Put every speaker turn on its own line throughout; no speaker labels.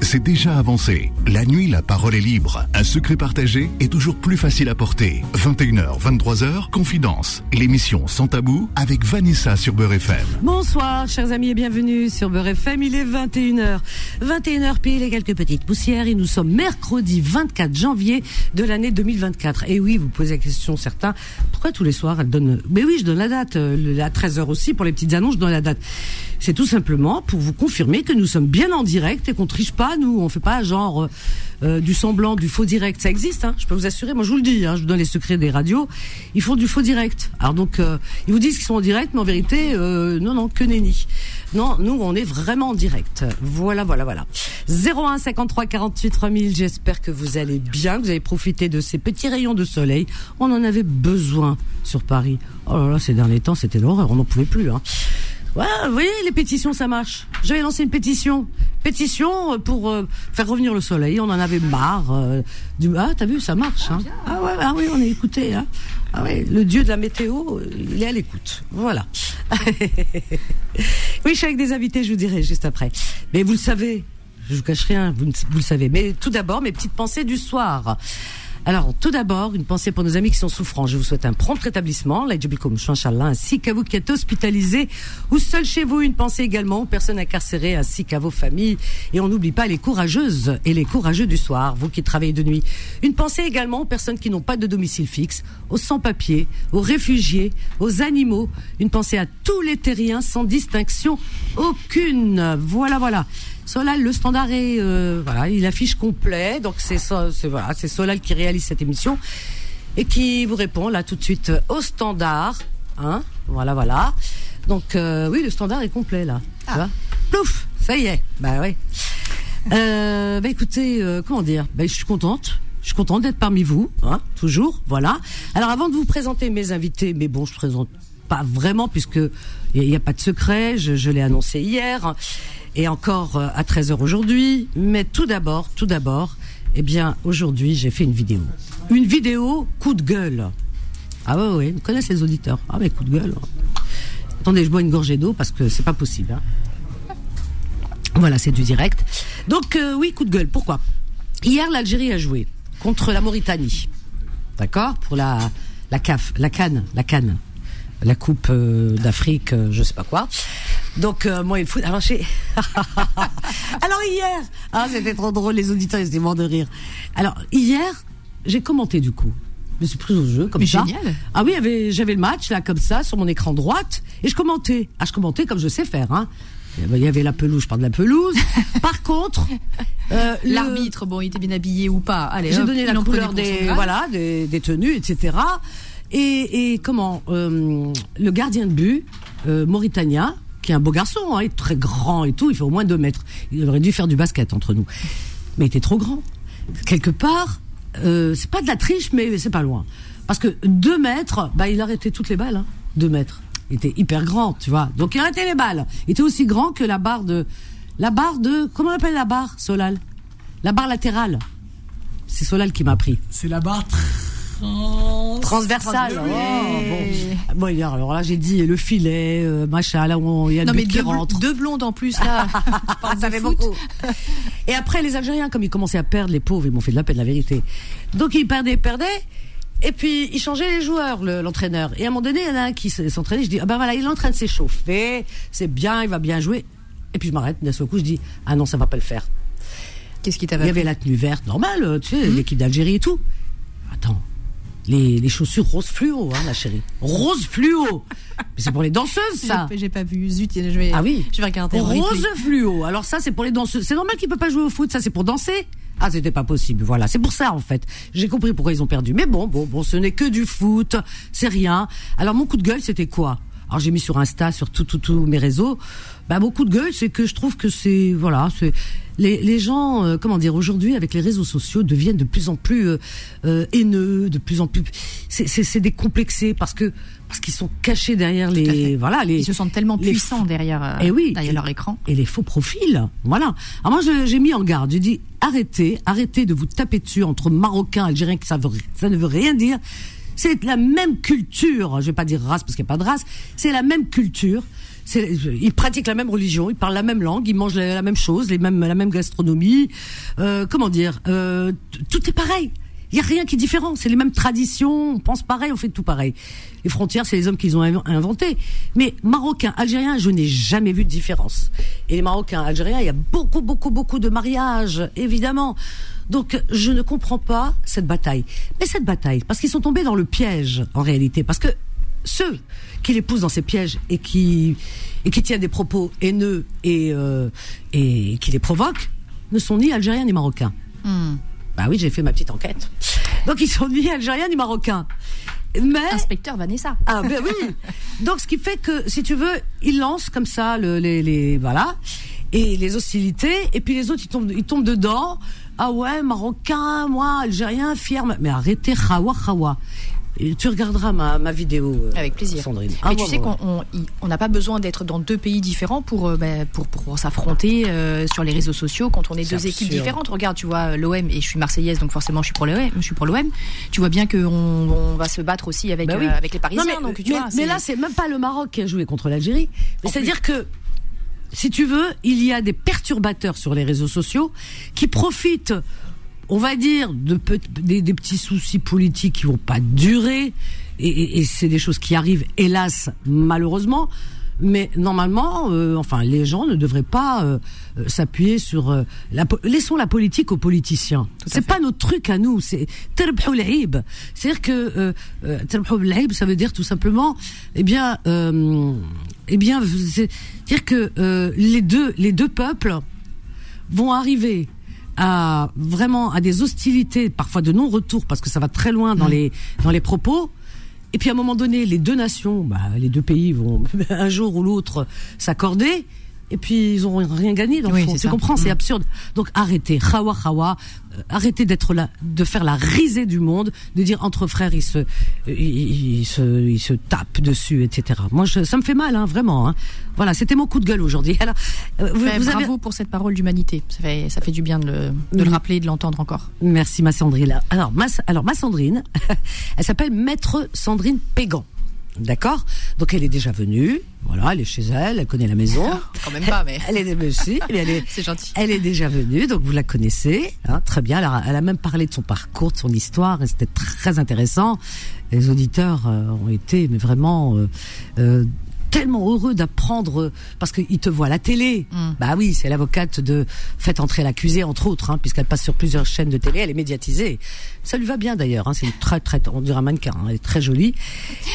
c'est déjà avancé. La nuit, la parole est libre. Un secret partagé est toujours plus facile à porter. 21h, 23h, Confidence. L'émission Sans Tabou avec Vanessa sur Beurre FM.
Bonsoir, chers amis, et bienvenue sur Beurre FM. Il est 21h. 21h pile et quelques petites poussières. Et nous sommes mercredi 24 janvier de l'année 2024. Et oui, vous posez la question, certains, pourquoi tous les soirs elle donne. Mais oui, je donne la date. euh, À 13h aussi, pour les petites annonces, je donne la date. C'est tout simplement pour vous confirmer que nous sommes bien en direct et qu'on triche pas, nous, on fait pas genre euh, euh, du semblant, du faux direct. Ça existe, hein, je peux vous assurer. Moi, je vous le dis, hein, je vous donne les secrets des radios. Ils font du faux direct. Alors donc, euh, ils vous disent qu'ils sont en direct, mais en vérité, euh, non, non, que nenni. Non, nous, on est vraiment en direct. Voilà, voilà, voilà. 01 53 48 3000. J'espère que vous allez bien, que vous avez profité de ces petits rayons de soleil. On en avait besoin sur Paris. Oh là là, ces derniers temps, c'était l'horreur. On n'en pouvait plus. Hein. Ouais, vous voyez, les pétitions, ça marche. J'avais lancé une pétition. Pétition pour euh, faire revenir le soleil. On en avait marre. euh, du... Ah, t'as vu, ça marche. Hein. Ah ouais, ah oui, on est écouté. Hein. Ah ouais, le dieu de la météo, euh, il est à l'écoute. Voilà. oui, je suis avec des invités, je vous dirai juste après. Mais vous le savez, je vous cache rien, vous le savez. Mais tout d'abord, mes petites pensées du soir. Alors, tout d'abord, une pensée pour nos amis qui sont souffrants. Je vous souhaite un prompt rétablissement, ainsi qu'à vous qui êtes hospitalisés ou seuls chez vous. Une pensée également aux personnes incarcérées ainsi qu'à vos familles. Et on n'oublie pas les courageuses et les courageux du soir, vous qui travaillez de nuit. Une pensée également aux personnes qui n'ont pas de domicile fixe, aux sans-papiers, aux réfugiés, aux animaux. Une pensée à tous les terriens sans distinction aucune. Voilà, voilà. Solal, le standard est, euh, voilà, il affiche complet. Donc c'est voilà, c'est Solal qui réalise cette émission et qui vous répond là tout de suite euh, au standard. Hein, voilà, voilà. Donc euh, oui, le standard est complet là. Tu vois? Plouf, ça y est. Bah oui. Euh, bah écoutez, euh, comment dire? Bah, Je suis contente. Je suis contente d'être parmi vous, hein, toujours. Voilà. Alors avant de vous présenter mes invités, mais bon, je présente pas vraiment puisque il n'y a, pas de secret. Je, je l'ai annoncé hier et encore euh, à 13h aujourd'hui. Mais tout d'abord, tout d'abord, eh bien aujourd'hui j'ai fait une vidéo. Une vidéo coup de gueule. Ah ouais, ouais, vous connaissez les auditeurs. Ah mais coup de gueule. Attendez, je bois une gorgée d'eau parce que c'est pas possible. hein. Voilà, c'est du direct. Donc euh, oui, coup de gueule. Pourquoi? Hier, l'Algérie a joué contre la Mauritanie. D'accord? Pour la la CAF, la Cannes, la Cannes, la Coupe euh, d'Afrique, euh, je sais pas quoi. Donc euh, moi, il faut. Alors hier, ah c'était trop drôle, les auditeurs ils étaient morts de rire. Alors hier, j'ai commenté du coup. Je me suis prise au jeu comme
Mais
ça.
génial.
Ah oui, j'avais le match là comme ça sur mon écran droite et je commentais. Ah, je commentais comme je sais faire. Hein. Il y avait la pelouse, je parle de la pelouse. Par contre, euh, le-
L'arbitre, bon, il était bien habillé ou pas. Allez,
j'ai donné la couleur des voilà des, des tenues, etc. Et, et comment euh, le gardien de but euh, mauritanien, qui est un beau garçon, hein, il est très grand et tout, il fait au moins deux mètres. Il aurait dû faire du basket entre nous, mais il était trop grand. Quelque part, euh, c'est pas de la triche, mais c'est pas loin. Parce que deux mètres, bah il arrêtait toutes les balles. Hein, deux mètres. Il était hyper grand, tu vois. Donc il arrêtait les balles. Il était aussi grand que la barre de la barre de comment on appelle la barre, Solal? La barre latérale. C'est Solal qui m'a pris.
C'est la barre trans...
Transversale. Oh, bon. Bon, alors là, j'ai dit le filet, euh, machin, là où il y a
Non, mais deux, bl-
rentre.
deux blondes en plus, là.
Ça fait beaucoup. Et après, les Algériens, comme ils commençaient à perdre, les pauvres, ils m'ont fait de la peine, la vérité. Donc, ils perdaient, perdaient. Et puis, ils changeaient les joueurs, le- l'entraîneur. Et à un moment donné, il y en a un qui s'entraînait. Je dis, ah ben voilà, il est en train de s'échauffer. C'est bien, il va bien jouer. Et puis, je m'arrête. D'un seul coup, je dis, ah non, ça va pas le faire.
Qu'est-ce qui
Il
t'avait
y avait la tenue verte, normale, tu sais, l'équipe d'Algérie et tout. Attends. Les, les chaussures rose fluo, hein, ma chérie. Rose fluo. Mais c'est pour les danseuses, ça.
J'ai- J'ai pas vu. Zut, je vais,
Ah oui.
je vais regarder.
Rose fluo. Alors ça, c'est pour les danseuses. C'est normal qu'ils ne peuvent pas jouer au foot. Ça, c'est pour danser. Ah, c'était pas possible. Voilà, c'est pour ça en fait. J'ai compris pourquoi ils ont perdu. Mais bon, bon, bon, ce n'est que du foot. C'est rien. Alors mon coup de gueule, c'était quoi? Alors j'ai mis sur Insta, sur tout, tout, tous mes réseaux. Bah mon coup de gueule, c'est que je trouve que c'est voilà, c'est les, les gens, euh, comment dire, aujourd'hui avec les réseaux sociaux deviennent de plus en plus euh, euh, haineux, de plus en plus. C'est décomplexé parce que parce qu'ils sont cachés derrière les voilà les.
Ils se sentent tellement
les-
puissants derrière,
Eh oui.
derrière leur écran.
et les faux profils. Voilà. Alors moi, j'ai mis en garde. J'ai dit arrêtez, arrêtez de vous taper dessus entre Marocains, Algériens, que ça, veut, ça ne veut rien dire. C'est la même culture. Je vais pas dire race parce qu'il n'y a pas de race. C'est la même culture. Ils pratiquent la même religion, ils parlent la même langue, ils mangent la, même chose, les mêmes, la même gastronomie. Euh, comment dire? Euh, Tout est pareil. Il y a rien qui est différent. C'est les mêmes traditions. On pense pareil, on fait tout pareil. Les frontières, c'est les hommes qui les ont inv- inventées. Mais marocains, algériens, je n'ai jamais vu de différence. Et les marocains, algériens, il y a beaucoup, beaucoup, beaucoup de mariages, évidemment. Donc, je ne comprends pas cette bataille. Mais cette bataille, parce qu'ils sont tombés dans le piège, en réalité. Parce que ceux qui les poussent dans ces pièges et qui, et qui tiennent des propos haineux et, euh, et qui les provoquent, ne sont ni algériens ni marocains.
Hmm.
Bah oui, j'ai fait ma petite enquête. Donc ils sont ni algériens ni marocains. Mais
Inspecteur Vanessa.
ah ben oui. Donc ce qui fait que si tu veux, ils lancent comme ça le, les, les voilà et les hostilités et puis les autres ils tombent ils tombent dedans. Ah ouais, marocain, moi algérien, fier. Mais arrêtez khawa khawa. Et tu regarderas ma, ma vidéo. euh,
Avec plaisir.
Sandrine.
Mais
Ah,
tu sais
ouais,
qu'on n'a pas besoin d'être dans deux pays différents pour, euh, bah, pour, pour s'affronter euh, sur les réseaux sociaux quand on est deux équipes différentes. Regarde, tu vois, l'OM, et je suis marseillaise, donc forcément je suis pour l'OM. Je suis pour l'OM. Tu vois bien qu'on on va se battre aussi avec,
Bah oui.
avec les Parisiens.
Non, mais,
donc, tu
mais-
vois,
mais là, c'est même pas le Maroc qui a joué contre l'Algérie. C'est-à-dire que, si tu veux, il y a des perturbateurs sur les réseaux sociaux qui profitent, on va dire, de des, petits soucis politiques qui vont pas durer. Et c'est des choses qui arrivent, hélas, malheureusement. Mais normalement, euh, enfin, les gens ne devraient pas euh, euh s'appuyer sur euh, la laissons la politique aux politiciens. C'est pas notre truc à nous. C'est c'est-à-dire que euh, euh, ça veut dire tout simplement, eh bien, eh bien, c'est-à-dire que les deux les deux peuples vont arriver à vraiment à des hostilités, parfois de non-retour, parce que ça va très loin dans mm. les dans les propos. Et puis à un moment donné, les deux nations, bah, les deux pays vont un jour ou l'autre s'accorder. Et puis ils auront rien gagné dans le
Oui,
Tu comprends C'est
Mm.
absurde. Donc arrêtez, khawa khawa, euh, arrêtez d'être là, de faire la risée du monde, de dire entre frères ils se, ils, ils se, ils se tapent dessus, etc. Moi, je, ça me fait mal, hein, vraiment. Hein. Voilà, c'était mon coup de gueule aujourd'hui. Alors, euh, vous, vous
bravo
avez,
pour cette parole d'humanité. Ça fait, ça fait du bien de le, de le
Mm.
rappeler et de l'entendre encore.
Merci ma Sandrine. Alors ma, alors ma Sandrine, elle s'appelle Maître Sandrine Pégan. D'accord Donc elle est déjà venue. Voilà, elle est chez elle, elle connaît la maison.
Quand même pas, mais
Elle est, mais si, mais elle est,
c'est gentil.
elle est déjà venue, donc vous la connaissez, hein, très bien. Elle a, elle a même parlé de son parcours, de son histoire, et c'était très intéressant. Les auditeurs euh, ont été, mais vraiment euh, euh, tellement heureux d'apprendre, euh, parce qu'ils te voient à la télé.
Mm.
Bah oui, c'est l'avocate de Faites entrer l'accusé, entre autres, hein, puisqu'elle passe sur plusieurs chaînes de télé, elle est médiatisée. Ça lui va bien d'ailleurs, hein, c'est une très très, on dirait un mannequin, hein, elle est très jolie.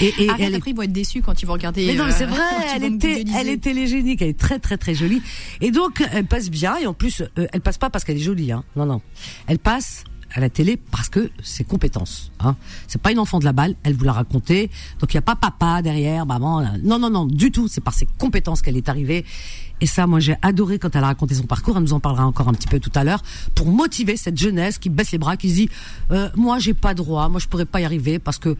Et, et
Arrête,
elle est
après ils vont être déçus quand ils vont regarder.
mais non, mais c'est
euh,
vrai, elle était, elle est télégénique, elle est très très très jolie. Et donc, elle passe bien, et en plus, euh, elle passe pas parce qu'elle est jolie, hein. Non, non. Elle passe à la télé parce que ses compétences, hein. C'est pas une enfant de la balle, elle vous l'a raconté. Donc, il y a pas papa derrière, maman. Non, non, non, du tout. C'est par ses compétences qu'elle est arrivée. Et ça, moi, j'ai adoré quand elle a raconté son parcours. Elle nous en parlera encore un petit peu tout à l'heure pour motiver cette jeunesse qui baisse les bras, qui se dit, euh, moi, j'ai pas droit, moi, je pourrais pas y arriver parce que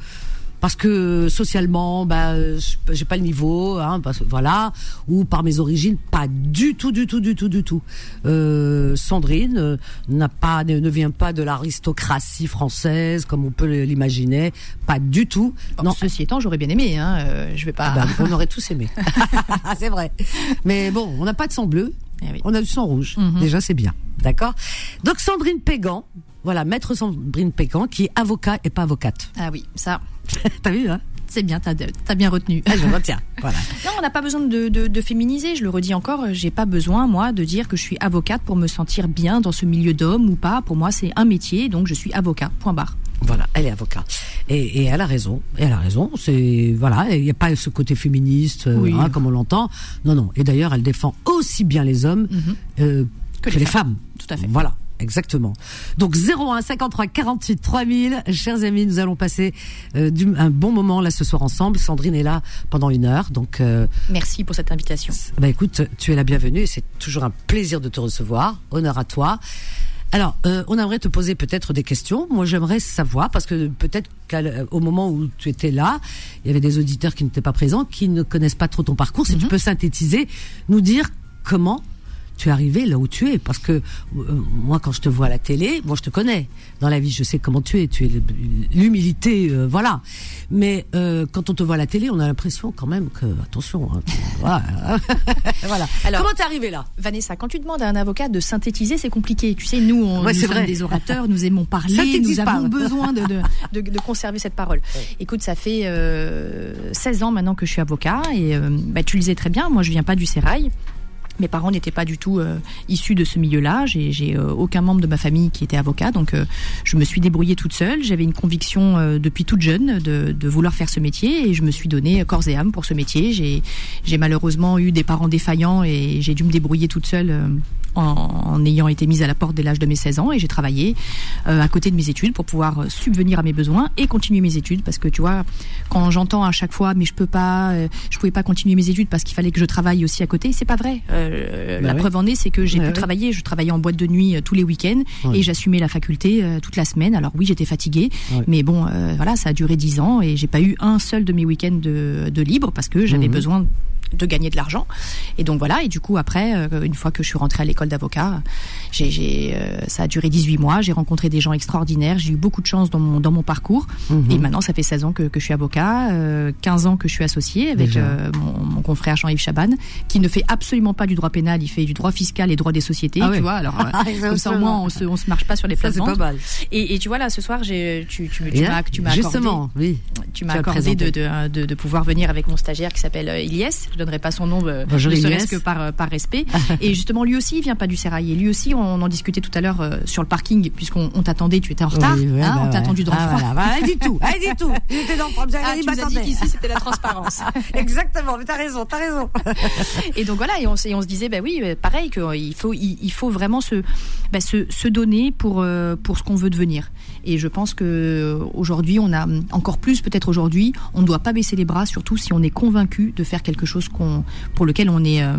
parce que socialement, bah, j'ai pas le niveau, hein, parce voilà, ou par mes origines, pas du tout, du tout, du tout, du tout. Euh, Sandrine euh, n'a pas, ne, vient pas de l'aristocratie française comme on peut l'imaginer, pas du tout.
Bon,
non,
Ceci étant, j'aurais bien aimé. Hein, euh, je vais pas.
ah bah, on aurait tous aimé. c'est vrai. Mais bon, on n'a pas de sang bleu,
Eh oui.
on a du sang rouge.
Mhm.
Déjà, c'est bien. D'accord Donc, Sandrine Pégan, voilà, maître Sandrine Pégan, qui est avocat et pas avocate.
Ah oui, ça,
T'as vu, hein
c'est bien. T'as as bien retenu.
Ah, Je retiens. Voilà.
Non, on n'a pas besoin de, de, de féminiser. Je le redis encore. J'ai pas besoin moi de dire que je suis avocate pour me sentir bien dans ce milieu d'hommes ou pas. Pour moi, c'est un métier, donc je suis avocat. Point barre.
Voilà, elle est avocat. Et, et elle a raison. Et elle a raison. C'est voilà, il n'y a pas ce côté féministe euh,
Oui.
hein, comme on l'entend. Non, non. Et d'ailleurs, elle défend aussi bien les hommes euh, que, les, femmes.
Tout à fait.
Voilà. Exactement. Donc 01 53 48 3000, chers amis, nous allons passer euh, du- un bon moment là ce soir ensemble. Sandrine est là pendant une heure, donc euh,
Merci pour cette invitation.
bah écoute, tu es la bienvenue et c'est toujours un plaisir de te recevoir. Honneur à toi. Alors, euh, on aimerait te poser peut-être des questions. Moi, j'aimerais savoir parce que peut-être qu'au moment où tu étais là, il y avait des auditeurs qui n'étaient pas présents, qui ne connaissent pas trop ton parcours. Si tu peux synthétiser, nous dire comment tu es arrivé là où tu es parce que euh, moi quand je te vois à la télé, moi je te connais dans la vie, je sais comment tu es, tu es l'humilité, euh, voilà. Mais euh, quand on te voit à la télé, on a l'impression quand même que attention, hein, voilà. voilà.
Alors,
comment t'es arrivé là?
Vanessa, quand tu demandes à un avocat de synthétiser, c'est compliqué. Tu sais, nous, on,
Ouais,
nous sommes
vrai.
des orateurs, nous aimons parler,
Synthétise
nous
pas.
avons besoin de, de, de- de conserver cette parole. Écoute, ça fait euh, 16 ans maintenant que je suis avocat et bah, tu le disais très bien, moi je viens pas du sérail. Mes parents n'étaient pas du tout euh, issus de ce milieu-là. J'ai, euh, aucun membre de ma famille qui était avocat, donc euh, je me suis débrouillée toute seule. J'avais une conviction depuis toute jeune de, vouloir faire ce métier et je me suis donné corps et âme pour ce métier. J'ai malheureusement eu des parents défaillants et j'ai dû me débrouiller toute seule. En, ayant été mise à la porte dès l'âge de mes 16 ans et j'ai travaillé euh, à côté de mes études pour pouvoir euh, subvenir à mes besoins et continuer mes études parce que tu vois quand j'entends à chaque fois mais je peux pas euh, je pouvais pas continuer mes études parce qu'il fallait que je travaille aussi à côté c'est pas vrai Euh,
Bah
la
ouais.
preuve en est c'est que j'ai
Ouais,
pu
ouais.
travailler je travaillais en boîte de nuit tous les week-ends et j'assumais la faculté toute la semaine alors oui j'étais fatiguée mais bon voilà ça a duré 10 ans et j'ai pas eu un seul de mes week-ends de, de libre parce que j'avais
Mhm.
besoin de gagner de l'argent. Et donc voilà. Et du coup après euh, une fois que je suis rentrée à l'école d'avocat j'ai, j'ai, euh, ça a duré 18 mois. J'ai rencontré des gens extraordinaires. J'ai eu beaucoup de chance dans mon dans mon parcours.
Mhm.
et maintenant ça fait 16 ans que, que je suis avocat euh, 15 ans que je suis associé avec euh, mon, mon confrère Jean-Yves Chaban qui ne fait absolument pas du droit pénal. Il fait du droit fiscal et droit des sociétés
Ah
tu vois. Alors euh, comme ça au moins on se on se marche pas sur les
mal.
et, et tu vois là ce soir j'ai tu tu, tu m'as tu m'as accordé
Justement, oui.
tu m'as accordé de, de, de, de pouvoir venir avec mon stagiaire qui s'appelle euh, Je donnerai pas son nom, euh,
Bonjour,
ne serait-ce que par, euh, par respect. et justement, lui aussi, il vient pas du Sérail. Et lui aussi, on en discutait tout à l'heure euh, sur le parking, puisqu'on on t'attendait, tu étais en retard.
Oui, ouais,
hein,
bah
on t'a attendu dans le
Ah,
froid.
voilà, elle dit tout, dit tout. Il était dans le problème,
Ah,
il
tu nous as dit qu'ici c'était la transparence.
Exactement, mais t'as raison, t'as raison.
et donc voilà, et on, s- et on se disait, bah oui, pareil, qu'il faut, il, il faut vraiment se, bah, se, se donner pour, pour ce qu'on veut devenir. Et je pense que euh, aujourd'hui, on a encore plus, peut-être aujourd'hui, on ne doit pas baisser les bras, surtout si on est convaincu de faire quelque chose qu'on, pour lequel on est, euh,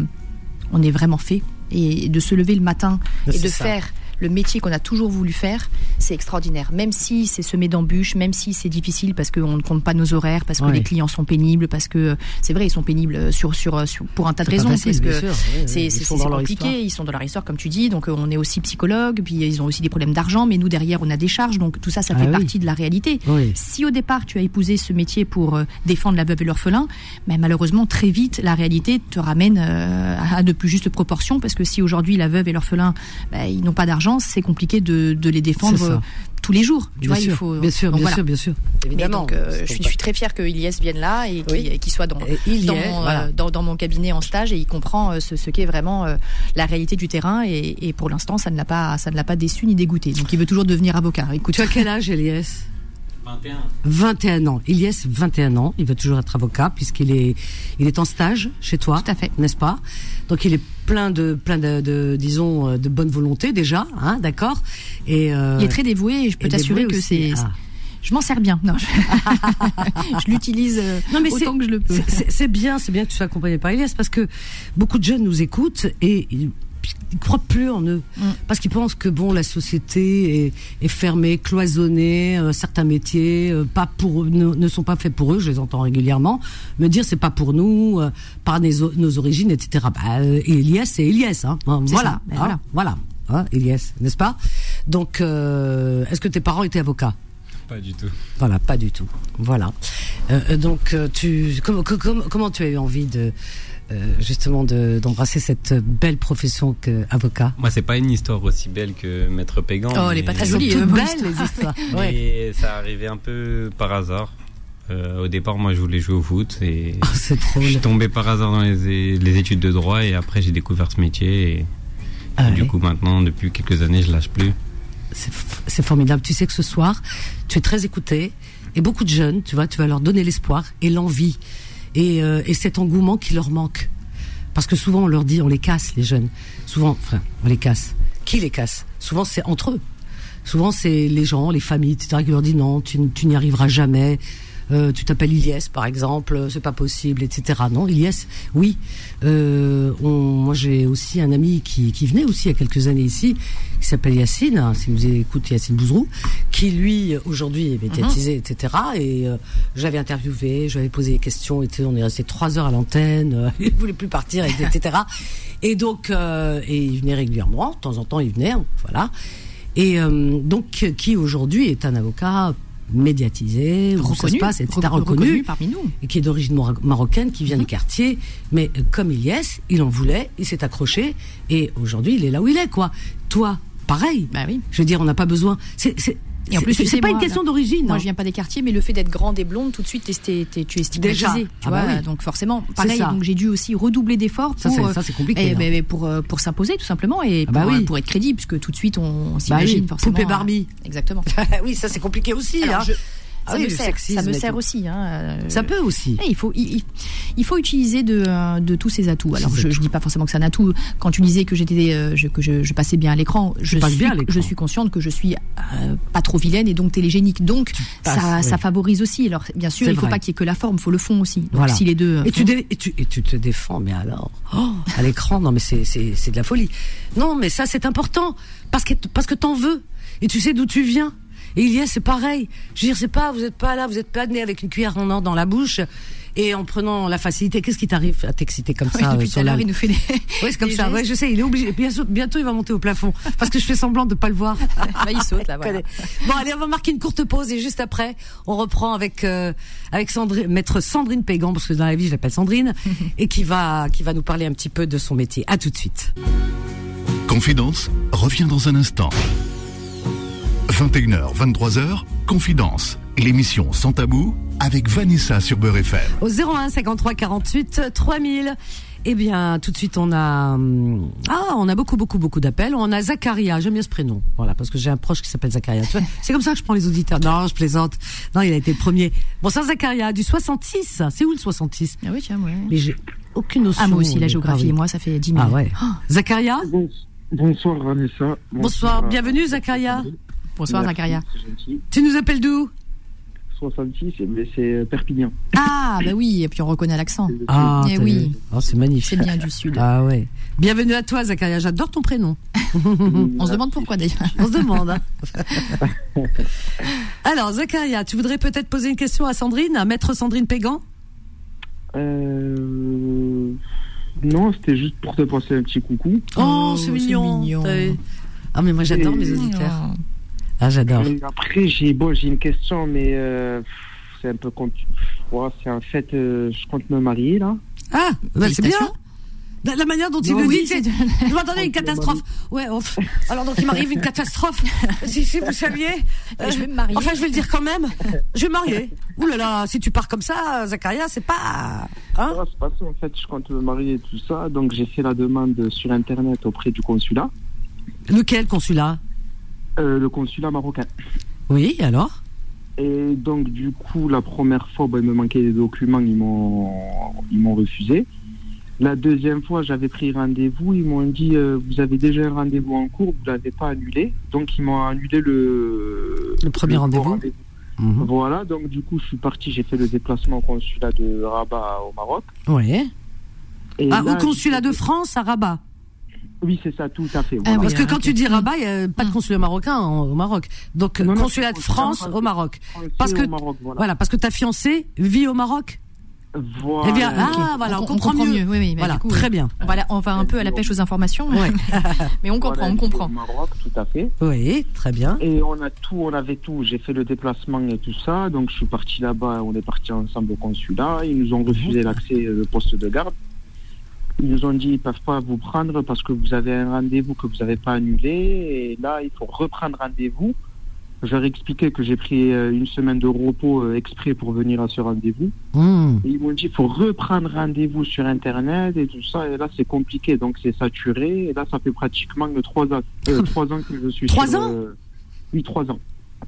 on est vraiment fait. Et de se lever le matin et de
ça.
faire le métier qu'on a toujours voulu faire, c'est extraordinaire. Même si c'est semé d'embûches, même si c'est difficile parce qu'on ne compte pas nos horaires, parce que
Ouais.
les clients sont pénibles, parce que c'est vrai, ils sont pénibles sur, sur, sur, pour un tas de raisons.
facile,
parce que c'est compliqué, ils sont dans leur histoire, comme tu dis. Donc euh, on est aussi psychologue, puis ils ont aussi des problèmes d'argent, mais nous derrière on a des charges, donc tout ça, ça
Ah
fait
oui.
partie de la réalité.
Oui.
Si au départ tu as épousé ce métier pour euh, défendre la veuve et l'orphelin, mais malheureusement très vite la réalité te ramène euh, à de plus justes proportions, parce que si aujourd'hui la veuve et l'orphelin bah, ils n'ont pas d'argent, c'est compliqué de, de les défendre euh, tous les jours. Tu
Bien
vois,
sûr,
il faut.
bien sûr,
donc
bien
voilà.
sûr, bien sûr. Évidemment.
donc, euh, je, suis,
pour
je suis très fière que Ilyes vienne là et qu'il
Oui.
soit dans,
il
dans,
est,
mon,
voilà.
euh, dans, dans mon cabinet en stage et il comprend euh, ce, ce qu'est vraiment euh, la réalité du terrain et, et pour l'instant ça ne l'a pas ça ne l'a pas déçu ni dégoûté donc il veut toujours devenir avocat écoute
Tu as quel âge, Elias
21.
21 ans. Elias, 21 ans. Il veut toujours être avocat puisqu'il est, il est en stage chez toi.
Tout à fait.
N'est-ce pas? Donc il est plein de, plein de, de, disons, euh, de bonne volonté déjà, hein, d'accord? Et, euh,
il est très dévoué et je peux t'assurer que c'est
Ah.
je m'en sers bien non je, je l'utilise euh, autant que je le peux
C'est- bien, c'est bien que tu sois accompagné par Elias parce que beaucoup de jeunes nous écoutent et ils ils croient plus en eux
Mm.
parce qu'ils pensent que bon la société est, est fermée, cloisonnée, euh, certains métiers euh, pas pour eux, ne, ne sont pas faits pour eux. Je les entends régulièrement me dire c'est pas pour nous, euh, par nos, nos origines, etc. Bah, euh, Elias c'est Elias, hein. Hein, voilà,
ça, ben
hein, voilà, hein, Elias, n'est-ce pas? Donc euh, est-ce que tes parents étaient avocats?
Pas du tout.
voilà, pas du tout. Voilà. Donc, tu, comment, comment, comment tu as eu envie de euh, justement de- d'embrasser cette belle profession qu'avocat
Moi, c'est pas une histoire aussi belle que Maître Pégan.
Oh, elle est pas très jolie,
toutes
euh,
belles les histoires. Ouais.
Mais ça arrivait un peu par hasard. Euh, au départ, moi, je voulais jouer au foot et
Oh, c'est trop.
je suis tombé par hasard dans les, les études de droit et après, j'ai découvert ce métier et,
Ah
et du coup, maintenant, depuis quelques années, je lâche plus.
C'est formidable. Tu sais que ce soir, tu es très écouté et beaucoup de jeunes, tu vois, tu vas leur donner l'espoir et l'envie et, euh, et cet engouement qui leur manque. Parce que souvent on leur dit, on les casse les jeunes. Souvent, enfin, on les casse. Qui les casse? Souvent c'est entre eux. Souvent c'est les gens, les familles, etc. qui leur disent non, tu, tu n'y arriveras jamais. Euh, tu t'appelles Ilyes par exemple, c'est pas possible, etc. Non, Ilyes, oui. Euh, moi j'ai aussi un ami qui, qui venait aussi il y a quelques années ici, qui s'appelle Yacine, hein, si vous écoutez Yacine Bouzrou, qui lui aujourd'hui est médiatisé, mhm. etc. Et euh, j'avais interviewé, j'avais posé des questions, et on est resté trois heures à l'antenne, il voulait plus partir, etc. et donc, et il venait régulièrement, de temps en temps il venait, voilà. Et donc qui aujourd'hui est un avocat médiatisé,
reconnu,
ça se passe, reconnu,
parmi nous.
Et qui est d'origine marocaine, qui vient des mhm. quartiers. Mais euh, comme il y est, il en voulait, il s'est accroché, et aujourd'hui, il est là où il est, quoi. Toi, pareil.
Bah oui.
Je veux dire, on n'a pas besoin. C'est et en plus, c'est pas une question d'origine.
Moi, je viens pas des quartiers, mais le fait d'être grande et blonde, tout de suite, tu es stigmatisé. Déjà. Tu ah bah oui. donc forcément, pareil. Donc j'ai dû aussi redoubler d'efforts pour.
Ça, c'est compliqué.
Et, hein. pour euh, pour s'imposer tout simplement et ah bah pour, oui. pour, être crédible, puisque tout de suite on bah s'imagine bah forcément.
Poupée Barbie.
Exactement.
oui, ça c'est compliqué aussi.
Alors, hein. Ah ça, me sert, ça me sert aussi. Hein,
euh, ça peut aussi.
il, faut, il, faut utiliser de, euh, de tous ces atouts. Alors, je ne dis pas forcément que c'est un atout. Quand tu disais que, j'étais, euh, que je, passais bien à l'écran, je, suis, je suis consciente que je suis pas trop vilaine et donc télégénique. Donc, ça, ça favorise aussi. Alors, bien sûr, il ne faut pas qu'il y ait que la forme, il faut le fond aussi. Donc, voilà. si les deux.
Et, tu et, tu, et tu te défends, mais alors, oh, à l'écran, non, mais c'est de la folie. Non, mais ça, c'est important. Parce que, parce que t'en veux. Et tu sais d'où tu viens. Et il y a, c'est pareil. Je veux dire, c'est pas, vous êtes pas là, vous êtes pas né avec une cuillère en or dans la bouche et en prenant la facilité. Qu'est-ce qui t'arrive à t'exciter comme ça
Depuis tout à l'heure, il nous fait des.
Oui, c'est comme ça. Ouais, je sais, il est obligé. Bientôt, bientôt, il va monter au plafond parce que je fais semblant de pas le voir.
bah, il saute là. Voilà.
Bon, allez, on va marquer une courte pause et juste après, on reprend avec euh, avec Sandrine, maître Sandrine Pégan parce que dans la vie, je l'appelle Sandrine et qui va qui va nous parler un petit peu de son métier. À tout de suite.
Confidence revient dans un instant. 21h, 23h, Confidence, l'émission Sans Tabou avec Vanessa sur Beurre FM.
Au 01 53 48 3000. Eh bien, tout de suite, on a hum, ah, on a beaucoup, beaucoup, beaucoup d'appels. On a Zacharia. J'aime bien ce prénom, voilà, parce que j'ai un proche qui s'appelle Zacharia. C'est comme ça que je prends les auditeurs. Non, je plaisante. Non, il a été le premier. Bon, ça, Zacharia, du 66. C'est où le 66
Ah oui, tiens, ouais.
Mais j'ai aucune notion.
Ah moi aussi, la géographie. Moi, ça fait 10 000.
Ah ouais. Oh. Zacharia.
Bonsoir Vanessa.
Bonsoir. Bienvenue Zacharia.
Bonsoir Zakaria.
Tu nous appelles d'où?
66, mais c'est euh, Perpignan.
Ah, bah oui, et puis on reconnaît l'accent.
Ah,
eh oui.
Oh, c'est magnifique.
C'est bien du sud.
Ah ouais. Bienvenue à toi, Zakaria. J'adore ton prénom.
on se demande pourquoi d'ailleurs.
On se demande. Hein. Alors, Zakaria, tu voudrais peut-être poser une question à Sandrine, à Maître Sandrine Pégan?
Euh... Non, c'était juste pour te passer un petit coucou.
Oh, c'est mignon. mignon. Ah, mais moi j'adore mes auditeurs. Ah, j'adore.
Après, j'ai bon, j'ai une question, mais euh, c'est un peu c'est en fait, euh, je compte me marier là.
Ah, bah, c'est bien. La manière dont il le dit, c'est. Je m'attendais une catastrophe. Ouais, alors donc il m'arrive une catastrophe. si, si vous saviez.
Euh, je vais me marier.
Enfin, je vais le dire quand même. Je vais me marier. Ouh là là, si tu pars comme ça, Zacharia, c'est pas.
Hein c'est pas ça, en fait, je compte me marier et tout ça. Donc j'ai fait la demande sur Internet auprès du consulat.
Lequel consulat?
Euh, le consulat marocain.
Oui, alors?
Et donc, du coup, la première fois, il me manquait des documents, ils m'ont, ils m'ont refusé. La deuxième fois, j'avais pris rendez-vous, ils m'ont dit euh, vous avez déjà un rendez-vous en cours, vous l'avez pas annulé. Donc ils m'ont annulé le
le premier rendez-vous.
Mhm. Voilà, donc du coup je suis parti, j'ai fait le déplacement au consulat de Rabat au Maroc.
Oui. ah, au consulat de France à Rabat.
Oui, c'est ça, tout à fait.
Ah Parce que quand tu dis Rabat, il n'y a pas de consulat marocain au Maroc. Donc, consulat de France au Maroc. Parce que, voilà. parce que ta fiancée vit au Maroc
voilà.
Eh ah, voilà, on, comprend, mieux.
Oui, oui,
voilà, très bien.
On va, on va un peu à la pêche aux informations. mais on comprend, on comprend. Au
Maroc, tout à fait.
Oui, très bien.
Et on a tout, on avait tout. J'ai fait le déplacement et tout ça. Donc, je suis parti là-bas. On est parti ensemble au consulat. Ils nous ont refusé l'accès au poste de garde. Ils nous ont dit qu'ils ne peuvent pas vous prendre parce que vous avez un rendez-vous que vous n'avez pas annulé. Et là, il faut reprendre rendez-vous. Je leur ai expliqué que j'ai pris euh, une semaine de repos euh, exprès pour venir à ce rendez-vous. Hmm. ils m'ont dit qu'il faut reprendre rendez-vous sur Internet et tout ça. Et là, c'est compliqué. Donc, c'est saturé. Et là, ça fait pratiquement trois ans, euh, trois ans que je suis
Trois ans?
Oui, trois ans.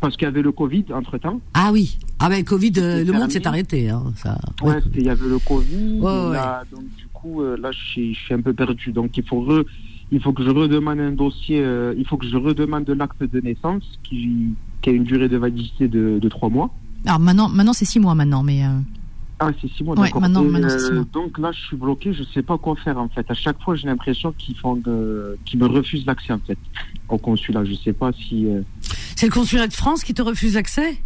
Parce qu'il y avait le Covid entre-temps.
Ah oui. Ah ben, le Covid, le monde s'est arrêté. Hein, ça.
Ouais, il y avait le Covid. donc, euh, là, je suis, un peu perdu. Donc, il faut, il faut que je redemande un dossier, euh, il faut que je redemande l'acte de naissance qui, a une durée de validité de, trois mois.
Alors maintenant, maintenant c'est six mois maintenant, mais. euh,
Ah, c'est six mois,
Ouais,
d'accord.
maintenant-
Et,
maintenant, c'est six
euh,
mois.
Donc là, je suis bloqué, je sais pas quoi faire en fait. À chaque fois, j'ai l'impression qu'ils font, euh, qu'ils me refusent l'accès en fait au consulat. Je sais pas si. euh,
C'est le consulat de France qui te refuse l'accès?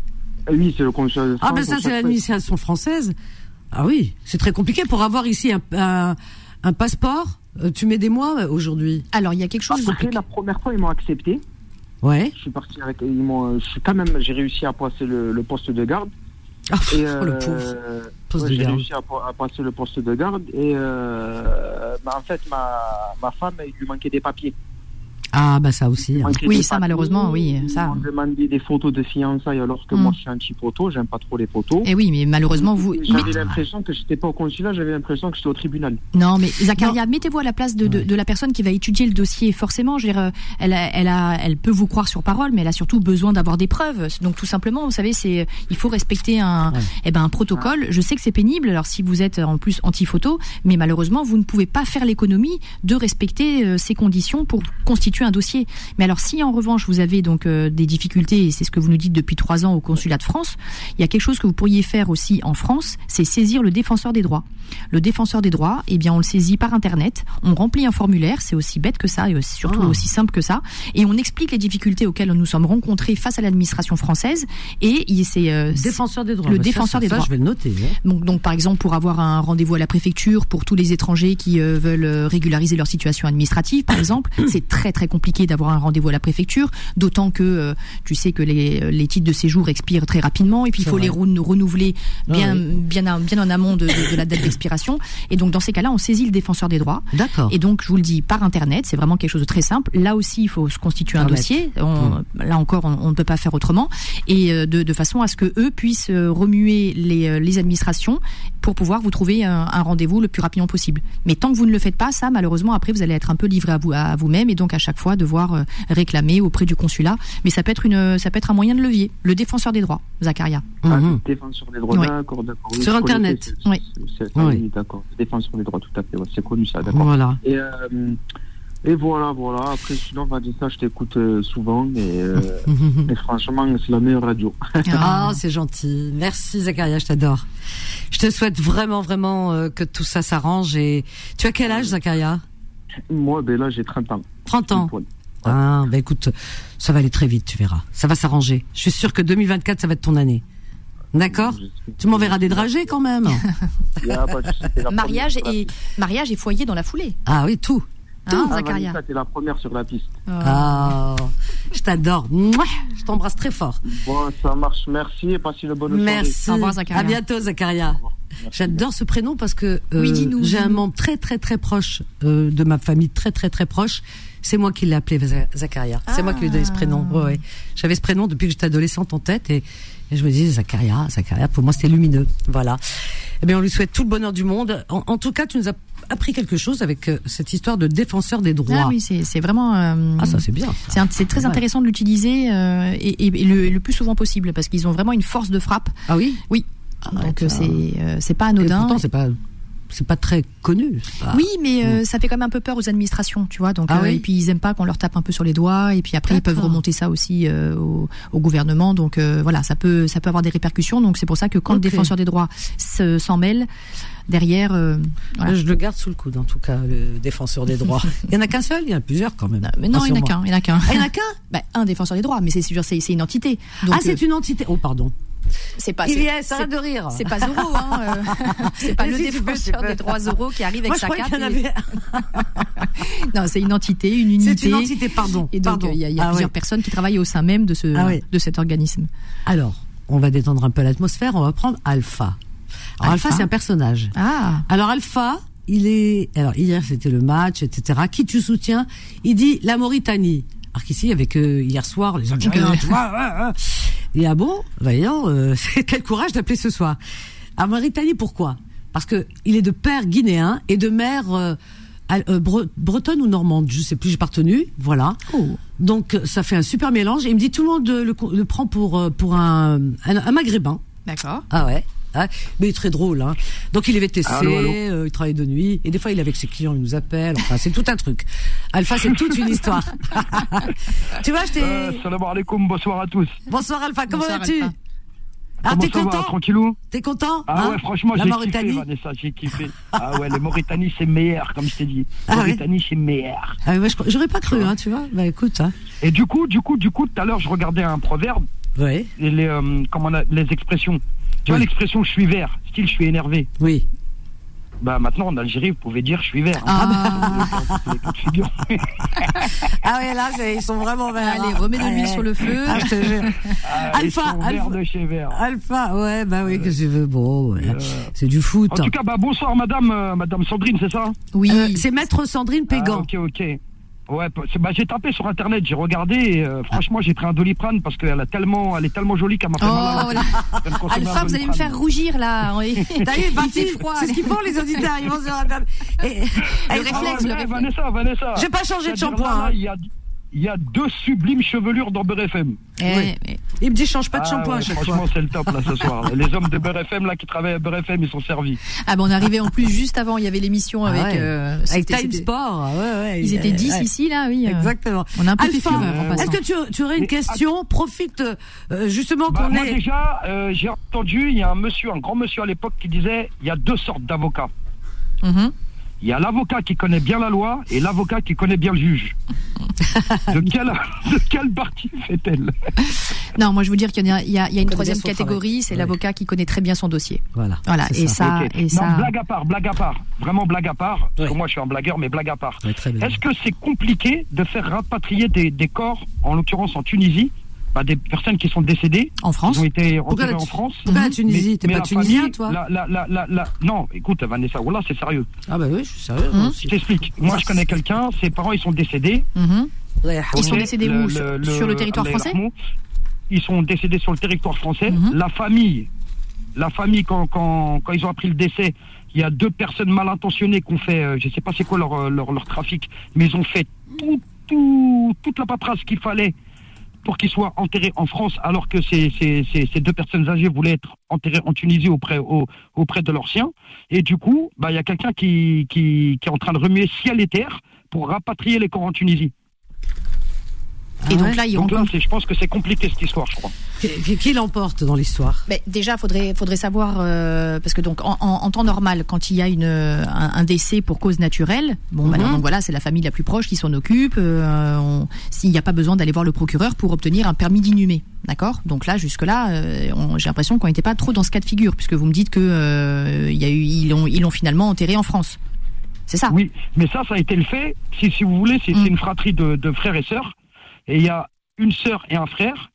Oui, c'est le consulat. de
Ah
France,
ben
à
ça c'est l'administration française. Ah oui, c'est très compliqué pour avoir ici un, un, un passeport. euh, tu mets des mois euh, aujourd'hui.
Alors il y a quelque chose.
Après, la première fois, ils m'ont accepté.
Ouais.
Je suis parti avec. Ils m'ont. Je suis quand même. J'ai réussi à passer le, le poste de garde.
Ah,
Et,
oh, le
euh,
pauvre. Poste
ouais,
de
j'ai
garde.
réussi à, pa- à passer le poste de garde et euh, bah, en fait ma, ma femme il lui manquait des papiers.
Ah bah ça aussi. Hein.
Oui,
des
ça, malheureusement, oui, ça.
m'ont demandé des photos de fiançailles alors que
Mm.
moi je suis anti-photo, j'aime pas trop les photos.
Eh oui, mais malheureusement vous.
J'avais l'impression que j'étais pas au consulat, j'avais l'impression que j'étais au tribunal.
Non, mais Zacharia, mettez-vous à la place de, de, la personne qui va étudier le dossier. Forcément, je veux dire, euh, elle, a, elle, a, elle peut vous croire sur parole, mais elle a surtout besoin d'avoir des preuves. Donc tout simplement, vous savez, c'est il faut respecter un,
Ouais.
eh ben, un protocole. Je sais que c'est pénible. Alors si vous êtes en plus anti-photo, mais malheureusement, vous ne pouvez pas faire l'économie de respecter euh, ces conditions pour constituer un dossier. Mais alors si en revanche vous avez donc euh, des difficultés, et c'est ce que vous nous dites depuis trois ans au consulat de France, il y a quelque chose que vous pourriez faire aussi en France, c'est saisir le défenseur des droits. Le défenseur des droits, eh bien, on le saisit par internet, on remplit un formulaire, c'est aussi bête que ça et surtout
Ah.
aussi simple que ça, et on explique les difficultés auxquelles nous sommes rencontrés face à l'administration française. Et c'est euh,
Défenseur des droits.
le
Bah,
défenseur
ça,
des
ça,
droits.
je vais le noter. hein.
donc, donc, par exemple, pour avoir un rendez-vous à la préfecture, pour tous les étrangers qui euh, veulent euh, régulariser leur situation administrative, par exemple, c'est très très compliqué d'avoir un rendez-vous à la préfecture, d'autant que euh, tu sais que les, euh, les titres de séjour expirent très rapidement, et puis il faut
vrai.
les renou- renouveler bien,
Ah
bien, en- bien en amont de, de- de la date d'expiration. Et donc, dans ces cas-là, on saisit le défenseur des droits.
D'accord.
Et donc, je vous le dis, par Internet, c'est vraiment quelque chose de très simple. Là aussi, il faut se constituer un dossier. On- Là encore, on, on ne peut pas faire autrement. Et euh, de, de façon à ce que eux puissent euh, remuer les, les administrations pour pouvoir vous trouver un, un rendez-vous le plus rapidement possible. Mais tant que vous ne le faites pas, ça, malheureusement, après, vous allez être un peu livré à vous à vous-même et donc à chaque fois devoir euh, réclamer auprès du consulat. Mais ça peut être une, ça peut être un moyen de levier. Le défenseur des droits, Zacharia.
Ah,
Mhm.
défenseur des droits, d'accord, d'accord. Oui,
Sur Internet.
c'est-
Oui.
d'accord. Défenseur des droits, tout à fait. ouais, c'est connu ça, d'accord.
Voilà.
Et, euh, et voilà, voilà. Après, sinon, Vanessa, je t'écoute euh, souvent et, euh, et franchement, c'est la meilleure radio.
Ah, c'est gentil. Merci Zacharia, je t'adore. Je te souhaite vraiment, vraiment euh, que tout ça s'arrange. Et tu as quel âge, Zacharia?
Moi, ben là, j'ai 30 ans.
30 ans. Ah, bah écoute, ça va aller très vite, tu verras. Ça va s'arranger. Je suis sûre que 2024, ça va être ton année. D'accord Tu m'enverras des dragées quand même.
Mariage et, mariage et foyer dans la foulée.
Ah oui, tout.
Hein,
Ah,
Zacharia.
Vanessa, t'es la première sur la piste.
Ah, je t'adore. Mouah, Je t'embrasse très fort.
Bon, ça marche. Merci et passez bonne soirée.
Merci.
Au revoir, Zacharia.
À bientôt, Zacharia. J'adore ce prénom parce que euh,
Oui,
j'ai un membre très très très proche euh, de ma famille, très très très proche. C'est moi qui l'ai appelé Za- Zacharia. C'est moi qui lui ai donné ce prénom. Ouais, ouais. J'avais ce prénom depuis que j'étais adolescente en tête et, et je me disais Zacharia, Zacharia. Pour moi, c'était lumineux. Voilà. Eh bien, on lui souhaite tout le bonheur du monde. En, en tout cas, tu nous as appris quelque chose avec euh, cette histoire de défenseur des droits.
Ah oui, c'est vraiment. euh,
Ah, ça c'est bien.
C'est très intéressant de l'utiliser euh, et, et- et le, le plus souvent possible parce qu'ils ont vraiment une force de frappe.
Ah oui.
Oui.
Ah,
Donc c'est pas
Et
anodin.
pourtant, c'est pas c'est pas très connu. pas-
Oui, mais euh, ça fait quand même un peu peur aux administrations, tu vois. Donc
Ah
euh,
oui
et puis ils aiment pas qu'on leur tape un peu sur les doigts et puis après ils peuvent remonter ça aussi euh, au, au gouvernement. Donc euh, voilà, ça peut ça peut avoir des répercussions. Donc c'est pour ça que quand le défenseur des droits se- s'en mêle derrière, euh, voilà.
Je le garde sous le coude, en tout cas, le défenseur des droits. Il y en a qu'un seul, il y en a plusieurs quand même.
Mais non, il y en a qu'un, il y en a qu'un.
Ah, il y en a qu'un?
Bah, un défenseur des droits, mais c'est sûr, c'est c'est une entité. Donc,
Ah, c'est
euh,
une entité. Oh, pardon.
C'est pas.
Il y est, ça de rire.
C'est pas Zoro, hein. euh, c'est pas
Mais
le
si,
défenseur des droits Zoro qui arrive avec
je
sa et-
avait.
Non, c'est une entité, une unité.
C'est une entité, pardon.
Et donc, il y a, y a
Ah,
plusieurs personnes qui travaillent au sein même de ce,
Ah, oui.
de cet organisme.
Alors, on va détendre un peu l'atmosphère, on va prendre Alpha. Alors, Alpha,
Alpha.
c'est un personnage.
Ah.
Alors, Alpha, il est. Alors, hier, c'était le match, etc. Qui tu soutiens? Il dit la Mauritanie. Alors qu'ici, avec euh, hier soir, les Algériens,
Euh.
tu vois. ouais, ouais. Dit, ah bon Voyons, euh, quel courage d'appeler ce soir. À Mauritanie, pourquoi? Parce que il est de père guinéen et de mère euh, euh, bre- bretonne ou normande, je sais plus, j'ai pas retenu. Voilà.
Oh.
Donc ça fait un super mélange. Et il me dit tout le monde le, le prend pour pour un, un, un maghrébin.
D'accord.
Ah ouais. Ah, mais il est très drôle, hein. Donc il est VTC,
Allô, allô.
euh, il travaille de nuit, et des fois il est avec ses clients, il nous appelle. Enfin, c'est tout un truc. Alpha, c'est toute une histoire. tu vois, je t'ai.
Euh, salam alaikum, bonsoir à tous.
Bonsoir Alpha, comment vas-tu. Ah, t'es
va,
content
Tranquillou
T'es content
Ah
hein
ouais, franchement,
La
j'ai
Mauritanie
kiffé, Vanessa, j'ai kiffé. ah ouais, les Mauritanie, c'est meilleur, comme je t'ai dit.
Ah ouais
Mauritanie, c'est meilleur.
Ah, ouais, je- J'aurais pas cru, hein, tu vois. Bah écoute, hein.
Et du coup, du coup, du coup, tout à l'heure, je regardais un proverbe,
Oui,
et les, euh, comment on a, les expressions. Tu vois
Oui.
l'expression je suis vert, style je suis énervé.
oui.
Bah maintenant en Algérie, vous pouvez dire je suis vert. hein.
Ah,
de figure.
Ah ouais, là, ils sont vraiment verts.
allez,
hein.
remets de l'huile sur le feu.
Ah, je te jure.
Ah, ils
Alpha,
sont
Alpha.
de chez vert.
Alpha, ouais, bah oui, que tu veux. Bon, ouais.
Euh,
c'est du foot.
En tout cas, bah bonsoir madame, euh, madame Sandrine, c'est ça?
Oui.
Euh, c'est maître Sandrine Pégan.
Ah, ok, ok. Ouais, bah, j'ai tapé sur internet, j'ai regardé, et, euh, franchement j'ai pris un doliprane parce qu'elle a tellement, elle est tellement jolie qu'elle m'a fait
Oh,
mal un
Alpha, vous allez me faire rougir là. Oui.
T'as vu,
Il
parti,
fait froid.
c'est ce qu'ils font les auditeurs, ils vont sur Internet. Et- et-
Le réflexe, le réflexe.
Vanessa, Vanessa.
Je vais pas changer de shampoing, hein.
Il y a, deux sublimes chevelures dans Beurre FM.
Eh,
Oui.
eh.
Il me dit change pas de
Ah
shampoing
ouais,
à chaque
franchement,
fois.
c'est le top là ce soir. Les hommes de Beurre FM là qui travaillent à Beurre FM, ils sont servis.
Ah ben on arrivait en plus juste avant, il y avait l'émission
Ah
avec
ouais.
euh,
Avec Time Sport, ouais, ouais.
Ils étaient 10
ouais.
ici là, oui. euh.
Exactement.
On a un peu
Alpha,
euh,
est-ce que tu, tu aurais une
Mais,
question? Profite euh, justement
Bah,
qu'on
moi
est.
déjà, euh, j'ai entendu, il y a un monsieur, un grand monsieur à l'époque qui disait, il y a deux sortes d'avocats.
Mhm.
Il y a l'avocat qui connaît bien la loi et l'avocat qui connaît bien le juge. De quelle, de quelle partie fait-elle?
Non, moi je veux dire qu'il y a, il y a- il y a une troisième catégorie, c'est l'avocat qui connaît très bien son dossier.
Voilà.
Voilà,
c'est
et ça, et
Non,
ça.
blague à part, blague à part. Vraiment blague à part. Parce que
Oui.
moi, je suis un blagueur, mais blague à part. Est-ce que c'est compliqué de faire rapatrier des, des corps, en l'occurrence en Tunisie, bah, des personnes qui sont décédées,
En France
qui ont été enterrées en France
pourquoi la. Tunisie T'es pas tunisien,
famille,
toi
la, la, la, la, la- Non, écoute, Vanessa, voilà, c'est sérieux.
Ah bah oui, je suis sérieux. Moi
Je t'explique. Moi, je connais quelqu'un, ses parents, ils sont décédés.
Mhm.
Ouais,
Ils sont décédés où Sur- sur le territoire français
Ils sont décédés sur le territoire français.
Mhm.
La famille, la famille quand, quand, quand ils ont appris le décès, il y a deux personnes mal intentionnées qui ont fait, euh, je sais pas c'est quoi leur, euh, leur, leur trafic, mais ils ont fait tout, tout, toute la paperasse qu'il fallait pour qu'ils soient enterrés en France, alors que ces, deux personnes âgées voulaient être enterrées en Tunisie auprès, au- auprès de leurs siens. Et du coup, bah, il y a quelqu'un qui est en train de remuer ciel et terre pour rapatrier les corps en Tunisie.
Et
Ah
donc
ouais
là, ils
Donc là,
rencontrent.
c'est- je pense que c'est compliqué cette histoire, je crois.
Qui, qui- qui l'emporte dans l'histoire?
Mais déjà, faudrait faudrait savoir euh, parce que donc en, en- en temps normal, quand il y a une un, un décès pour cause naturelle, bon, bah,
Mhm.
alors, donc voilà, c'est la famille la plus proche qui s'en occupe. euh, on- S'il n'y a pas besoin d'aller voir le procureur pour obtenir un permis d'inhumer, d'accord? Donc là, jusque là, j'ai l'impression qu'on n'était pas trop dans ce cas de figure, puisque vous me dites que euh, il y a eu ils l'ont ils l'ont finalement enterré en France. C'est ça?
Oui, mais ça, ça a été le fait. Si, si vous voulez, c'est
Mm.
c'est une fratrie de, de frères et sœurs. Et il y a une sœur et un frère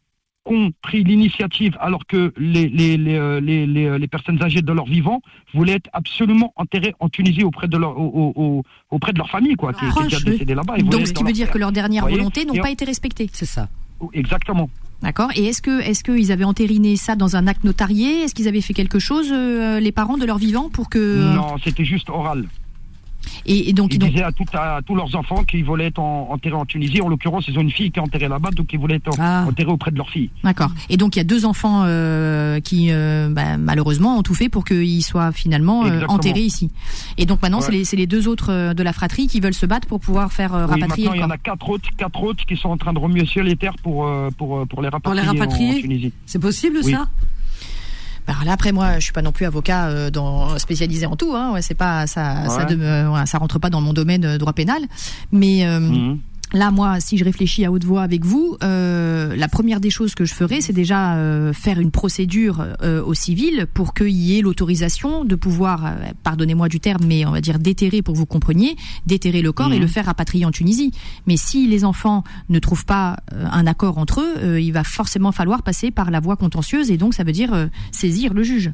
qui ont pris l'initiative alors que les, les, les, euh, les, les, euh, les personnes âgées de leur vivant voulaient être absolument enterrées en Tunisie auprès de leur, au- au- au- auprès de leur famille, quoi, qui, qui est décédée là-bas.
Donc, ce qui veut dire
terre.
que leurs dernières volontés n'ont pas été respectées.
C'est ça.
Exactement.
D'accord. Et est-ce que est-ce qu'ils avaient entériné ça dans un acte notarié? Est-ce qu'ils avaient fait quelque chose, euh, les parents de leur vivant, pour que
Non, c'était juste oral.
Et, et donc,
Ils
donc
disaient à, tout- à tous leurs enfants qu'ils voulaient être en- enterrés en Tunisie. En l'occurrence, ils ont une fille qui est enterrée là-bas, donc ils voulaient être en-
Ah.
enterrés auprès de leur fille.
d'accord. Et donc il y a deux enfants euh, qui euh, bah, malheureusement ont tout fait pour qu'ils soient finalement euh, enterrés ici. Et donc maintenant c'est les c'est les deux autres euh, de la fratrie qui veulent se battre pour pouvoir faire euh,
Oui,
rapatrier
maintenant, il y en a quatre autres, quatre autres qui sont en train de remuer ciel et terre pour, euh, pour, pour les rapatrier,
les rapatrier
en Tunisie.
C'est possible
Oui.
ça?
Bah, là après moi je suis pas non plus avocat euh, dans spécialisé en tout. Hein. Ouais, c'est pas ça ça,
Ouais.
de- ouais, ça rentre pas dans mon domaine euh, droit pénal. Mais euh,
Mhm.
Là, moi, si je réfléchis à haute voix avec vous, euh, la première des choses que je ferais, c'est déjà euh, faire une procédure euh, au civil pour qu'il y ait l'autorisation de pouvoir, euh, pardonnez-moi du terme, mais on va dire déterrer pour que vous compreniez, déterrer le corps et
Mhm.
le faire rapatrier en Tunisie. Mais si les enfants ne trouvent pas un accord entre eux, euh, il va forcément falloir passer par la voie contentieuse et donc ça veut dire euh, saisir le juge.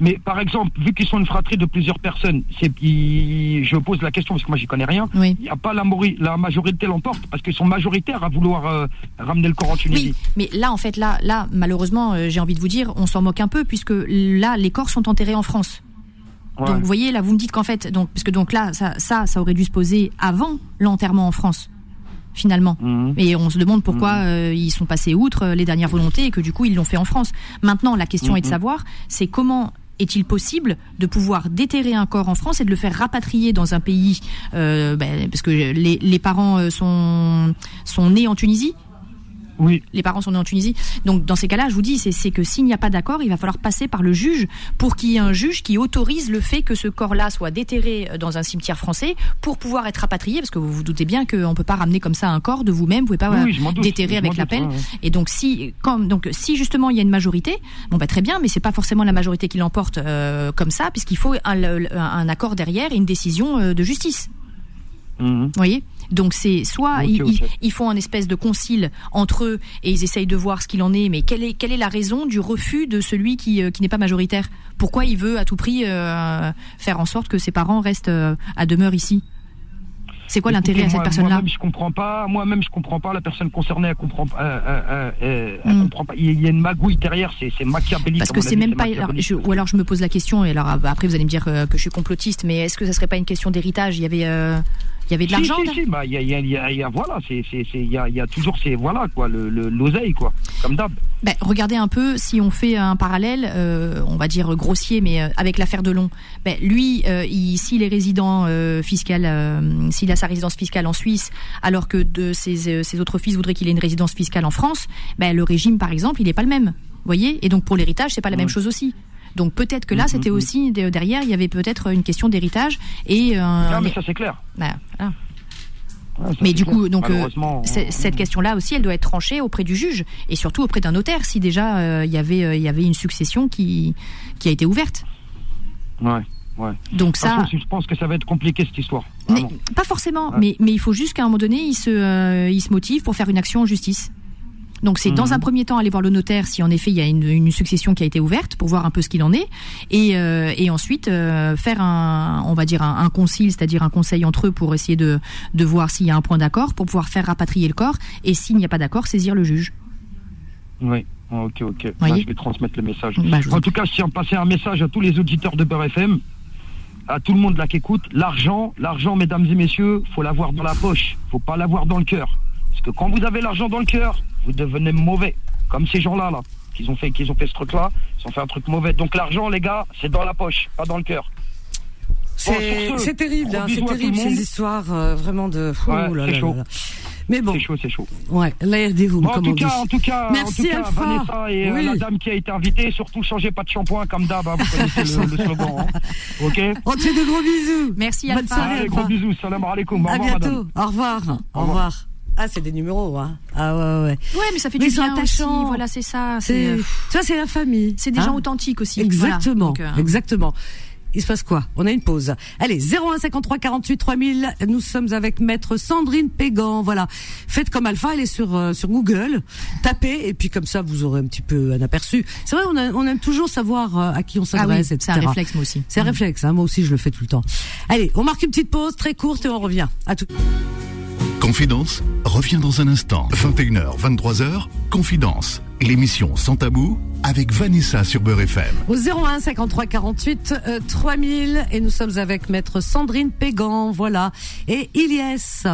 Mais par exemple, vu qu'ils sont une fratrie de plusieurs personnes, c'est, je pose la question parce que moi j'y connais rien.
Oui.
Il n'y a pas la, la majorité l'emporte parce qu'ils sont majoritaires à vouloir euh, ramener le corps en Tunisie.
Oui, mais là, en fait, là, là, malheureusement, euh, j'ai envie de vous dire, on s'en moque un peu puisque là, les corps sont enterrés en France.
Ouais.
Donc, vous voyez, là, vous me dites qu'en fait, donc, parce que donc là, ça, ça, ça aurait dû se poser avant l'enterrement en France, finalement.
Mhm.
Et on se demande pourquoi euh, ils sont passés outre euh, les dernières volontés et que du coup ils l'ont fait en France. Maintenant, la question est de
Mhm.
savoir, c'est comment est-il possible de pouvoir déterrer un corps en France et de le faire rapatrier dans un pays, euh, ben, parce que les, les parents sont sont nés en Tunisie.
Oui.
Les parents sont nés en Tunisie. Donc dans ces cas-là, je vous dis, c'est que s'il n'y a pas d'accord, il va falloir passer par le juge pour qu'il y ait un juge qui autorise le fait que ce corps-là soit déterré euh, dans un cimetière français pour pouvoir être rapatrié, parce que vous vous doutez bien qu'on peut pas ramener comme ça un corps de vous-même, vous pouvez pas
Oui, oui,
déterrer avec la
ouais, ouais.
Et donc si, donc si justement il y a une majorité, bon bah très bien, mais c'est pas forcément la majorité qui l'emporte euh, comme ça, puisqu'il faut un accord derrière et une décision euh, de justice.
Mhm.
Vous voyez? Donc c'est soit ils,
ok.
ils- ils font un espèce de concile entre eux et ils essayent de voir ce qu'il en est, mais quelle est, quelle est la raison du refus de celui qui, euh, qui n'est pas majoritaire? Pourquoi il veut à tout prix euh, faire en sorte que ses parents restent euh, à demeure ici? C'est quoi l'intérêt à cette personne-là?
Moi-même, je comprends pas. Moi-même, je comprends pas. La personne concernée, elle comprend pas. euh, euh, euh, euh, elle
Mm.
comprend pas. Il y a une magouille derrière. C'est machiavélique.
Parce que c'est même pas. alors,
machiavélique.
je- ou alors je me pose la question et alors ah, bah, après vous allez me dire que, que je suis complotiste, mais est-ce que ça serait pas une question d'héritage? Il y avait, euh, il y avait de
Si,
l'argent.
si,
là
si, bah, il y a, y a- y a- y a- voilà, il y a, il y a toujours ces, voilà, quoi, le, le- l'oseille, quoi, comme d'hab.
Ben, regardez un peu si on fait un parallèle, euh, on va dire grossier, mais euh, avec l'affaire de Long. Ben, lui, euh, il- s'il est résident euh, fiscal, s'il a sa résidence fiscale en Suisse, alors que de ses, ses autres fils voudraient qu'il ait une résidence fiscale en France, ben, le régime, par exemple, il n'est pas le même. Voyez? Et donc pour l'héritage, c'est pas la même chose aussi. Donc peut-être que là,
Mhm,
c'était aussi de- derrière, il y avait peut-être une question d'héritage et euh,
Ah, mais ça, c'est clair.
voilà.
Ça,
Mais du
clair.
coup, donc euh, cette question-là aussi, elle doit être tranchée auprès du juge et surtout auprès d'un notaire si déjà euh, il y avait euh, il y avait une succession qui qui a été ouverte.
Ouais, ouais.
Donc ça,
façon, je pense que ça va être compliqué, cette histoire.
mais, pas forcément,
Ouais.
mais mais il faut juste qu'à un moment donné, il se il se motive pour faire une action en justice. Donc c'est dans
Mhm.
un premier temps aller voir le notaire si en effet il y a une, une succession qui a été ouverte pour voir un peu ce qu'il en est et, euh, et ensuite euh, faire un on va dire un, un concile c'est-à-dire un conseil entre eux pour essayer de de voir s'il y a un point d'accord pour pouvoir faire rapatrier le corps et s'il n'y a pas d'accord saisir le juge.
Oui, ok, ok.
Voyez
je vais transmettre le message.
Bah, En
tout cas, je tiens à passer un message à tous les auditeurs de Beurre FM, à tout le monde là qui écoute. L'argent, l'argent, mesdames et messieurs, faut l'avoir dans la poche, faut pas l'avoir dans le cœur. Parce que quand vous avez l'argent dans le cœur, vous devenez mauvais. Comme ces gens-là, là, qui ont fait, qui ont fait ce truc-là, ils ont fait un truc mauvais. Donc l'argent, les gars, c'est dans la poche, pas dans le cœur.
C'est
sur ce,
c'est terrible, hein, c'est terrible
le monde.
ces histoires euh, vraiment de.
Ouais,
là
c'est
là
chaud.
là là. Mais bon,
C'est chaud, c'est chaud.
ouais, l'air-des-vous,
Bon, en tout cas, en tout cas,
Merci,
en tout cas,
Alpha.
Vanessa et euh,
Oui.
la dame qui a été invitée, surtout changez pas de shampoing comme d'hab, hein, vous connaissez le, le slogan. hein. Ok
On te fait de gros bisous.
Merci
Bonne
Alpha.
soirée,
Allez,
Alpha.
gros bisous, salam alaikum. Au
À
revoir,
bientôt.
madame.
Au revoir. Au revoir. Ah, c'est des numéros, hein. Ah ouais, ouais.
Ouais, mais ça fait
Mais
du bien
attachants.
aussi. Voilà, c'est ça.
C'est,
C'est euh,
c'est la famille.
c'est des
hein.
gens authentiques aussi.
Exactement.
Voilà. Donc, euh,
Exactement. Il se passe quoi? On a une pause. Allez, 01 53 48 3000. Nous sommes avec maître Sandrine Pégan. Voilà. Faites comme Alpha, elle est sur euh, sur Google. Tapez et puis comme ça vous aurez un petit peu un aperçu. C'est vrai, on, a- on aime toujours savoir euh, à qui on
Ah oui,
s'adresse,
c'est un réflexe moi aussi.
C'est un réflexe. Hein, moi aussi, je le fais tout le temps. Allez, on marque une petite pause très courte et on revient. À tout.
Confidence revient dans un instant. 21h, 23h, Confidence. L'émission sans tabou avec Vanessa sur Beurre FM.
Au 01 53 48 euh, 3000 et nous sommes avec maître Sandrine Pégan, voilà. Et Iliès,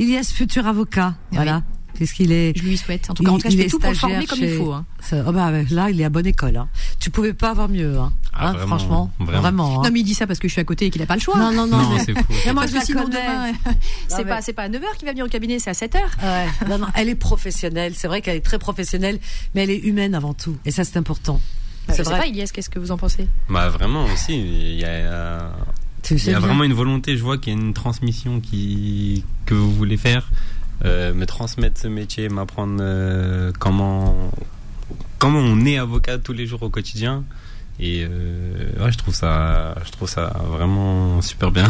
Iliès futur avocat, voilà. Qu'il est
Je lui souhaite. En tout cas, en tout cas,
Il-
je
il
fais
est
tout pour le former comme il faut. hein.
Oh bah là, il est à bonne école. Hein. Tu pouvais pas avoir mieux, hein.
Ah,
Hein,
vraiment,
franchement,
vraiment.
vraiment. hein.
Non, mais il dit ça parce que je suis à côté et qu'il a pas le choix.
non, non, non.
Non,
mais-
c'est
mais moi, je
que
la
sinon,
connais.
demain, c'est
mais-
pas, c'est pas à 9h qu'il va venir au cabinet, c'est à 7h.
Ouais, non, non, elle est professionnelle. C'est vrai qu'elle est très professionnelle, mais elle est humaine avant tout. Et ça, c'est important.
Je
C'est
sais
vrai.
pas, Ilias, qu'est-ce que vous en pensez?
Bah vraiment aussi, il y a,
Tu
il
sais
y a
bien.
vraiment une volonté, je vois qu'il y a une transmission qui, que vous voulez faire, euh, me transmettre ce métier, m'apprendre euh, comment, comment on est avocat tous les jours au quotidien. Et euh, ouais, je trouve ça, je trouve ça vraiment super bien.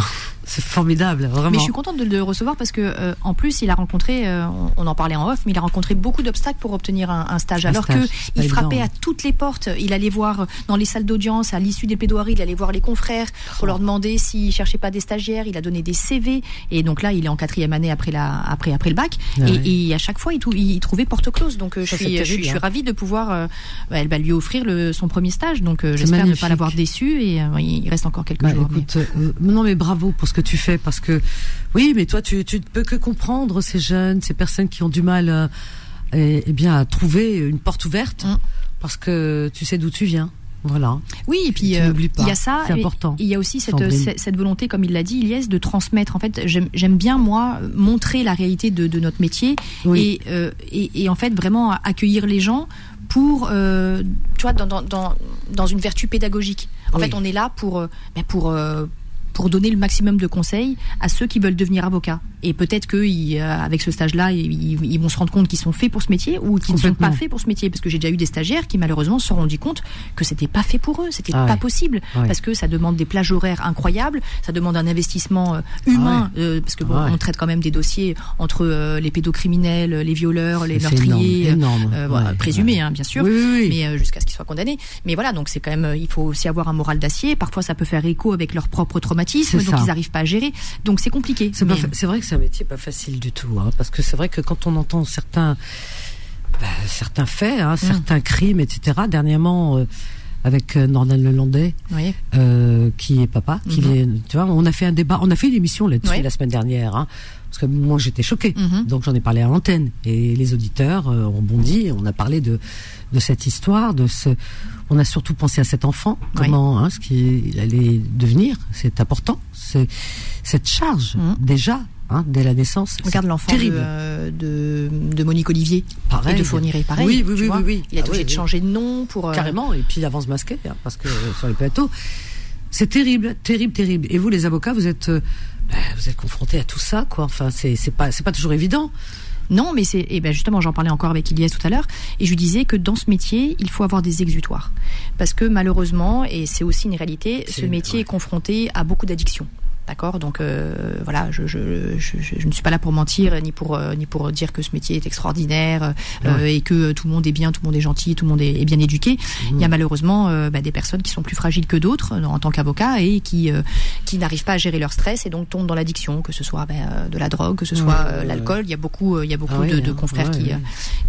C'est formidable, vraiment.
Mais je suis contente de le recevoir parce que euh, en plus il a rencontré, euh, on, on en parlait en off, mais il a rencontré beaucoup d'obstacles pour obtenir un, un stage.
Un
alors
stage,
que
c'est pas
il frappait
évident,
à toutes les portes. Il allait voir dans les salles d'audience, à l'issue des plaidoiries, il allait voir les confrères pour leur demander s'ils cherchaient pas des stagiaires. Il a donné des CV et donc là il est en quatrième année après la après après le bac
Ah
et, à chaque fois il, trou- il trouvait porte close. Donc euh, je
Ça,
suis je, suis-
terrible,
je suis
hein.
ravie de pouvoir euh, bah, lui offrir le, son premier stage. Donc euh, j'espère ne pas l'avoir déçu et euh, il reste encore quelques
Bah,
jours.
écoute, euh, non mais bravo pour ce que tu fais parce que oui, mais toi tu tu ne peux que comprendre ces jeunes, ces personnes qui ont du mal euh, eh, eh bien à trouver une porte ouverte
Mm.
parce que tu sais d'où tu viens. Voilà.
Oui, et puis euh, il y a ça.
C'est
et-
important.
et Il y a aussi cette, cette- volonté, comme il l'a dit, Ilyes, de transmettre. En fait, j'aime bien moi montrer la réalité de, de notre métier
Oui.
et, euh, et, et en fait vraiment accueillir les gens pour, euh, tu vois, dans, dans, dans, une vertu pédagogique. En
Oui.
fait, on est là pour, ben, pour pour donner le maximum de conseils à ceux qui veulent devenir avocats. Et peut-être ils, euh, ce stage-là, ils, vont se rendre compte qu'ils sont faits pour ce métier ou qu'ils ne sont pas faits pour ce métier. Parce que j'ai déjà eu des stagiaires qui malheureusement se sont rendus compte que c'était pas fait pour eux, c'était
Ah
pas
ouais.
possible
Ouais.
parce que ça demande des plages horaires incroyables, ça demande un investissement euh, humain euh, parce que bon,
Ah ouais.
on traite quand même des dossiers entre euh, les pédocriminels, les violeurs, les meurtriers,
énorme, énorme.
euh, présumés hein, bien sûr
Oui, oui, oui.
mais jusqu'à ce qu'ils soient condamnés. Mais voilà, donc c'est quand même, il faut aussi avoir un moral d'acier. Parfois, ça peut faire écho avec leur propre traumatisme, Donc ils n'arrivent pas à gérer. Donc c'est compliqué.
C'est
Mais-
fa- vrai que c'est un métier pas facile du tout, hein, parce que c'est vrai que quand on entend certains, bah, certains faits, hein, certains crimes, etc. Dernièrement, euh, avec euh, Nordan Lelandais,
Oui.
euh, qui est papa, qui
Mhm.
vient- tu vois, on a fait un débat, on a fait une émission là-dessus la semaine dernière, hein, parce que moi j'étais choquée,
Mhm.
donc j'en ai parlé à l'antenne et les auditeurs euh, ont bondi, et on a parlé de de cette histoire, de ce, on a surtout pensé à cet enfant, comment, hein, ce qu'il allait devenir, c'est important, c'est cette charge
Mhm.
déjà, hein, dès la naissance,
Regarde l'enfant de,
terrible.
euh, de, de Monique Olivier
Pareil.
et de Fourniret, pareil.
Oui, oui, oui, oui, oui.
Il a
Ah
été obligé
oui,
de changer de nom pour. euh,
Carrément, et puis avant se masquer, hein, parce que euh, sur le plateau, c'est terrible, terrible, terrible. Et vous, les avocats, vous êtes, bah, vous êtes confrontés à tout ça, quoi. Enfin, c'est pas, c'est pas toujours évident.
Non, mais c'est et ben justement, j'en parlais encore avec Ilyes tout à l'heure, et je lui disais que dans ce métier, il faut avoir des exutoires, parce que malheureusement, et c'est aussi une réalité, ce métier
ouais.
est confronté à beaucoup d'addictions. D'accord, donc euh, voilà, je, je, je, je- je ne suis pas là pour mentir ni pour euh, ni pour dire que ce métier est extraordinaire euh,
Ouais.
et que tout le monde est bien, tout le monde est gentil, tout le monde est, est bien éduqué. Il
Mmh.
y a malheureusement bah, des personnes qui sont plus fragiles que d'autres en tant qu'avocat et qui qui n'arrivent pas à gérer leur stress et donc tombent dans l'addiction, que ce soit euh, de la drogue, que ce soit
Ouais,
l'alcool. Il y a beaucoup il y a beaucoup
Ah ouais,
de, de
hein,
confrères
ouais,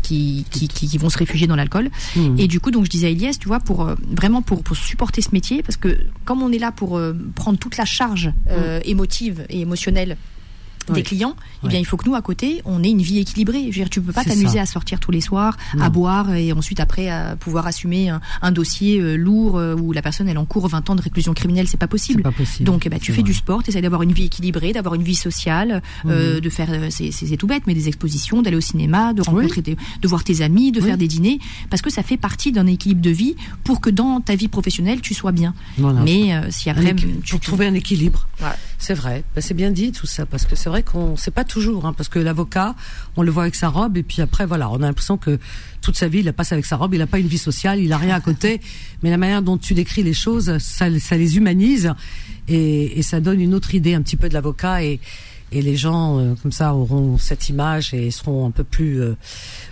qui, qui, qui, qui, qui vont se réfugier dans l'alcool.
Mhm.
Et du coup, donc je disais à Elias, tu vois, pour vraiment pour, pour supporter ce métier, parce que comme on est là pour prendre toute la charge euh, émotive et émotionnelle des clients, eh bien il faut que nous à côté, on ait une vie équilibrée. Je veux dire, tu peux pas t'amuser à sortir tous les soirs,
Non.
à boire et ensuite après à pouvoir assumer un, un dossier euh, lourd euh, où la personne elle encourt 20 ans de réclusion criminelle, c'est pas possible.
pas possible.
Donc, eh ben, tu fais du sport, tu d'avoir une vie équilibrée, d'avoir une vie sociale, euh,
Mhm.
de faire, c'est tout bête, mais des expositions, d'aller au cinéma, de rencontrer, de voir tes amis, de faire des dîners, parce que ça fait partie d'un équilibre de vie pour que dans ta vie professionnelle, tu sois bien.
Voilà.
Mais si après, tu
pour trouver un équilibre. C'est vrai. Ben, c'est bien dit tout ça parce que c'est vrai qu'on sait pas toujours hein, parce que l'avocat, on le voit avec sa robe et puis après voilà, on a l'impression que toute sa vie il la passe avec sa robe, il a pas une vie sociale, il a rien à côté. mais la manière dont tu décris les choses, ça, ça les humanise et, et ça donne une autre idée un petit peu de l'avocat et et les gens euh, comme ça auront cette image et seront un peu plus euh,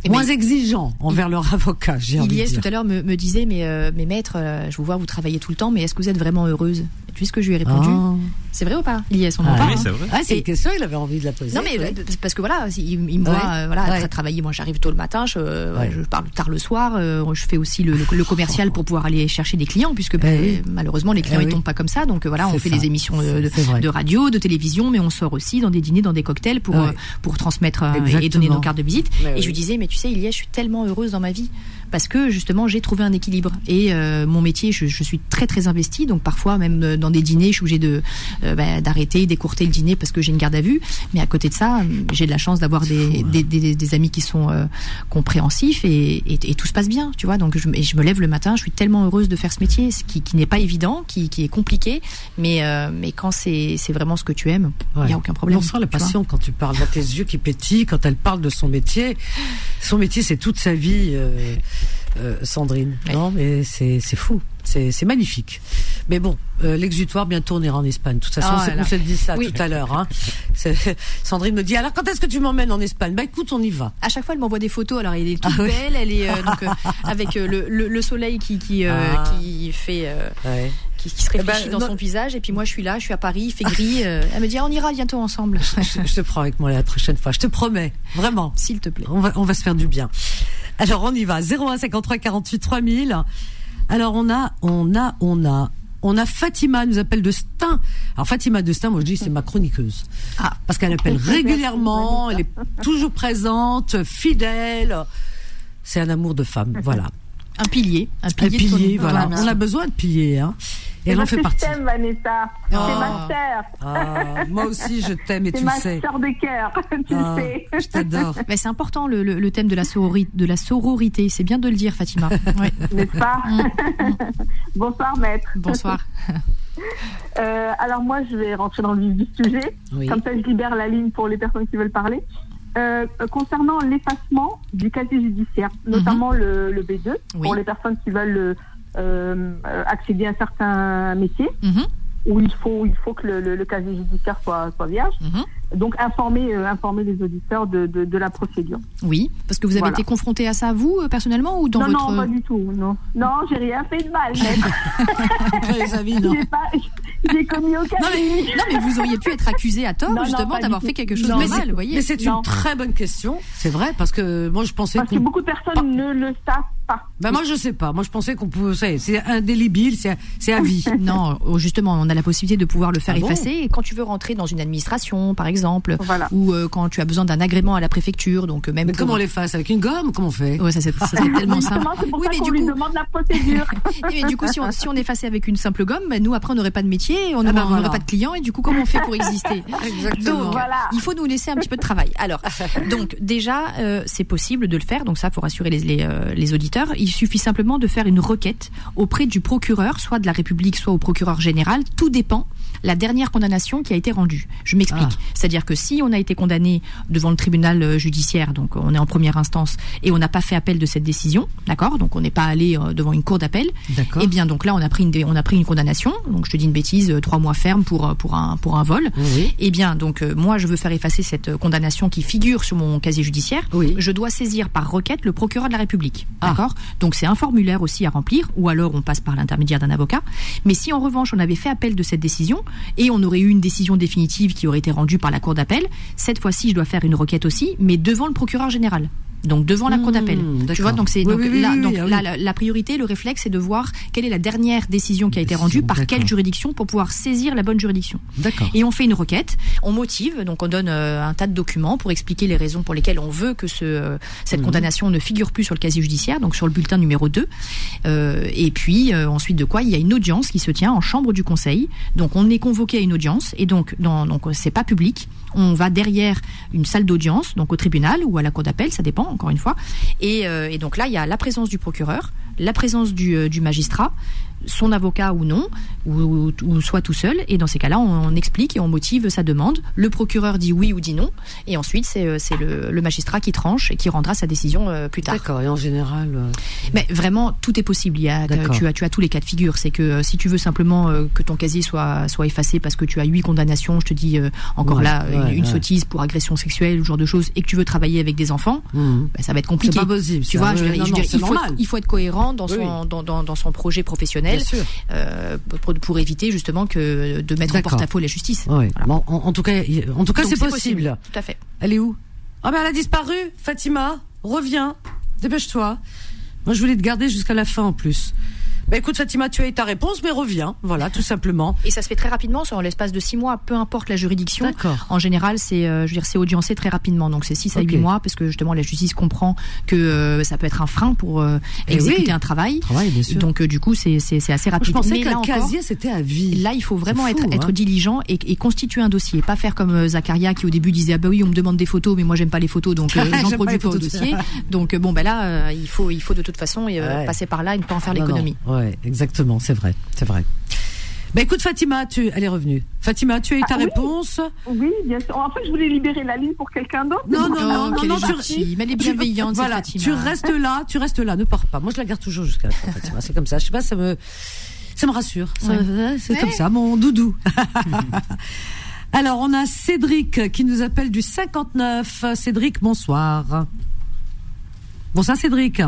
moins exigeants envers leur avocat. J'ai envie de
Iliès tout à l'heure me, me disait mais euh, mais maître, euh, je vous vois vous travaillez tout le temps, mais est-ce que vous êtes vraiment heureuse? Et Tu sais ce que je lui ai répondu
Ah.
C'est vrai ou pas? Iliès, on en
Ah,
parle.
oui, c'est vrai.
Ah, c'est une question, il avait envie de la poser.
Non mais
ouais.
parce que voilà, il, il me voit euh, voilà
Ouais.
tra- travailler. Moi, j'arrive tôt le matin, je, euh,
Ouais.
je parle tard le soir. euh, je fais aussi le, le- le commercial pour pouvoir aller chercher des clients, puisque bah,
Eh oui.
malheureusement les clients
Eh
ils
oui.
tombent pas comme ça. Donc euh, voilà, on fait
ça.
des émissions de, radio, de télévision, mais on sort aussi dans des dîners, dans des cocktails pour
Ouais.
euh, pour transmettre euh, et donner nos cartes de visite.
Mais
et
oui.
je lui disais, mais tu sais, Ilia, je suis tellement heureuse dans ma vie parce que justement j'ai trouvé un équilibre et euh, mon métier, je, je suis très très investie. Donc parfois même euh, dans des dîners, je suis obligée de euh, bah, d'arrêter, d'écourter le dîner parce que j'ai une garde à vue. Mais à côté de ça, euh, j'ai de la chance d'avoir des,
hein.
des, des, des amis qui sont euh, compréhensifs et, et, et tout se passe bien, tu vois. Donc je, et je me lève le matin, je suis tellement heureuse de faire ce métier, ce qui, qui n'est pas évident, qui, qui est compliqué, mais euh, mais quand c'est c'est vraiment ce que tu aimes, il
Ouais.
y a aucun problème.
On sent la passion quand tu parles dans tes yeux qui pétillent, quand elle parle de son métier. Son métier, c'est toute sa vie, euh, Sandrine. Non, mais c'est c'est fou. C'est c'est magnifique. Mais bon, euh, l'exutoire, bientôt, on ira en Espagne. De toute façon,
Ah,
c'est-
là.
on s'est dit ça
Oui.
tout à l'heure. Hein. Sandrine me dit, alors quand est-ce que tu m'emmènes en Espagne? Bah écoute, on y va.
à chaque fois, elle m'envoie des photos. Alors, elle est toute
Ah oui.
belle, elle est euh, donc, euh, avec euh, le, le, le soleil qui qui, euh,
Ah.
qui fait euh,
Ouais.
qui, qui se réfléchit
ben,
dans
non.
son visage. Et puis moi, je suis là, je suis à Paris, il fait gris. elle me dit, Ah, on ira bientôt ensemble,
je, je te prends avec moi la prochaine fois. Je te promets. Vraiment.
s'il te plaît.
On va, on va se faire du bien. Alors on y va. 01 53 48 3000. Alors on a, on a, on a, on a Fatima nous appelle de Stein. Alors Fatima de Stein, moi je dis c'est ma chroniqueuse.
Ah.
Parce qu'elle appelle régulièrement, elle est toujours présente, fidèle. C'est un amour de femme. Voilà.
Un pilier. Un
Un
pilier, de
pilier, voilà. On a besoin de piliers, hein. Et elle en fait
que
partie.
Je t'aime, Vanessa.
Oh.
C'est ma sœur.
Ah, moi aussi, je t'aime et
C'est
tu
ma
le sais.
sœur de cœur. tu
Ah,
le sais.
je t'adore.
Mais c'est important le, le- le thème de la, sorori- de la sororité. C'est bien de le dire, Fatima. Ouais.
N'est-ce pas
Mm,
Bonsoir, maître.
Bonsoir.
Euh, alors moi, je vais rentrer dans le vif du sujet.
Oui.
Comme ça, je libère la ligne pour les personnes qui veulent parler. Euh, concernant l'effacement du casier judiciaire, notamment le, le B2,
Mhm. Oui.
pour les personnes qui veulent euh, accéder à certains métiers,
Mhm,
où il faut, il faut que le, le- le casier judiciaire soit, soit vierge.
mhm.
Donc informer, euh, informer les auditeurs de, de, de la procédure.
Oui, parce que vous avez
Voilà.
été confronté à ça, vous, euh, personnellement, ou dans
non,
votre...
non, pas du tout. Non, non, j'ai rien fait de mal.
non.
J'ai pas, j'ai commis aucun
Non mais, non, mais vous auriez pu être accusé à tort,
Non,
justement, d'avoir fait quelque chose
Non,
de
mais
mal, vous voyez.
Mais c'est
Non.
une très bonne question. C'est vrai, parce que moi, je pensais
Parce que beaucoup de personnes ne le savent pas.
Bah, moi, je sais pas. Moi, je pensais qu'on pouvait. C'est indélébile, c'est c'est à vie.
Non, oh, justement, on a la possibilité de pouvoir le faire
Ah bon
effacer. Et quand tu veux rentrer dans une administration, par exemple,
Voilà.
ou euh, quand tu as besoin d'un agrément à la préfecture, donc euh, même
Mais
pour-
comment on les fasse? Avec une gomme? Comment on fait?
Ouais, ça c'est c'est tellement simple.
Pour
Oui,
ça
mais du
lui
coup,
demande la procédure.
mais du coup, si on, si on effaçait avec une simple gomme, bah, nous après on n'aurait pas de métier, on
Ah
n'aurait
bah
on n'aurait
voilà.
pas de clients, et du coup, comment on fait pour exister?
Exactement.
Donc,
Voilà.
il faut nous laisser un petit peu de travail. Alors, donc déjà, euh, c'est possible de le faire. Donc ça, faut rassurer les, les, euh, les auditeurs. Il suffit simplement de faire une requête auprès du procureur, soit de la République, soit au procureur général. Tout dépend la dernière condamnation qui a été rendue. Je m'explique.
Ah.
C'est-à-dire que si on a été condamné devant le tribunal euh, judiciaire, donc on est en première instance, et on n'a pas fait appel de cette décision, d'accord Donc on n'est pas allé euh, devant une cour d'appel.
D'accord.
Eh bien, donc là, on a pris une, on a pris une condamnation. Donc je te dis une bêtise, euh, trois mois ferme pour pour un pour un vol.
Oui.
Eh bien, donc moi, je veux faire effacer cette condamnation qui figure sur mon casier judiciaire.
Oui.
Je dois saisir par requête le procureur de la République.
Ah.
D'accord Donc c'est un formulaire aussi à remplir, ou alors on passe par l'intermédiaire d'un avocat. Mais si en revanche on avait fait appel de cette décision et on aurait eu une décision définitive qui aurait été rendue par la cour d'appel, cette fois-ci je dois faire une requête aussi, mais devant le procureur général. Donc devant la cour
Mmh,
d'appel. Tu vois, donc c'est
Oui,
donc
oui,
là,
oui,
donc
oui, ah
là, la, la priorité, le réflexe, c'est de voir quelle est la dernière décision qui a été rendue par quelle juridiction pour pouvoir saisir la bonne juridiction.
D'accord.
Et on fait une requête, on motive, donc on donne euh, un tas de documents pour expliquer les raisons pour lesquelles on veut que ce, euh, cette
Mhm.
condamnation ne figure plus sur le casier judiciaire, donc sur le bulletin numéro 2. Euh, et puis ensuite de quoi il y a une audience qui se tient en chambre du conseil. Donc on est convoqué à une audience et donc dans, donc c'est pas public. On va derrière une salle d'audience, donc au tribunal ou à la cour d'appel, ça dépend encore une fois. Et, euh, donc là il y a la présence du procureur, la présence du, euh, du magistrat, son avocat ou non, ou, ou soit tout seul. Et dans ces cas-là, on, on explique et on motive sa demande. Le procureur dit oui ou dit non. Et ensuite, c'est euh, c'est le, le magistrat qui tranche et qui rendra sa décision euh, plus tard.
D'accord. Et en général. euh,
Mais vraiment, tout est possible. Il y a, tu, as, tu as tous les cas de figure. C'est que si tu veux simplement euh, que ton casier soit, soit effacé parce que tu as huit condamnations, je te dis encore
Ouais,
là, une,
ouais,
une
ouais.
sottise pour agression sexuelle, ce genre de choses, et que tu veux travailler avec des enfants,
hmm.
bah, ça va être
C'est
compliqué.
pas possible.
Tu
ça.
vois, je
non, non,
dire,
c'est
il, faut,
normal.
il faut être cohérent dans
Oui,
son, dans, dans, dans son projet professionnel Euh, pour, pour éviter justement que de mettre en porte-à-faux la justice.
Ouais.
Voilà.
Bon, en, en tout cas, en tout cas, c'est possible.
Tout à fait.
Elle est où? Ah ben elle a disparu. Fatima, reviens. Dépêche-toi. Moi je voulais te garder jusqu'à la fin en plus. Bah écoute Fatima, tu as eu ta réponse, mais reviens. Voilà, tout simplement.
Et ça se fait très rapidement, sur l'espace de six mois, peu importe la juridiction.
D'accord.
En général, c'est, euh, je veux dire, c'est audiencé très rapidement, donc c'est 6 à
Ok.
8 mois, parce que justement la justice comprend que euh, ça peut être un frein pour euh,
Eh
exécuter
oui.
un travail.
Travail, bien sûr.
Donc du coup, c'est, c'est, c'est assez
Moi,
rapide.
je pensais
Mais
qu'un casier c'était à vie.
Là, il faut vraiment être,
fou,
être
hein.
diligent et, et constituer un dossier. Pas faire comme Zacharia qui au début disait ah bah oui on me demande des photos mais moi j'aime pas les photos donc j'en produis pas au dossier. Donc bon bah là il faut il faut de toute façon
Ouais.
passer par là et ne pas en faire
Non,
l'économie.
non. Ouais, exactement, c'est vrai, c'est vrai. Bah écoute Fatima, tu, elle est revenue. Fatima, tu as eu ta
Ah oui.
réponse.
Oui, bien sûr. En fait, je voulais libérer la ligne pour quelqu'un d'autre.
Non, non,
Oh,
non, non, non,
est
tu-
gentille, mais elle est bienveillante,
Voilà,
Fatima.
tu restes là, tu restes là, ne pars pas. Moi, je la garde toujours jusqu'à la fin, Fatima. C'est comme ça. Je sais pas, ça me, ça me rassure.
Ouais.
C'est
Ouais.
comme ça, mon doudou. Alors, on a Cédric qui nous appelle du 59. Cédric, bonsoir. Bonsoir, Cédric.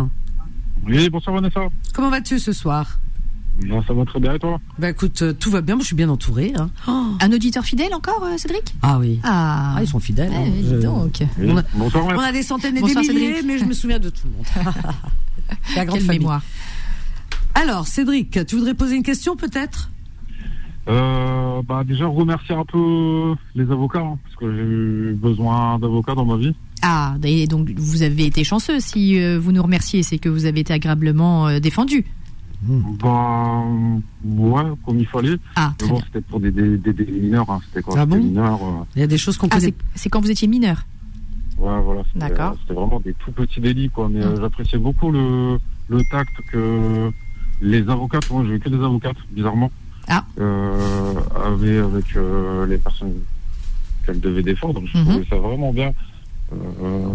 Oui, bonsoir Vanessa.
Comment vas-tu ce soir?
Ben, ça va très bien et toi?
Bah écoute, euh, tout va bien. Moi, je suis bien entourée. hein. Oh.
Un auditeur fidèle encore euh, Cédric?
Ah oui.
Ah,
Ah, ils sont fidèles. hein. Je-
donc.
Oui.
On a-
Bonsoir
On a des centaines et des milliers,
Cédric.
mais je me souviens de tout le monde. La grande
Quelle
famille.
mémoire.
Alors, Cédric, tu voudrais poser une question peut-être?
Euh, bah, déjà remercier un peu les avocats, hein, parce que j'ai eu besoin d'avocats dans ma vie.
Ah, et donc vous avez été chanceux. Si euh, vous nous remerciez, c'est que vous avez été agréablement euh, défendu.
Ben, ouais, comme il fallait.
Ah, très
bon, c'était pour des, des, des, des mineurs. Hein. C'était quand
Ah bon
mineur. euh,
Il y a des choses qu'on
Ah,
connaît.
c'est quand vous étiez mineur.
ouais, voilà. C'était,
D'accord.
C'était vraiment des tout petits délits, quoi. Mais euh, j'appréciais beaucoup le, le tact que les avocates, moi, j'ai eu que des avocates, bizarrement,
Ah.
euh, avaient avec euh, les personnes qu'elles devaient défendre. Je
Mhm.
trouvais ça vraiment bien. Euh,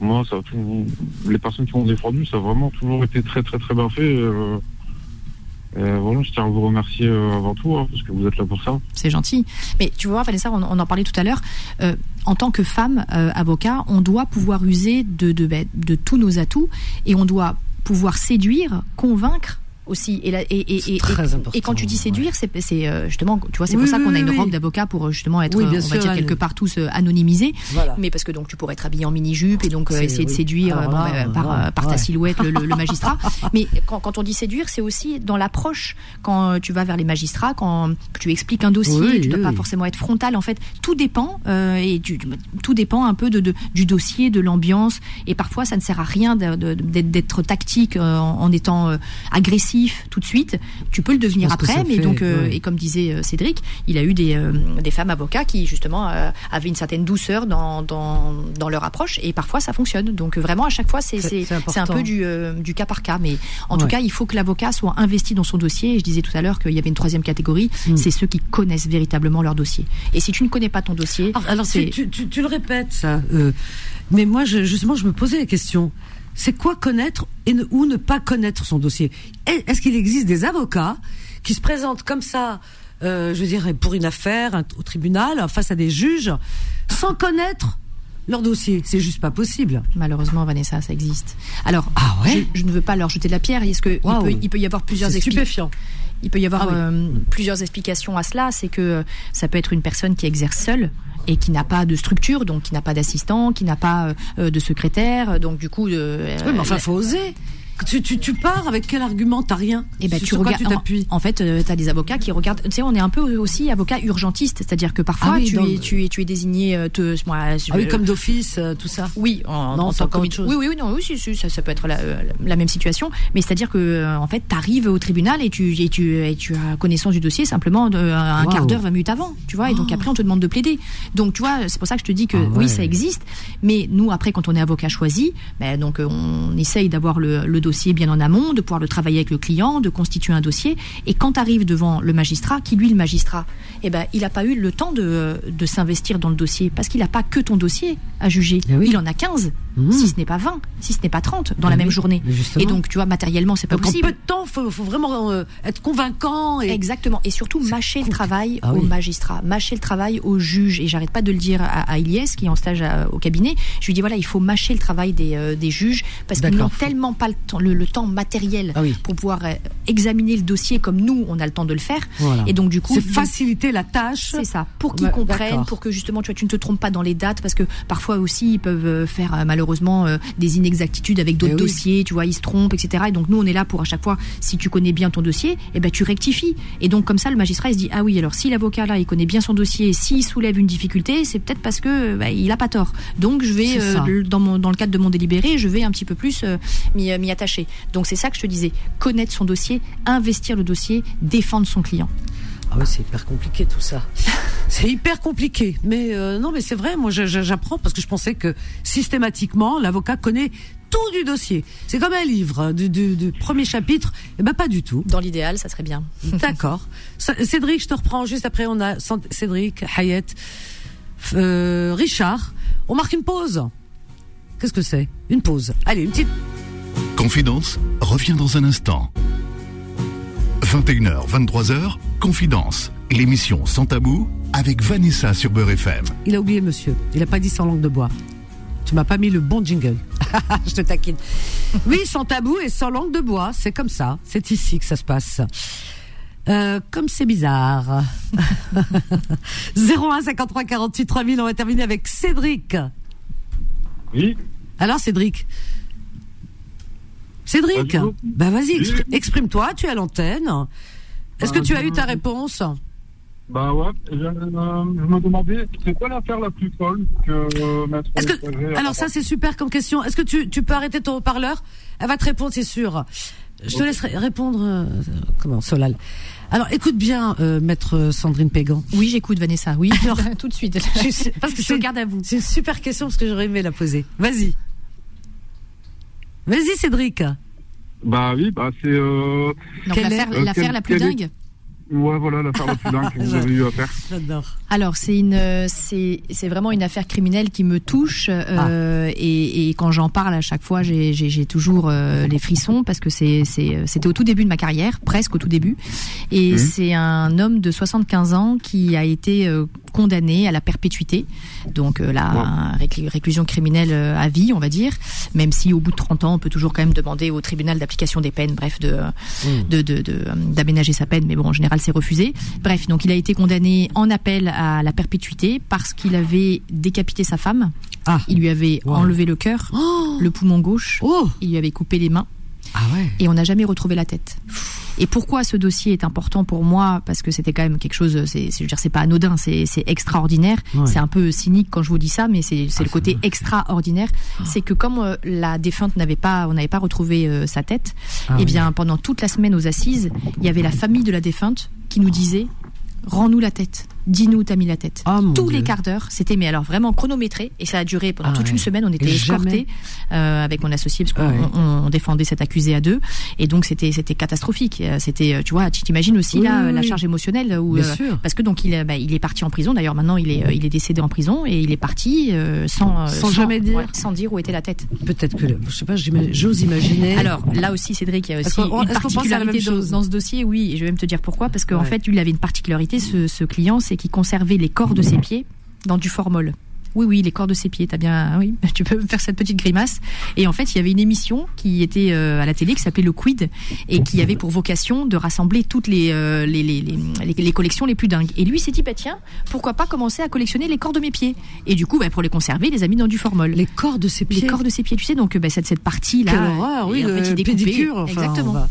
moi, ça a tout, les personnes qui m'ont défendu, ça a vraiment toujours été très, très, très bien fait. euh, voilà, je tiens à vous remercier euh, avant tout, hein, parce que vous êtes là pour ça.
C'est gentil. Mais tu vois, Vanessa, on, en parlait tout à l'heure. euh, en tant que femme euh, avocat, on doit pouvoir user de, de tous nos atouts et on doit pouvoir séduire, convaincre aussi. Et, la- et, et, et,
très
et-
important,
et quand tu dis séduire, c'est c'est, euh, justement, tu vois, c'est
Oui,
pour ça qu'on a une
oui.
robe d'avocat pour euh, justement être,
Oui,
euh, on va
sûr,
dire quelque part tous anonymisés.
Voilà.
Mais parce que donc tu pourrais être habillé en mini-jupe et donc euh, essayer de séduire
Alors
bon,
là,
ben, par,
ouais,
ta
ouais.
silhouette le, le- le magistrat. Mais quand, quand on dit séduire, c'est aussi dans l'approche. Quand tu vas vers les magistrats, quand tu expliques un dossier,
Oui,
tu dois
oui,
pas forcément être frontal. En fait, tout dépend euh, et tout dépend un peu de, de- du dossier, de l'ambiance. Et parfois, ça ne sert à rien d'être tactique en, en étant euh, tout de suite. Tu peux le devenir après, mais
fait,
donc euh,
ouais.
et comme disait euh, Cédric, il a eu des, euh, des femmes avocats qui justement euh, avaient une certaine douceur dans, dans, dans leur approche et parfois ça fonctionne. Donc vraiment à chaque fois c'est un peu du, du cas par cas, mais en tout cas il faut que l'avocat soit investi dans son dossier. Et je disais tout à l'heure qu'il y avait une troisième catégorie,
Mm.
c'est ceux qui connaissent véritablement leur dossier. Et si tu ne connais pas ton dossier,
Alors, alors, tu, tu, tu- le répètes, ça. mais moi, je, justement, je me posais la question. C'est quoi connaître et ne- ou ne pas connaître son dossier? Est- Est-ce qu'il existe des avocats qui se présentent comme ça, euh, je dirais, pour une affaire un- au tribunal, face à des juges, sans connaître leur dossier? C'est juste pas possible.
malheureusement Vanessa ça existe. Alors
Ah ouais?
je, je ne veux pas leur jeter de la pierre. Est-ce que il peut, il peut y avoir plusieurs
stupéfiant.
Il peut y avoir
Ah oui.
euh, plusieurs explications à cela. C'est que ça peut être une personne qui exerce seule et qui n'a pas de structure, donc qui n'a pas d'assistant, qui n'a pas euh, de secrétaire, donc du coup. euh,
Oui, mais enfin, faut oser. Tu, tu, tu pars avec quel argument T'as rien.
eh ben, tu regardes. En, en fait, tu as des avocats qui regardent. Tu sais, on est un peu aussi avocat urgentiste, c'est-à-dire que parfois
Ah oui,
tu, es,
le-
tu es tu es désigné. euh, te, moi, je-
Ah oui, comme d'office, euh, tout ça.
Oui, en,
Non,
en
c'est
tant
encore
que
autre chose.
Oui, oui, oui, non, oui, si, si, ça, ça peut être la, euh, la même situation, mais c'est-à-dire que euh, en fait, tu arrives au tribunal et tu, et tu et tu as connaissance du dossier simplement de, un quart d'heure, 20 minutes avant, tu vois, et donc
Oh.
après on te demande de plaider. Donc tu vois, c'est pour ça que je te dis que
Ah ouais.
oui, ça existe, mais nous après quand on est avocat choisi, ben, donc euh, on essaye d'avoir le, le dossier bien en amont, de pouvoir le travailler avec le client, de constituer un dossier, et quand tu arrives devant le magistrat, qui lui le magistrat, eh ben il n'a pas eu le temps de, de s'investir dans le dossier parce qu'il n'a pas que ton dossier à juger,
Eh oui.
il en a 15
Mmh.
si ce n'est pas 20, si ce n'est pas 30 dans la
Ah
même journée. Et donc, tu vois, matériellement, c'est pas
Donc en
possible.
peu de temps, faut, faut vraiment euh, être convaincant et
Exactement. Et surtout, mâcher le travail
Ah
au
oui.
magistrat, mâcher le travail au juge. Et j'arrête pas de le dire à, à Ilyes, qui est en stage à- au cabinet. Je lui dis, voilà, il faut mâcher le travail des, euh, des juges parce qu'ils n'ont tellement pas le temps, le, le temps matériel
Ah oui.
pour pouvoir euh, examiner le dossier comme nous, on a le temps de le faire.
Voilà.
Et donc, du coup,
c'est faciliter la tâche.
c'est ça, pour qu'ils
Ouais,
comprennent, pour que justement tu, vois, tu ne te trompes pas dans les dates, parce que parfois aussi ils peuvent euh, faire euh, malheureusement euh, des inexactitudes avec d'autres
Eh oui.
dossiers, tu vois, ils se trompent, etc. Et donc nous on est là pour à chaque fois, si tu connais bien ton dossier, eh ben tu rectifies. Et donc comme ça le magistrat il se dit ah oui alors si l'avocat là il connaît bien son dossier, s'il soulève une difficulté, c'est peut-être parce que bah, il a pas tort. Donc je vais euh, dans mon dans le cadre de mon délibéré, je vais un petit peu plus euh, m'y euh, Donc c'est ça que je te disais, connaître son dossier, investir le dossier, défendre son client.
Ah oui, c'est hyper compliqué tout ça. c'est hyper compliqué. Mais euh, non, mais c'est vrai. Moi, j'apprends parce que je pensais que systématiquement, l'avocat connaît tout du dossier. C'est comme un livre hein, du, du- du premier chapitre. Eh ben pas du tout.
Dans l'idéal, ça serait bien.
D'accord. Cédric, je te reprends juste après. On a Cédric, Hayet, euh, Richard. On marque une pause. Qu'est-ce que c'est? Une pause. Allez, une petite.
Confidence revient dans un instant. 21h, 23h, Confidence, l'émission sans tabou avec Vanessa sur Beurre FM.
Il a oublié, monsieur. Il a pas dit sans langue de bois. Tu m'as pas mis le bon jingle. je te taquine. Oui, sans tabou et sans langue de bois. C'est comme ça. C'est ici que ça se passe. Euh, comme c'est bizarre. 01 53 48 3000. On va terminer avec Cédric.
Oui,
Alors, Cédric. Cédric. Bah, vas-y, exprime-toi. Tu es à l'antenne. Est-ce que
Ah,
tu as eu ta réponse
Bah ouais, je, euh, je me demandais, c'est quoi l'affaire la plus folle que euh, Maître
que alors ça c'est super comme question. Est-ce que tu, tu peux arrêter ton haut-parleur? Elle va te répondre, c'est sûr. Je te laisse ré- répondre. euh, comment Solal. Alors écoute bien, euh, maître Sandrine Pégan.
Oui, j'écoute Vanessa. Oui,
Alors,
tout de suite.
Je parce que
je
c'est-
garde à vous.
C'est une super question parce que j'aurais aimé la poser. Vas-y. Vas-y Cédric.
Bah oui, bah c'est... Euh,
l'affaire,
est- euh,
la plus dingue.
Ouais, voilà, l'affaire la plus dingue que vous avez eu à faire.
J'adore.
Alors c'est une, euh, c'est c'est vraiment une affaire criminelle qui me touche euh, et, et quand j'en parle à chaque fois, j'ai j'ai j'ai toujours euh, les frissons parce que c'est c'est c'était au tout début de ma carrière, presque au tout début, et
Mhm.
c'est un homme de 75 ans qui a été euh, condamné à la perpétuité, donc euh, la réclu- réclusion criminelle à vie, on va dire, même si au bout de 30 ans, on peut toujours quand même demander au tribunal d'application des peines, bref, de de de- de- d'aménager sa peine, mais bon, en général, c'est refusé. Bref, donc il a été condamné en appel à la perpétuité parce qu'il avait décapité sa femme.
Ah.
Il lui avait
Wow.
enlevé le cœur,
Oh.
le poumon gauche,
Oh.
il lui avait coupé les mains
Ah ouais.
et on n'a jamais retrouvé la tête. Et pourquoi ce dossier est important pour moi Parce que c'était quand même quelque chose, c'est, c'est- je veux dire, c'est pas anodin, c'est, c'est extraordinaire.
Ouais.
C'est un peu cynique quand je vous dis ça, mais c'est, c'est
Ah,
le côté extraordinaire. C'est que comme euh, la défunte n'avait pas, on n'avait pas retrouvé euh, sa tête,
Ah
eh
oui.
bien pendant toute la semaine aux assises, il y avait la famille de la défunte qui nous disait Rends-nous la tête. Dis-nous où t'as mis la tête.
Ah,
Tous
Dieu.
les quarts d'heure, c'était mais alors vraiment chronométré et ça a duré pendant
Ah
toute
ouais.
une semaine. On était escortés euh, avec mon associé parce qu'on
Ah
on- on défendait cet accusé à deux et donc c'était c'était catastrophique. Euh, C'était euh, tu vois, tu t'imagines aussi
Oui,
là
oui,
la charge émotionnelle où
Bien
euh, parce que donc il est, bah, il est parti en prison. D'ailleurs maintenant il est euh, il est décédé en prison et il est parti euh, sans euh,
Sans jamais dire.
ouais, sans dire où était la tête.
Peut-être que je sais pas, j'ose imaginer.
Alors là aussi, Cédric, il y a aussi une particularité dans, dans ce dossier. Oui, et je vais même te dire pourquoi. Parce qu'en
Ouais.
fait, il avait une particularité, ce, ce client, c'est qu'il conservait les corps de ses pieds dans du formol. Oui, oui, les corps de ses pieds. T'as bien, oui, tu peux faire cette petite grimace. Et en fait, il y avait une émission qui était euh, à la télé qui s'appelait le Quid et qui avait pour vocation de rassembler toutes les euh, les, les, les, les- collections les plus dingues. Et lui s'est dit, bah tiens, pourquoi pas commencer à collectionner les corps de mes pieds Et du coup, bah, pour les conserver, il les a mis dans du formol.
les corps de ses pieds.
Les corps de ses pieds, tu sais, donc bah, cette, cette partie-là.
Quelle horreur, oui,
et en fait, il découpait-
pédicure. enfin,
Exactement.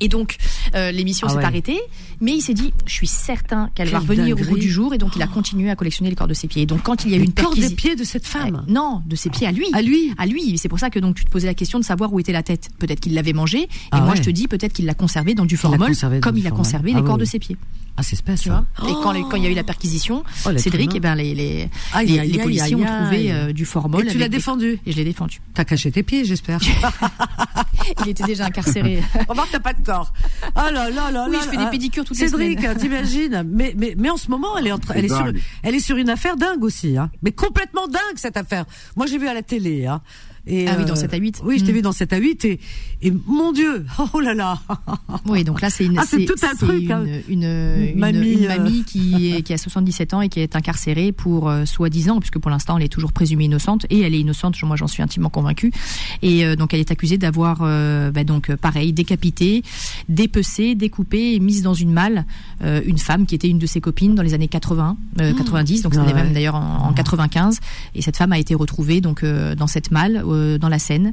Et donc, euh, l'émission
Ah
s'est
ouais.
arrêtée, mais il s'est dit, je suis certain qu'elle va revenir au bout du jour, et donc il a continué à collectionner les corps de ses pieds. Et donc, quand il y a eu une
corps des pieds de cette femme.
non, de ses pieds à lui.
À lui.
À lui. C'est pour ça que donc tu te posais la question de savoir où était la tête. Peut-être qu'il l'avait mangé, et
Ah
moi
ouais.
je te dis peut-être qu'il l'a conservé dans du formol, comme il a conservé
Ah
les corps
oui.
de ses pieds.
Ah, c'est spécial.
Tu vois Et quand, les- quand il y a eu la perquisition,
Oh,
Cédric,
humain.
eh ben les les,
Aïe,
les,
aïe,
les
aïe,
policiers
aïe,
ont trouvé euh, du formol.
Et tu l'as
des-
défendu.
Et je l'ai défendu.
T'as caché tes pieds, j'espère.
Il était déjà incarcéré.
Remarque, t'as pas de corps. Oh là là là
Oui,
là
je fais
là.
des pédicures toutes les
Cédric, t'imagines mais, mais, mais en ce moment, elle est, en train- elle, est sur,
dingue.
elle est sur une affaire dingue aussi. Hein. Mais complètement dingue, cette affaire. Moi, j'ai vu à la télé. Hein. Et,
Ah oui, dans 7 à 8.
Oui, je t'ai
Mm.
vu dans 7 à 8. Et, et mon Dieu, oh là là.
Oui, donc là c'est une,
Ah, c'est tout un
c'est
truc,
une,
hein.
une, une,
mamie,
une
euh.
mamie qui, est, qui a 77 ans et qui est incarcérée pour euh, soi-disant, puisque pour l'instant elle est toujours présumée innocente et elle est innocente, moi j'en suis intimement convaincue. Et euh, donc elle est accusée d'avoir, euh, bah, donc euh, pareil, décapité, dépecé, découpé et mise dans une malle euh, une femme qui était une de ses copines dans les années 80, euh, 90, donc c'était
Ah ouais.
même d'ailleurs en, en 95. Et cette femme a été retrouvée donc euh, dans cette malle euh, dans la Seine.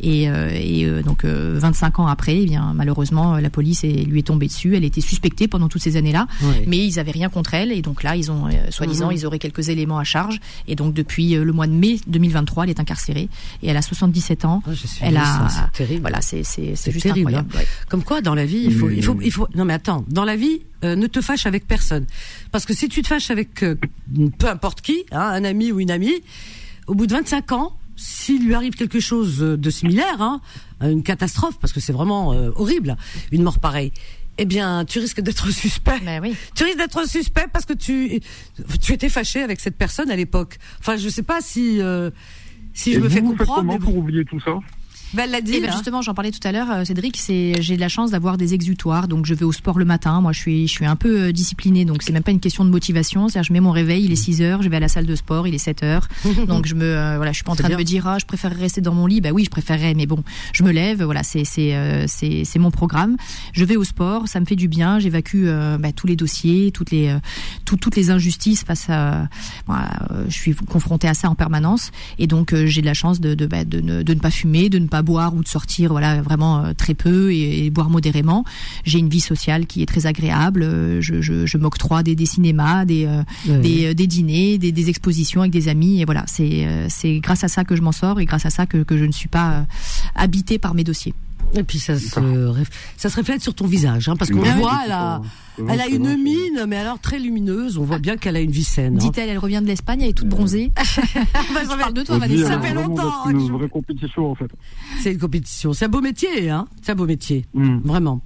Et, euh, et euh, donc euh, 25 ans après, eh bien malheureusement euh, la police est, lui est tombée dessus. Elle était suspectée pendant toutes ces années-là, mais ils avaient rien contre elle. Et donc là, ils ont euh, soi-disant
Mhm.
ils auraient quelques éléments à charge. Et donc depuis euh, le mois de mai 2023, elle est incarcérée et elle a 77 ans.
Suis
Elle a,
ça, c'est terrible.
voilà, c'est c'est
C'est
c'est juste
terrible,
incroyable.
hein.
ouais.
Comme quoi, dans la vie, il faut, il faut, il faut. Non, mais attends, dans la vie, euh, ne te fâche avec personne, parce que si tu te fâches avec euh, peu importe qui, hein, un ami ou une amie, au bout de 25 ans, s'il lui arrive quelque chose de similaire, hein, une catastrophe, parce que c'est vraiment euh, horrible, une mort pareille. Eh bien, tu risques d'être suspect.
Ben oui.
Tu risques d'être suspect parce que tu tu étais fâché avec cette personne à l'époque. Enfin, je sais pas si euh, si je me fais comprendre.
comment
mais
pour oublier tout ça?
Ben, dit.
Et ben
hein.
justement, j'en parlais tout à l'heure, euh, Cédric, c'est j'ai de la chance d'avoir des exutoires. Donc je vais au sport le matin. Moi, je suis je suis un peu euh, disciplinée, donc c'est même pas une question de motivation. C'est-à-dire, je mets mon réveil, il est 6 heures, je vais à la salle de sport, il est 7 heures. donc je me euh, voilà, je suis pas en train
bien.
de me dire ah, je préférerais rester dans mon lit. Bah oui, je préférerais, mais bon, je me lève. Voilà, c'est c'est euh, c'est c'est mon programme. Je vais au sport, ça me fait du bien. J'évacue euh, bah, tous les dossiers, toutes les tout- toutes les injustices face à. je suis confrontée à ça en permanence, et donc j'ai de la chance de de, bah, de, ne, de ne pas fumer, de ne pas à boire ou de sortir, voilà, vraiment euh, très peu et, et boire modérément. J'ai une vie sociale qui est très agréable. Euh, Je, je, je m'octroie des, des cinémas, des, euh, des, des dîners, des, des expositions avec des amis. Et voilà, c'est c'est grâce à ça que je m'en sors et grâce à ça que, que je ne suis pas habitée par mes dossiers.
Et puis ça se, ref- ça se reflète sur ton visage, hein, parce qu'on
Oui,
voit, elle a,
c'est
elle a une
c'est
mine, mais alors très lumineuse. On voit bien qu'elle a une vie saine. hein.
Dit-elle, elle revient de l'Espagne, elle est toute bronzée.
Bah,
Je parle de toi, Vanessa.
ça fait longtemps, hein,
une
que je-
vraie compétition en fait.
C'est une compétition. C'est un beau métier, hein. C'est un beau métier.
Hmm.
Vraiment.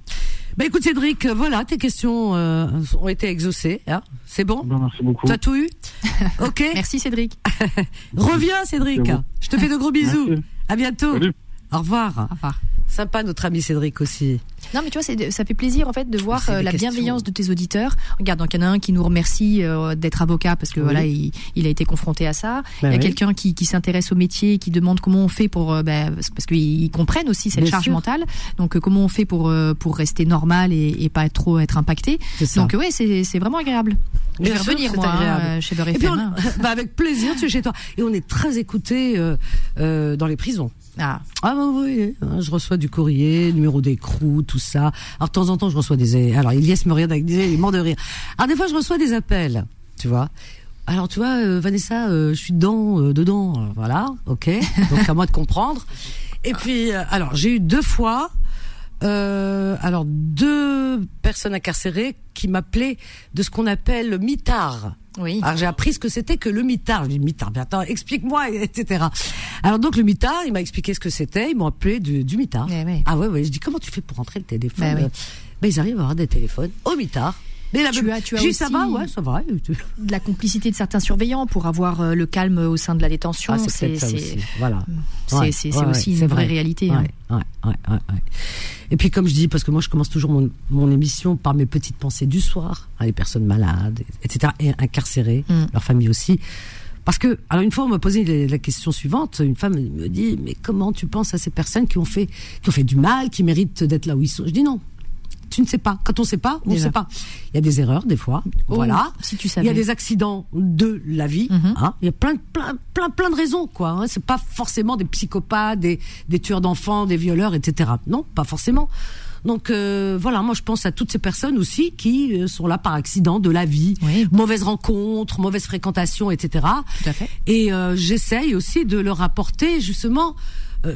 Bah écoute Cédric, voilà, tes questions euh, ont été exaucées. Hein. C'est bon?
Ben, merci beaucoup.
T'as tout eu? Ok.
Merci Cédric.
Reviens Cédric.
C'est.
Je te fais de gros bisous.
Merci.
À bientôt.
Salut.
Au revoir.
Au revoir.
Sympa notre ami Cédric aussi.
Non, mais tu vois, ça fait plaisir en fait de voir euh, la
questions.
bienveillance de tes auditeurs. Regarde, donc il y en a un qui nous remercie euh, d'être avocat parce que
Oui.
voilà, il, il a été confronté à ça.
Ben
il y a
oui.
quelqu'un qui, qui s'intéresse au métier, et qui demande comment on fait pour, euh, ben, parce qu'ils comprennent aussi cette
Bien
charge
sûr.
mentale. Donc euh, comment on fait pour pour rester normal et, et pas être trop être impacté. Donc ouais, c'est vraiment agréable. Je
Bien
vais
sûr,
revenir moi
agréable.
chez Beurre
Et puis on-
hein.
bah, avec plaisir, tu es chez toi. Et on est très écouté dans les prisons.
Ah,
Ah bah oui, hein, je reçois du courrier, numéro d'écrou, tout ça. Alors de temps en temps, je reçois des... Alors Elias me regarde avec des... Mort de rire. Alors des fois, je reçois des appels, tu vois. Alors tu vois, euh, Vanessa, euh, je suis dedans, euh, dedans, voilà, ok. Donc à moi de comprendre. Et puis, alors j'ai eu deux fois, euh, alors deux personnes incarcérées qui m'appelaient de ce qu'on appelle le mitard.
oui.
Alors j'ai appris ce que c'était que le mitard. Je dis mitard, mais attends, explique-moi, etc. Alors donc le mitard, il m'a expliqué ce que c'était. Ils m'ont appelé du, du mitard.
Eh.
Ah ouais, ouais. Je dis comment tu fais pour rentrer le téléphone
oui.
Euh, Ben ils arrivent à avoir des téléphones au mitard. Mais
Tu as- tu as
dit, ça
aussi-
va, ouais, ça va.
De la complicité de certains surveillants pour avoir euh, le calme au sein de la détention.
Ah, c'est aussi. Voilà.
c'est-
Ouais, ouais,
aussi une vraie
vrai.
réalité. Hein.
Et puis comme je dis, parce que moi je commence toujours mon, mon émission par mes petites pensées du soir, hein, les personnes malades, etc., et incarcérées,
Mm.
leur famille aussi. Parce que, alors une fois on m'a posé la, la question suivante, une femme me dit, mais comment tu penses à ces personnes qui ont fait, qui ont fait du mal, qui méritent d'être là où ils sont? Je dis non. Tu ne sais pas. Quand on ne sait pas, on ne sait pas. Il y a des erreurs des fois.
Oh,
voilà.
Si tu
Il
savais.
y a des accidents de la vie.
Mhm.
hein. Il y a plein, de- plein, plein, plein de raisons, quoi. Hein. C'est pas forcément des psychopathes, des, des tueurs d'enfants, des violeurs, etc. Non, pas forcément. Donc euh, voilà, moi je pense à toutes ces personnes aussi qui euh, sont là par accident de la vie,
Oui.
mauvaise rencontre, mauvaise fréquentation, etc.
Tout à fait.
Et euh, j'essaye aussi de leur apporter justement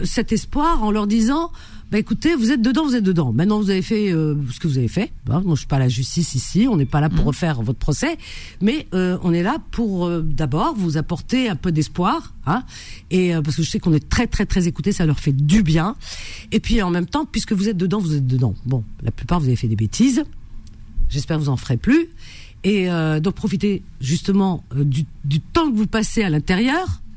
cet espoir en leur disant bah écoutez, vous êtes dedans, vous êtes dedans. Maintenant, vous avez fait euh, ce que vous avez fait. Hein, moi, je suis pas à la justice ici. On n'est pas là pour refaire votre procès, mais euh, on est là pour euh, d'abord vous apporter un peu d'espoir, hein, et euh, parce que je sais qu'on est très très très écoutés, ça leur fait du bien. Et puis en même temps, puisque vous êtes dedans, vous êtes dedans. Bon, la plupart vous avez fait des bêtises. J'espère que vous en ferez plus. Et euh, donc profitez justement euh, du, du temps que vous passez à l'intérieur euh,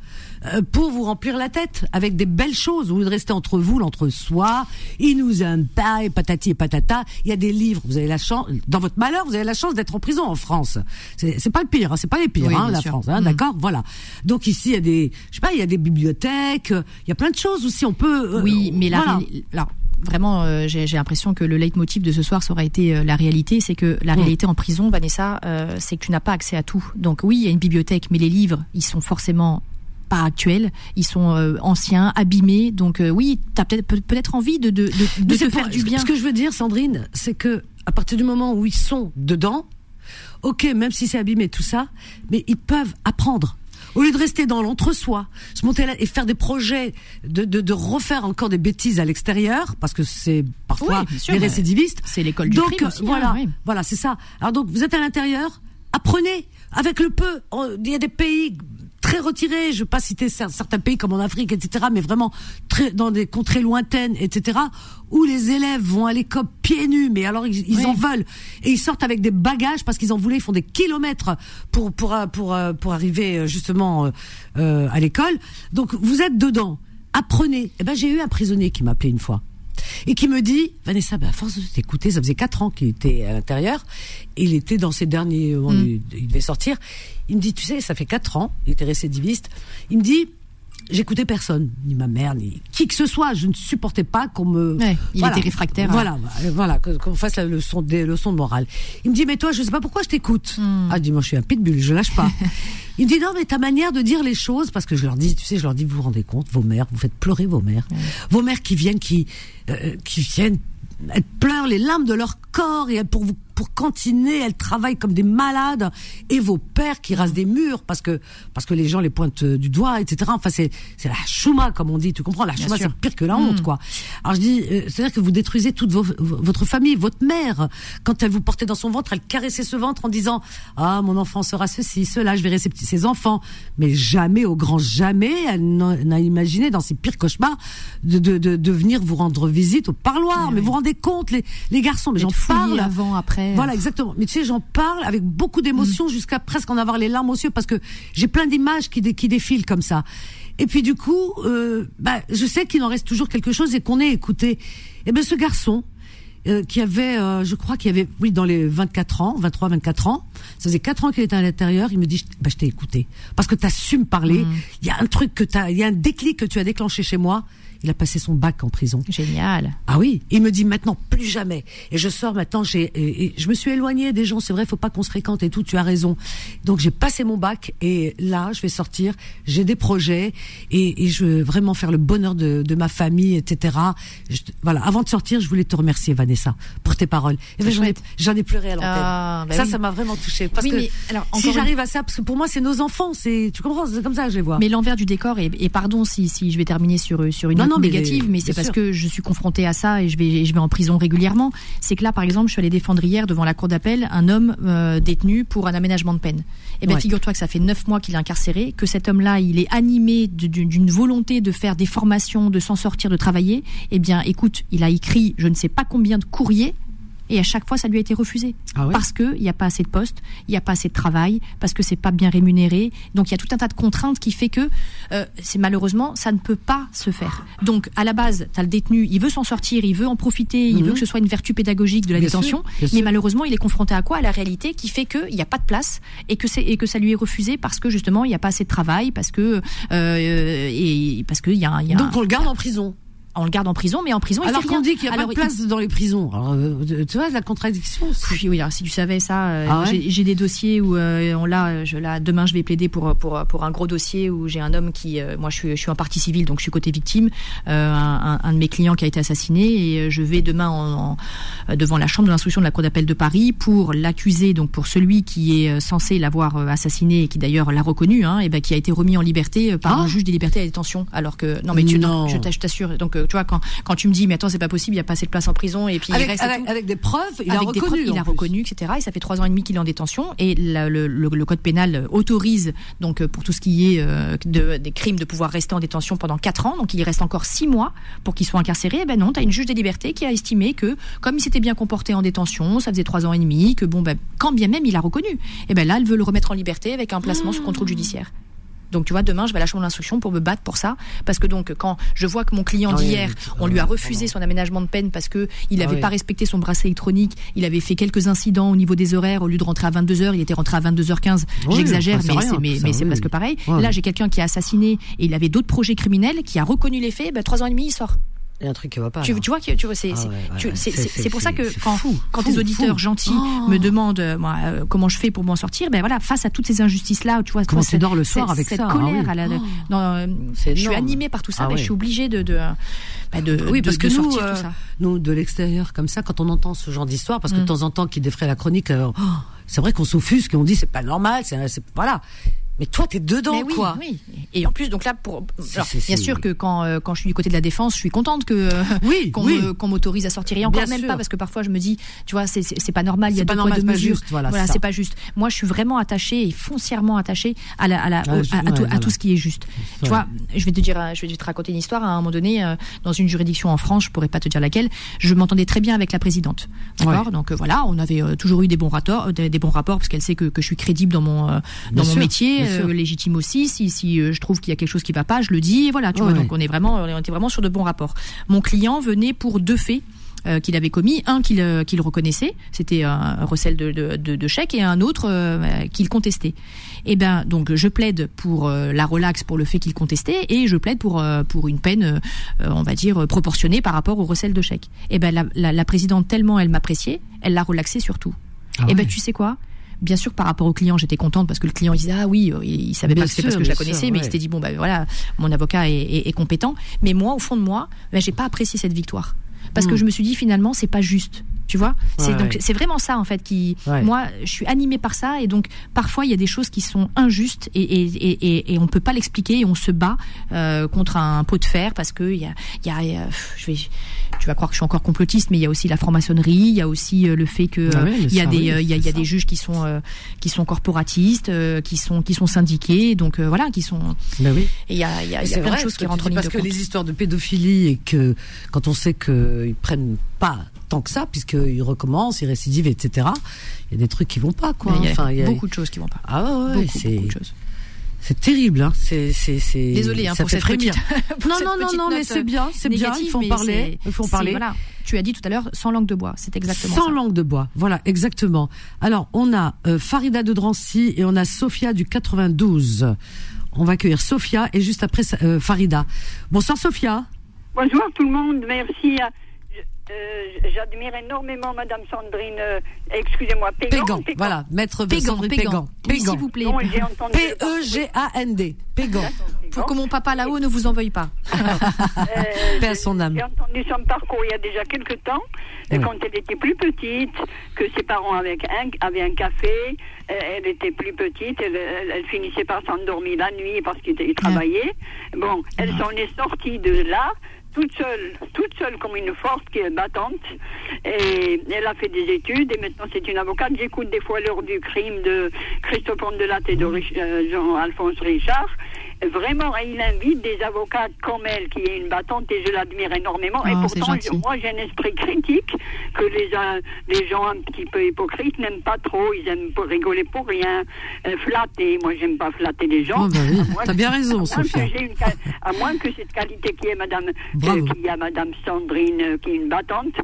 pour vous remplir la tête avec des belles choses de rester entre vous, l'entre-soi. Il nous aime pas et patati et patata. Il y a des livres. Vous avez la chance, dans votre malheur, vous avez la chance d'être en prison en France. C'est pas le pire, hein, c'est pas les pires,
Oui,
hein, la
sûr.
France. Hein,
Mm.
D'accord, voilà. Donc ici il y a des, je sais pas, il y a des bibliothèques, euh, il y a plein de choses aussi. On peut. euh,
Oui, mais
voilà.
alors vraiment, euh, j'ai l'impression que le leitmotiv de ce soir, ça aurait été euh, la réalité. C'est que la
Mm.
réalité en prison, Vanessa, euh, c'est que tu n'as pas accès à tout. Donc oui, il y a une bibliothèque, mais les livres, ils sont forcément pas actuels, ils sont euh, anciens, abîmés. Donc euh, oui, tu as peut-être peut- peut-être envie de, de, de, te faire du bien.
Ce que je veux dire, Sandrine, c'est que à partir du moment où ils sont dedans, ok, même si c'est abîmé tout ça, mais ils peuvent apprendre. Au lieu de rester dans l'entre-soi, se monter là et faire des projets de, de, de refaire encore des bêtises à l'extérieur, parce que c'est parfois
Oui, sûr,
des récidivistes.
c'est l'école du
donc
crime aussi, hein,
voilà,
oui.
voilà, c'est ça. Alors donc vous êtes à l'intérieur, apprenez avec le peu. Oh, Il y a des pays très retirés, je ne vais pas citer cer- certains pays comme en Afrique, etc., mais vraiment très, dans des contrées lointaines, etc., où les élèves vont à l'école pieds nus, mais alors ils, ils
Oui.
en veulent, et ils sortent avec des bagages parce qu'ils en voulaient, ils font des kilomètres pour pour euh, pour euh, pour arriver euh, justement euh, à l'école. Donc vous êtes dedans, apprenez. Eh ben j'ai eu un prisonnier qui m'a appelé une fois et qui me dit Vanessa, ben, à force de t'écouter, ça faisait quatre ans qu'il était à l'intérieur, il était dans ses derniers,
Mm.
il devait sortir. Il me dit, tu sais, ça fait quatre ans, il était récidiviste. Il me dit, j'écoutais personne, ni ma mère, ni qui que ce soit. Je ne supportais pas qu'on me.
Ouais, il était réfractaire, hein.
Voilà, voilà, qu'on fasse la leçon, des leçons de morale. Il me dit, mais toi, je sais pas pourquoi je t'écoute.
Hmm.
Ah, je dis, moi, je suis un pitbull, je lâche pas. il me dit, non, mais ta manière de dire les choses, parce que je leur dis, tu sais, je leur dis, vous vous rendez compte, vos mères, vous faites pleurer vos mères. Vos mères qui viennent, qui, euh, qui viennent, elles pleurent les larmes de leur corps et elles, pour vous, pour cantiner, elles travaillent comme des malades. Et vos pères qui rasent des murs parce que, parce que les gens les pointent du doigt, etc. Enfin, c'est, c'est la chouma, comme on dit. Tu comprends? La chouma, c'est pire que la honte, quoi. Alors je dis, euh, c'est-à-dire que vous détruisez toute vos- votre famille, votre mère. Quand elle vous portait dans son ventre, elle caressait ce ventre en disant, ah, mon enfant sera ceci, cela, je verrai ses petits, ses enfants. Mais jamais, au grand jamais, elle n'a imaginé dans ses pires cauchemars de, de, de, de venir vous rendre visite au parloir. mais vous vous rendez compte, les, les garçons, mais j'en parle.
avant, après.
Voilà, exactement. Mais tu sais, j'en parle avec beaucoup d'émotion jusqu'à presque en avoir les larmes aux yeux parce que j'ai plein d'images qui, dé- qui défilent comme ça. Et puis du coup, euh, bah, je sais qu'il en reste toujours quelque chose et qu'on est écouté. Et ben ce garçon euh, qui avait, euh, je crois qu'il avait, oui, dans les 24 ans, 23, 24 ans, ça faisait 4 ans qu'il était à l'intérieur, il me dit, bah, je t'ai écouté. Parce que tu as su me parler, il y a un truc que t'as, il y a un déclic que tu as déclenché chez moi. Il a passé son bac en prison.
Génial.
Ah oui, il me dit maintenant plus jamais. Et je sors maintenant, j'ai, je me suis éloignée des gens. C'est vrai, faut pas qu'on se fréquente et tout. Tu as raison. Donc j'ai passé mon bac et là, je vais sortir. J'ai des projets et, et je veux vraiment faire le bonheur de, de ma famille, etc. Je- voilà. Avant de sortir, je voulais te remercier, Vanessa, pour tes paroles. Et ben, j'en ai, j'en ai pleuré à l'antenne.
Ah, bah
ça,
oui.
ça m'a vraiment touchée. Parce
Oui,
que
mais alors,
si j'arrive à ça, parce que pour moi, c'est nos enfants. C'est, tu comprends C'est comme ça que je les vois.
Mais l'envers du décor, et, et pardon si, si je vais terminer sur, sur une
Non, non, mais
négative, mais c'est parce
sûr.
que je suis confrontée à ça et je vais, je vais en prison régulièrement. C'est que là, par exemple, je suis allée défendre hier devant la cour d'appel un homme euh, détenu pour un aménagement de peine. Et bien,
Ouais.
figure-toi que ça fait neuf mois qu'il est incarcéré, que cet homme-là, il est animé d'une volonté de faire des formations, de s'en sortir, de travailler. Eh bien, écoute, il a écrit je ne sais pas combien de courriers. Et à chaque fois, ça lui a été refusé.
Ah ouais
Parce qu'il n'y a pas assez de postes, il n'y a pas assez de travail, parce que c'est pas bien rémunéré. Donc il y a tout un tas de contraintes qui fait que euh, c'est malheureusement, ça ne peut pas se faire. Donc à la base, tu as le détenu, il veut s'en sortir, il veut en profiter, il
Mhm.
veut que ce soit une vertu pédagogique de la
Bien
détention.
sûr,
mais malheureusement, il est confronté à quoi? À la réalité qui fait qu'il n'y a pas de place et que, c'est, et que ça lui est refusé parce que justement, il n'y a pas assez de travail, parce que. Euh, et parce qu'il y a, y a un-
Donc on le garde en prison.
On le garde en prison, mais en prison, il
Alors
fait
qu'on
rien.
dit qu'il n'y a
Alors,
pas de place dans les prisons. Alors, euh, tu vois la contradiction.
Oui, oui, alors, si tu savais ça, euh,
Ah ouais
j'ai- des dossiers où euh, on l'a, je, là, demain je vais plaider pour pour pour un gros dossier où j'ai un homme qui, euh, moi je suis je suis en partie civile donc je suis côté victime, euh, un, de mes clients qui a été assassiné et euh, je vais demain en, en- euh, devant la chambre de l'instruction de la cour d'appel de Paris pour l'accuser donc pour celui qui est euh, censé l'avoir euh, assassiné et qui d'ailleurs l'a reconnu, hein, et ben qui a été remis en liberté euh, par
Ah.
un juge des libertés à détention alors que non mais tu
Non.
t'a- je t'assure donc tu vois quand quand tu me dis mais attends c'est pas possible il y a pas assez de place en prison et puis il
Avec,
reste et
avec,
tout
avec des preuves, il
avec des
reconnu.
preuves, il a reconnu, etc. Et ça fait trois ans et demi qu'il est en détention. Et la- le, le- le code pénal autorise donc euh, pour tout ce qui est euh, de, des crimes de pouvoir rester en détention pendant quatre ans. Donc il reste encore six mois pour qu'il soit incarcéré. Eh ben non, t'as une juge des libertés qui a estimé que comme il s'était bien comporté en détention, ça faisait trois ans et demi, que bon ben quand bien même il a reconnu. Et ben là, elle veut le remettre en liberté avec un placement sous contrôle judiciaire. Donc tu vois, demain je vais à la chambre d'instruction pour me battre pour ça, parce que donc quand je vois que mon client
Ah
d'hier, on lui a refusé son aménagement de peine parce que il
Ah
n'avait
oui.
pas respecté son bracelet électronique, il avait fait quelques incidents au niveau des horaires, au lieu de rentrer à 22 h il était rentré à 22h15.
Oui,
J'exagère,
c'est
mais c'est presque pareil. Là, j'ai quelqu'un qui a assassiné et il avait d'autres projets criminels, qui a reconnu les faits. Ben, trois ans et demi, il sort.
Il y a un truc qui va pas.
Tu,
là.
tu vois, que- tu vois, c'est
Ah
c'est-
ouais, ouais,
pour ça que quand,
fou,
quand
fou,
tes auditeurs
fou.
gentils
Oh.
me demandent euh, moi, euh, comment je fais pour m'en sortir, ben voilà, face à toutes ces injustices-là, tu vois,
Comment tu dors le soir avec
cette
ça, ah
colère,
oui.
à la-
Oh.
dans, euh, je suis animée par tout ça,
Ah
ben, je suis obligée de, de, ben, de,
Oui, parce
de
que nous,
sortir
euh,
tout ça.
nous de l'extérieur comme ça, quand on entend ce genre d'histoire, parce que
Mm.
de temps en temps, qui défraie la chronique, oh, c'est vrai qu'on s'offusque, et on dit c'est pas normal, c'est- voilà. Mais toi, t'es dedans,
Mais oui,
quoi.
oui. Et en plus, donc là, pour, alors, bien sûr que quand, euh, quand je suis du côté de la défense, je suis contente que euh,
Oui,
qu'on
oui.
m'autorise à sortir. Et encore
Bien
même
sûr.
pas parce que parfois je me dis, tu vois, c'est pas normal. Il y a
pas
deux
normal,
poids, deux mesures.
juste, voilà, c'est ça.
c'est pas juste. Moi, je suis vraiment attachée et foncièrement attachée à la, à la,
Ah,
au-
je-
à, tout, à
voilà.
tout ce qui est juste. Tu vois, je vais te dire, je vais te raconter une histoire. À un moment donné, euh, dans une juridiction en France, je pourrais pas te dire laquelle, je m'entendais très bien avec la présidente. D'accord.
Ouais.
Donc voilà, on avait toujours eu des bons rapports, des, des bons rapports parce qu'elle sait que, que je suis crédible dans mon dans
Bien
mon
sûr,
métier. Euh, légitime aussi. Si si euh, je trouve qu'il y a quelque chose qui va pas, je le dis. Et voilà, tu vois.
ouais.
Donc on est vraiment, on était vraiment sur de bons rapports. Mon client venait pour deux faits. euh, qu'il avait commis, un qu'il euh, reconnaissait, c'était un recel de, de, de, de chèque, et un autre euh, qu'il contestait. Et ben donc je plaide pour euh, la relaxe pour le fait qu'il contestait, et je plaide pour euh, pour une peine, euh, on va dire proportionnée par rapport au recel de chèque. Et ben la, la, la présidente tellement elle m'appréciait, elle l'a relaxé surtout.
Ah
et ben
ouais.
tu sais quoi? Bien sûr, par rapport au client, j'étais contente parce que le client il disait ah oui, euh, il, il savait
Bien
pas que c'était parce que je la connaissais,
sûr,
mais
ouais.
il s'était dit bon ben voilà, mon avocat est, est- est compétent. Mais moi, au fond de moi, ben, j'ai pas apprécié cette victoire parce que
Mm.
je me suis dit finalement c'est pas juste. Tu vois, c'est
Ouais,
donc
ouais.
c'est vraiment ça en fait qui,
Ouais.
moi, je suis animée par ça et donc parfois il y a des choses qui sont injustes et et et, et, et on peut pas l'expliquer et on se bat euh, contre un pot de fer parce que il y a il y a euh, je vais tu vas croire que je suis encore complotiste mais il y a aussi la franc-maçonnerie, il y a aussi euh, le fait que
Ah
il y a
ça,
des
oui,
euh, il y a, il y a des juges qui sont euh, qui sont corporatistes, euh, qui sont qui sont syndiqués donc euh, voilà qui sont
Ben oui.
et il y a il y a, il y a
C'est
plein de choses qui rentrent en ligne
parce
de
que
compte.
les histoires de pédophilie et que quand on sait qu'ils prennent pas tant que ça, puisqu'ils recommencent, ils récidivent, etc. Il y a des trucs qui vont pas, quoi.
Il y a
Enfin, il y a-
beaucoup de choses qui vont pas.
Ah ouais, ouais, c'est c'est terrible, hein. C'est c'est c'est.
Désolée hein,
ça
pour
fait
cette
frémir.
petite. pour
Non
cette
non non
petite
non, mais c'est bien, c'est bien. Il faut en parler. Il faut en parler.
Voilà. Tu as dit tout à l'heure sans langue de bois, c'est exactement
Sans
ça.
langue de bois. Voilà, exactement. Alors, on a euh, Farida de Drancy et on a Sophia du 92. On va accueillir Sophia et juste après euh, Farida. Bonsoir Sophia.
Bonjour tout le monde, merci. Euh, J'admire énormément Madame Sandrine, euh, excusez-moi, Pégan.
Pégan. Voilà, maître
Pégan,
Sandrine
Pégan.
Pégan.
Oui, s'il vous plaît.
P-E-G-A-N-D. Pégan.
Pour que mon papa là-haut ne vous en veuille pas.
Euh,
Paix à son âme.
J'ai entendu son parcours il y a déjà quelques temps,
Ouais.
quand elle était plus petite, que ses parents avaient un, avaient un café, euh, elle était plus petite, elle, elle- elle finissait par s'endormir la nuit parce qu'il il travaillait. Bon, elle s'en est sortie de là, toute seule, toute seule comme une force qui est battante. Et elle a fait des études et maintenant c'est une avocate. J'écoute des fois l'heure du crime de Christophe Andelat et de euh, Jean-Alphonse Richard. Vraiment, il invite des avocates comme elle, qui est une battante, et je l'admire énormément. et
Oh, c'est
pourtant, je- moi, j'ai un esprit critique que les, euh, les gens un petit peu hypocrites n'aiment pas trop. Ils aiment pas rigoler pour rien, euh, flatter. Moi, j'aime pas flatter les gens.
Oh, bah oui. T'as bien raison,
une ca- à moins que cette qualité qui est Madame, euh, qu'il y a Madame Sandrine, euh, qui est une battante.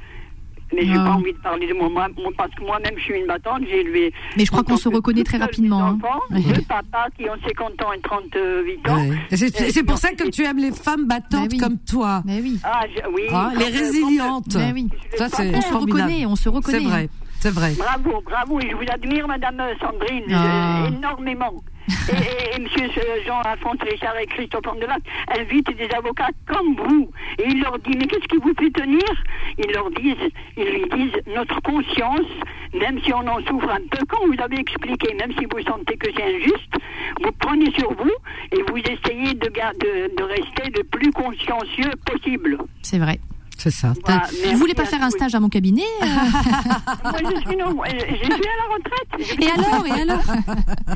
Mais j'ai
Ah.
pas envie de parler de moi, moi, moi, parce que moi-même je suis une battante, j'ai élevé.
Mais je crois qu'on se reconnaît très rapidement,
des
hein.
enfants,
Ouais.
Deux papas qui ont 50 ans et 38 ans.
Ouais. Et C'est
Euh,
c'est pour ça que tu aimes les femmes battantes
Bah oui.
comme toi.
Mais oui.
Ah, je- oui.
Hein,
quand,
les résilientes.
Oui.
Ça, c'est
On se reconnaît, on se reconnaît.
C'est vrai, c'est vrai.
Bravo, bravo, et je vous admire, Madame Sandrine,
Ah.
euh, énormément. Et, euh, Jean-Alphonse Richard et Christophe Andelat invitent des avocats comme vous. Et il leur dit, mais qu'est-ce qui vous fait tenir? Ils leur disent, ils lui disent, notre conscience, même si on en souffre un peu, quand vous avez expliqué, même si vous sentez que c'est injuste, vous prenez sur vous et vous essayez de rester le plus consciencieux possible.
C'est vrai.
C'est ça.
Voilà, merci
Vous voulez pas faire un stage à mon cabinet euh
Moi, je suis, non, je, je suis à la retraite.
Et alors Et alors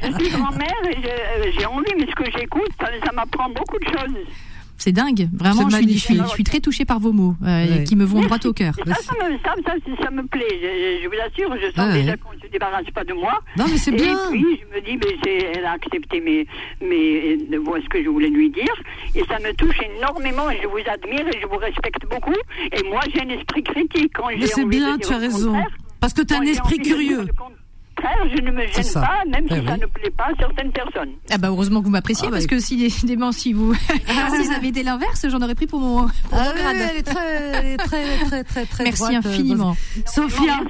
Je suis grand-mère et euh, j'ai envie, mais ce que j'écoute, ça, ça m'apprend beaucoup de choses.
C'est dingue. Vraiment, je suis, je, suis,
magnifique.
je suis très touchée par vos mots, euh,
Ouais.
qui me vont droit au cœur.
Et ça, ça me, ça, ça, ça me plaît. Je, je vous assure, je sens
Ouais.
déjà qu'on ne se débarrasse pas de moi.
Non, mais c'est
et
bien.
puis, je me dis, mais elle a accepté mes, mes, de voir ce que je voulais lui dire. Et ça me touche énormément et je vous admire et je vous respecte beaucoup. Et moi, j'ai un esprit critique. Quand
Mais c'est bien, tu as raison. Parce que tu as un esprit curieux.
Contraire, je ne me gêne
ça.
pas, même
Eh
si ça
oui.
ne plaît pas à certaines personnes.
Ah bah heureusement que vous m'appréciez
Ah bah,
parce que si décidément si vous si ça avait été l'inverse, j'en aurais pris pour mon, pour
Ah
mon
oui,
grade.
elle est très, elle est très, très, très, très
Merci
droite, euh,
infiniment.
Sophia,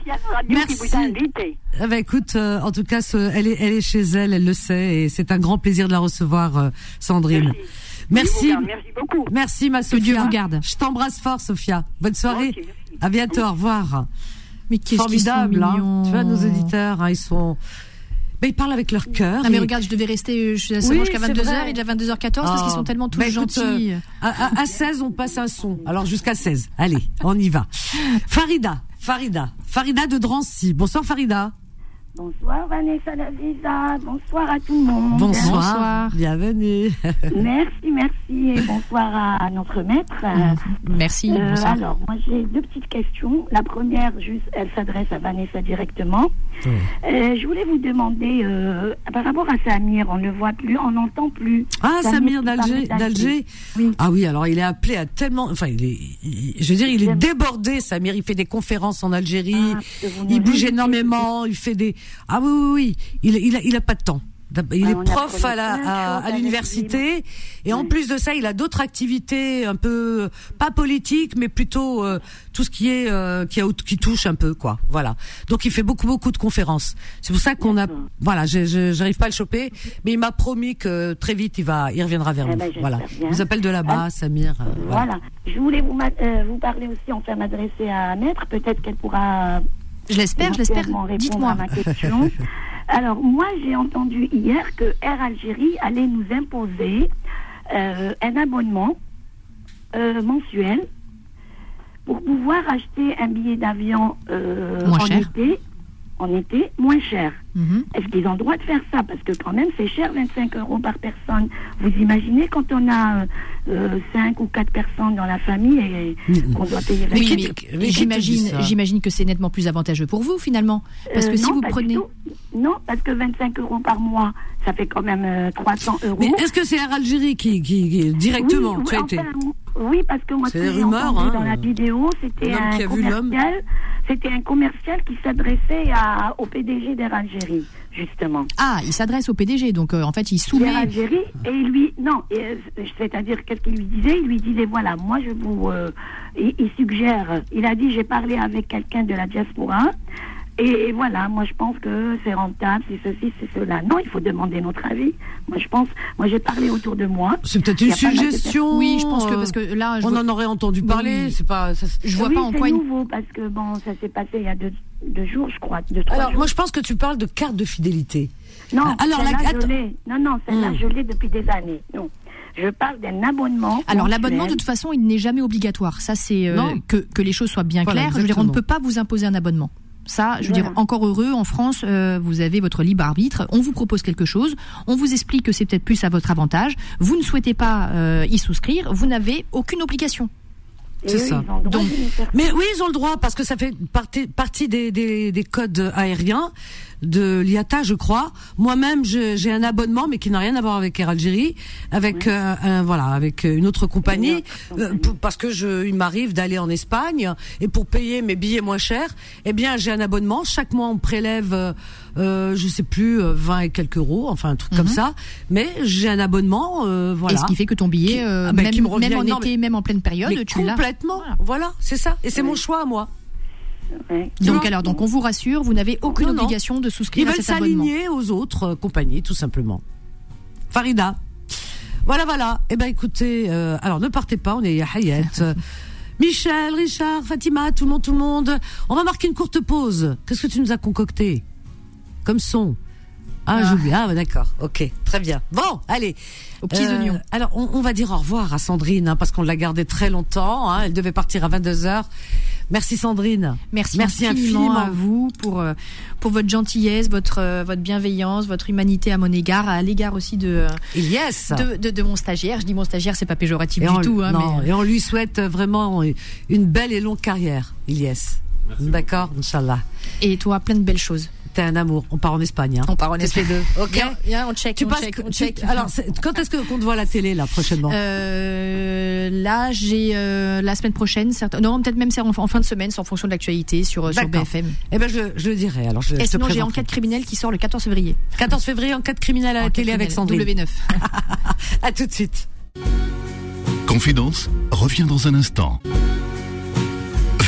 Merci qui vous a
merci.
invité.
Eh ben, écoute, euh, en tout cas, ce- elle est, elle est chez elle, elle le sait, et c'est un grand plaisir de la recevoir, euh, Sandrine.
Merci.
Merci.
Garde. Merci beaucoup.
Merci, ma Sophia.
Dieu vous garde.
Je t'embrasse fort, Sophia. Bonne soirée.
Merci.
À bientôt. Au revoir.
Mais sont
Formidable, hein. Tu vois, nos auditeurs, hein, ils sont, ben, ils parlent avec leur cœur.
Ah mais
et-
regarde, je devais rester je suis
Oui,
seulement jusqu'à
c'est
22h,
vrai.
il est déjà 22h14 parce
Ah.
qu'ils sont tellement tous
Bah, écoute,
gentils.
euh, à, à- à 16, on passe un son. Alors jusqu'à 16. Allez, on y va. Farida, Farida, Farida de Drancy. Bonsoir Farida.
Bonsoir Vanessa Lavisa, bonsoir à tout le monde.
Bonsoir. Bienvenue.
Merci, merci et bonsoir à notre maître.
Merci,
Euh,
bonsoir.
alors, moi j'ai deux petites questions. La première, juste, elle s'adresse à Vanessa directement. Euh, je voulais vous demander, euh, par rapport à Samir, on ne le voit plus, on n'entend plus.
Ah, Samir d'Alger. Ah oui, alors il est appelé à tellement, enfin, il est, il- je veux dire, il est débordé, Samir. Il fait des conférences en Algérie.
Ah,
il bouge énormément. Il fait des, ah oui, oui, oui. Il, il a, il a pas de temps. Il
Ah,
est prof à la, l'université. Et en plus de ça, il a d'autres activités un peu, pas politiques, mais plutôt, euh, tout ce qui est, euh, qui, a- qui touche un peu, quoi. Voilà. Donc il fait beaucoup, beaucoup de conférences. C'est pour ça qu'on a, voilà, j'arrive pas à le choper, mais il m'a promis que très vite il va, il reviendra vers
Eh
nous.
ben,
voilà.
bien.
Il nous appelle de là-bas,
Ah,
Samir. euh, voilà.
Voilà. Je voulais vous, vous parler aussi, enfin m'adresser à Maître. Peut-être qu'elle pourra.
Je l'espère, je l'espère. Dites-moi.
à ma question. Alors, moi, j'ai entendu hier que Air Algérie allait nous imposer euh, un abonnement euh, mensuel pour pouvoir acheter un billet d'avion euh, en
cher.
été, en été moins cher.
Mhm.
Est-ce qu'ils ont le droit de faire ça? Parce que quand même, c'est cher, 25 euros par personne. Vous imaginez quand on a 5 ou 4 personnes dans la famille et qu'on doit payer 25
Oui, mais
mais
j'imagine, j'imagine que c'est nettement plus avantageux pour vous finalement, parce que
Euh,
si
non,
vous prenez.
Non, parce que 25 euros par mois, ça fait quand même euh, 300 euros.
Mais est-ce que c'est Air Algérie qui, qui, qui- directement,
oui,
tu as
oui,
été?
enfin, oui, parce que moi,
C'est des rumeurs, hein.
dans la vidéo, c'était un commercial. C'était un commercial qui s'adressait à- au PDG d'Air Algérie, justement.
ah, il s'adresse au PDG, donc euh, en fait il soumet.
D'Air Algérie, et il lui, non, euh, c'est-à-dire qu'est-ce qu'il lui disait? Il lui disait voilà, moi je vous, euh, il, il suggère, il a dit j'ai parlé avec quelqu'un de la diaspora. Et, et voilà, moi je pense que c'est rentable, c'est ceci, c'est cela. Non, il faut demander notre avis. Moi je pense, moi j'ai parlé autour de moi.
C'est peut-être une suggestion.
Oui, je pense que parce que là, je
on
vois-
en aurait entendu parler.
Oui.
C'est pas. ça-
je vois
oui,
pas en
c'est
quoi. une-
nouveau parce que bon, ça s'est passé il y a deux, deux jours, je crois, deux trois
Alors,
jours.
moi, je pense que tu parles de carte de fidélité.
non,
alors, la-
celle-là,
attends.
je l'ai. Non, non, celle-là
Hmm.
je l'ai depuis des années. Non, je parle d'un abonnement.
Alors l'abonnement, de toute façon, il n'est jamais obligatoire. Ça, c'est euh, que, que les choses soient bien
Voilà,
claires. Je veux dire, on ne peut pas vous imposer un abonnement. Ça, je veux
Voilà.
dire, encore heureux, en France, euh, vous avez votre libre arbitre. On vous propose quelque chose, on vous explique que c'est peut-être plus à votre avantage. Vous ne souhaitez pas euh, y souscrire, vous n'avez aucune obligation.
C'est ça.
Donc,
Mais oui, ils ont le droit parce que ça fait partie, partie des, des, des codes aériens de l'IATA, je crois. Moi-même, j'ai un abonnement, mais qui n'a rien à voir avec Air Algérie, avec euh, un, voilà, avec une autre compagnie,
Une autre
euh,
compagnie.
pour- parce que je, il m'arrive d'aller en Espagne et pour payer mes billets moins chers, eh bien, j'ai un abonnement. Chaque mois, on prélève, euh, euh, je sais plus, euh, 20 et quelques euros, enfin un truc comme ça. Mais j'ai un abonnement, euh, voilà.
Et ce qui fait que ton billet,
Qui-
euh,
ah ben,
même,
qui me revient
même en été, même en pleine période,
Mais
tu l'as.
complètement.
Voilà.
Voilà, c'est ça. Et c'est mon choix à moi.
Ouais.
Donc alors, donc on vous rassure, vous n'avez aucune
Non, non.
obligation de
Ils
souscrire à
veulent
cet abonnement.
s'aligner aux autres euh, compagnies, tout simplement. Farida. Voilà, voilà. Eh ben, écoutez, euh, alors ne partez pas, on est à Hayat. Michel, Richard, Fatima, tout le monde, tout le monde. On va marquer une courte pause. Qu'est-ce que tu nous as concocté comme son? Ah,
Ah.
j'ai oublié. Ah, bah, d'accord. Ok, très bien. Bon, allez.
Aux petits
Euh,
oignons.
Alors, on, on va dire au revoir à Sandrine, hein, parce qu'on l'a gardée très longtemps. hein. elle devait partir à 22h. Merci Sandrine.
Merci,
Merci
infiniment,
infiniment.
à vous pour euh, pour votre gentillesse, votre euh, votre bienveillance, votre humanité à mon égard, à l'égard aussi de,
Yes.
de de de mon stagiaire. Je dis mon stagiaire, c'est pas péjoratif
Et
du
on,
tout, hein,
non,
mais
et on lui souhaite vraiment une belle et longue carrière, Ilyes. D'accord, Inch'Allah.
et toi plein de belles choses.
T'es un amour. On part en Espagne. Hein.
On part en
Toutes les
Espagne.
deux. Ok.
Viens, viens, on check,
Tu
on
passes.
check, on
tu-
check.
alors, quand est-ce que qu'on te voit à la télé là prochainement
Euh, là, j'ai euh, la semaine prochaine, certain- non, peut-être même c'est en, en fin de semaine, c'est en fonction de l'actualité sur, sur. BFM.
Eh ben, je, je le dirai. Alors, je,
Et
je te
sinon, j'ai. Enquête criminelle qui sort le 14 février.
14 février, enquête criminelle à la
Enquête
télé avec Sandrine.
W9.
À tout de suite.
Confidence revient dans un instant.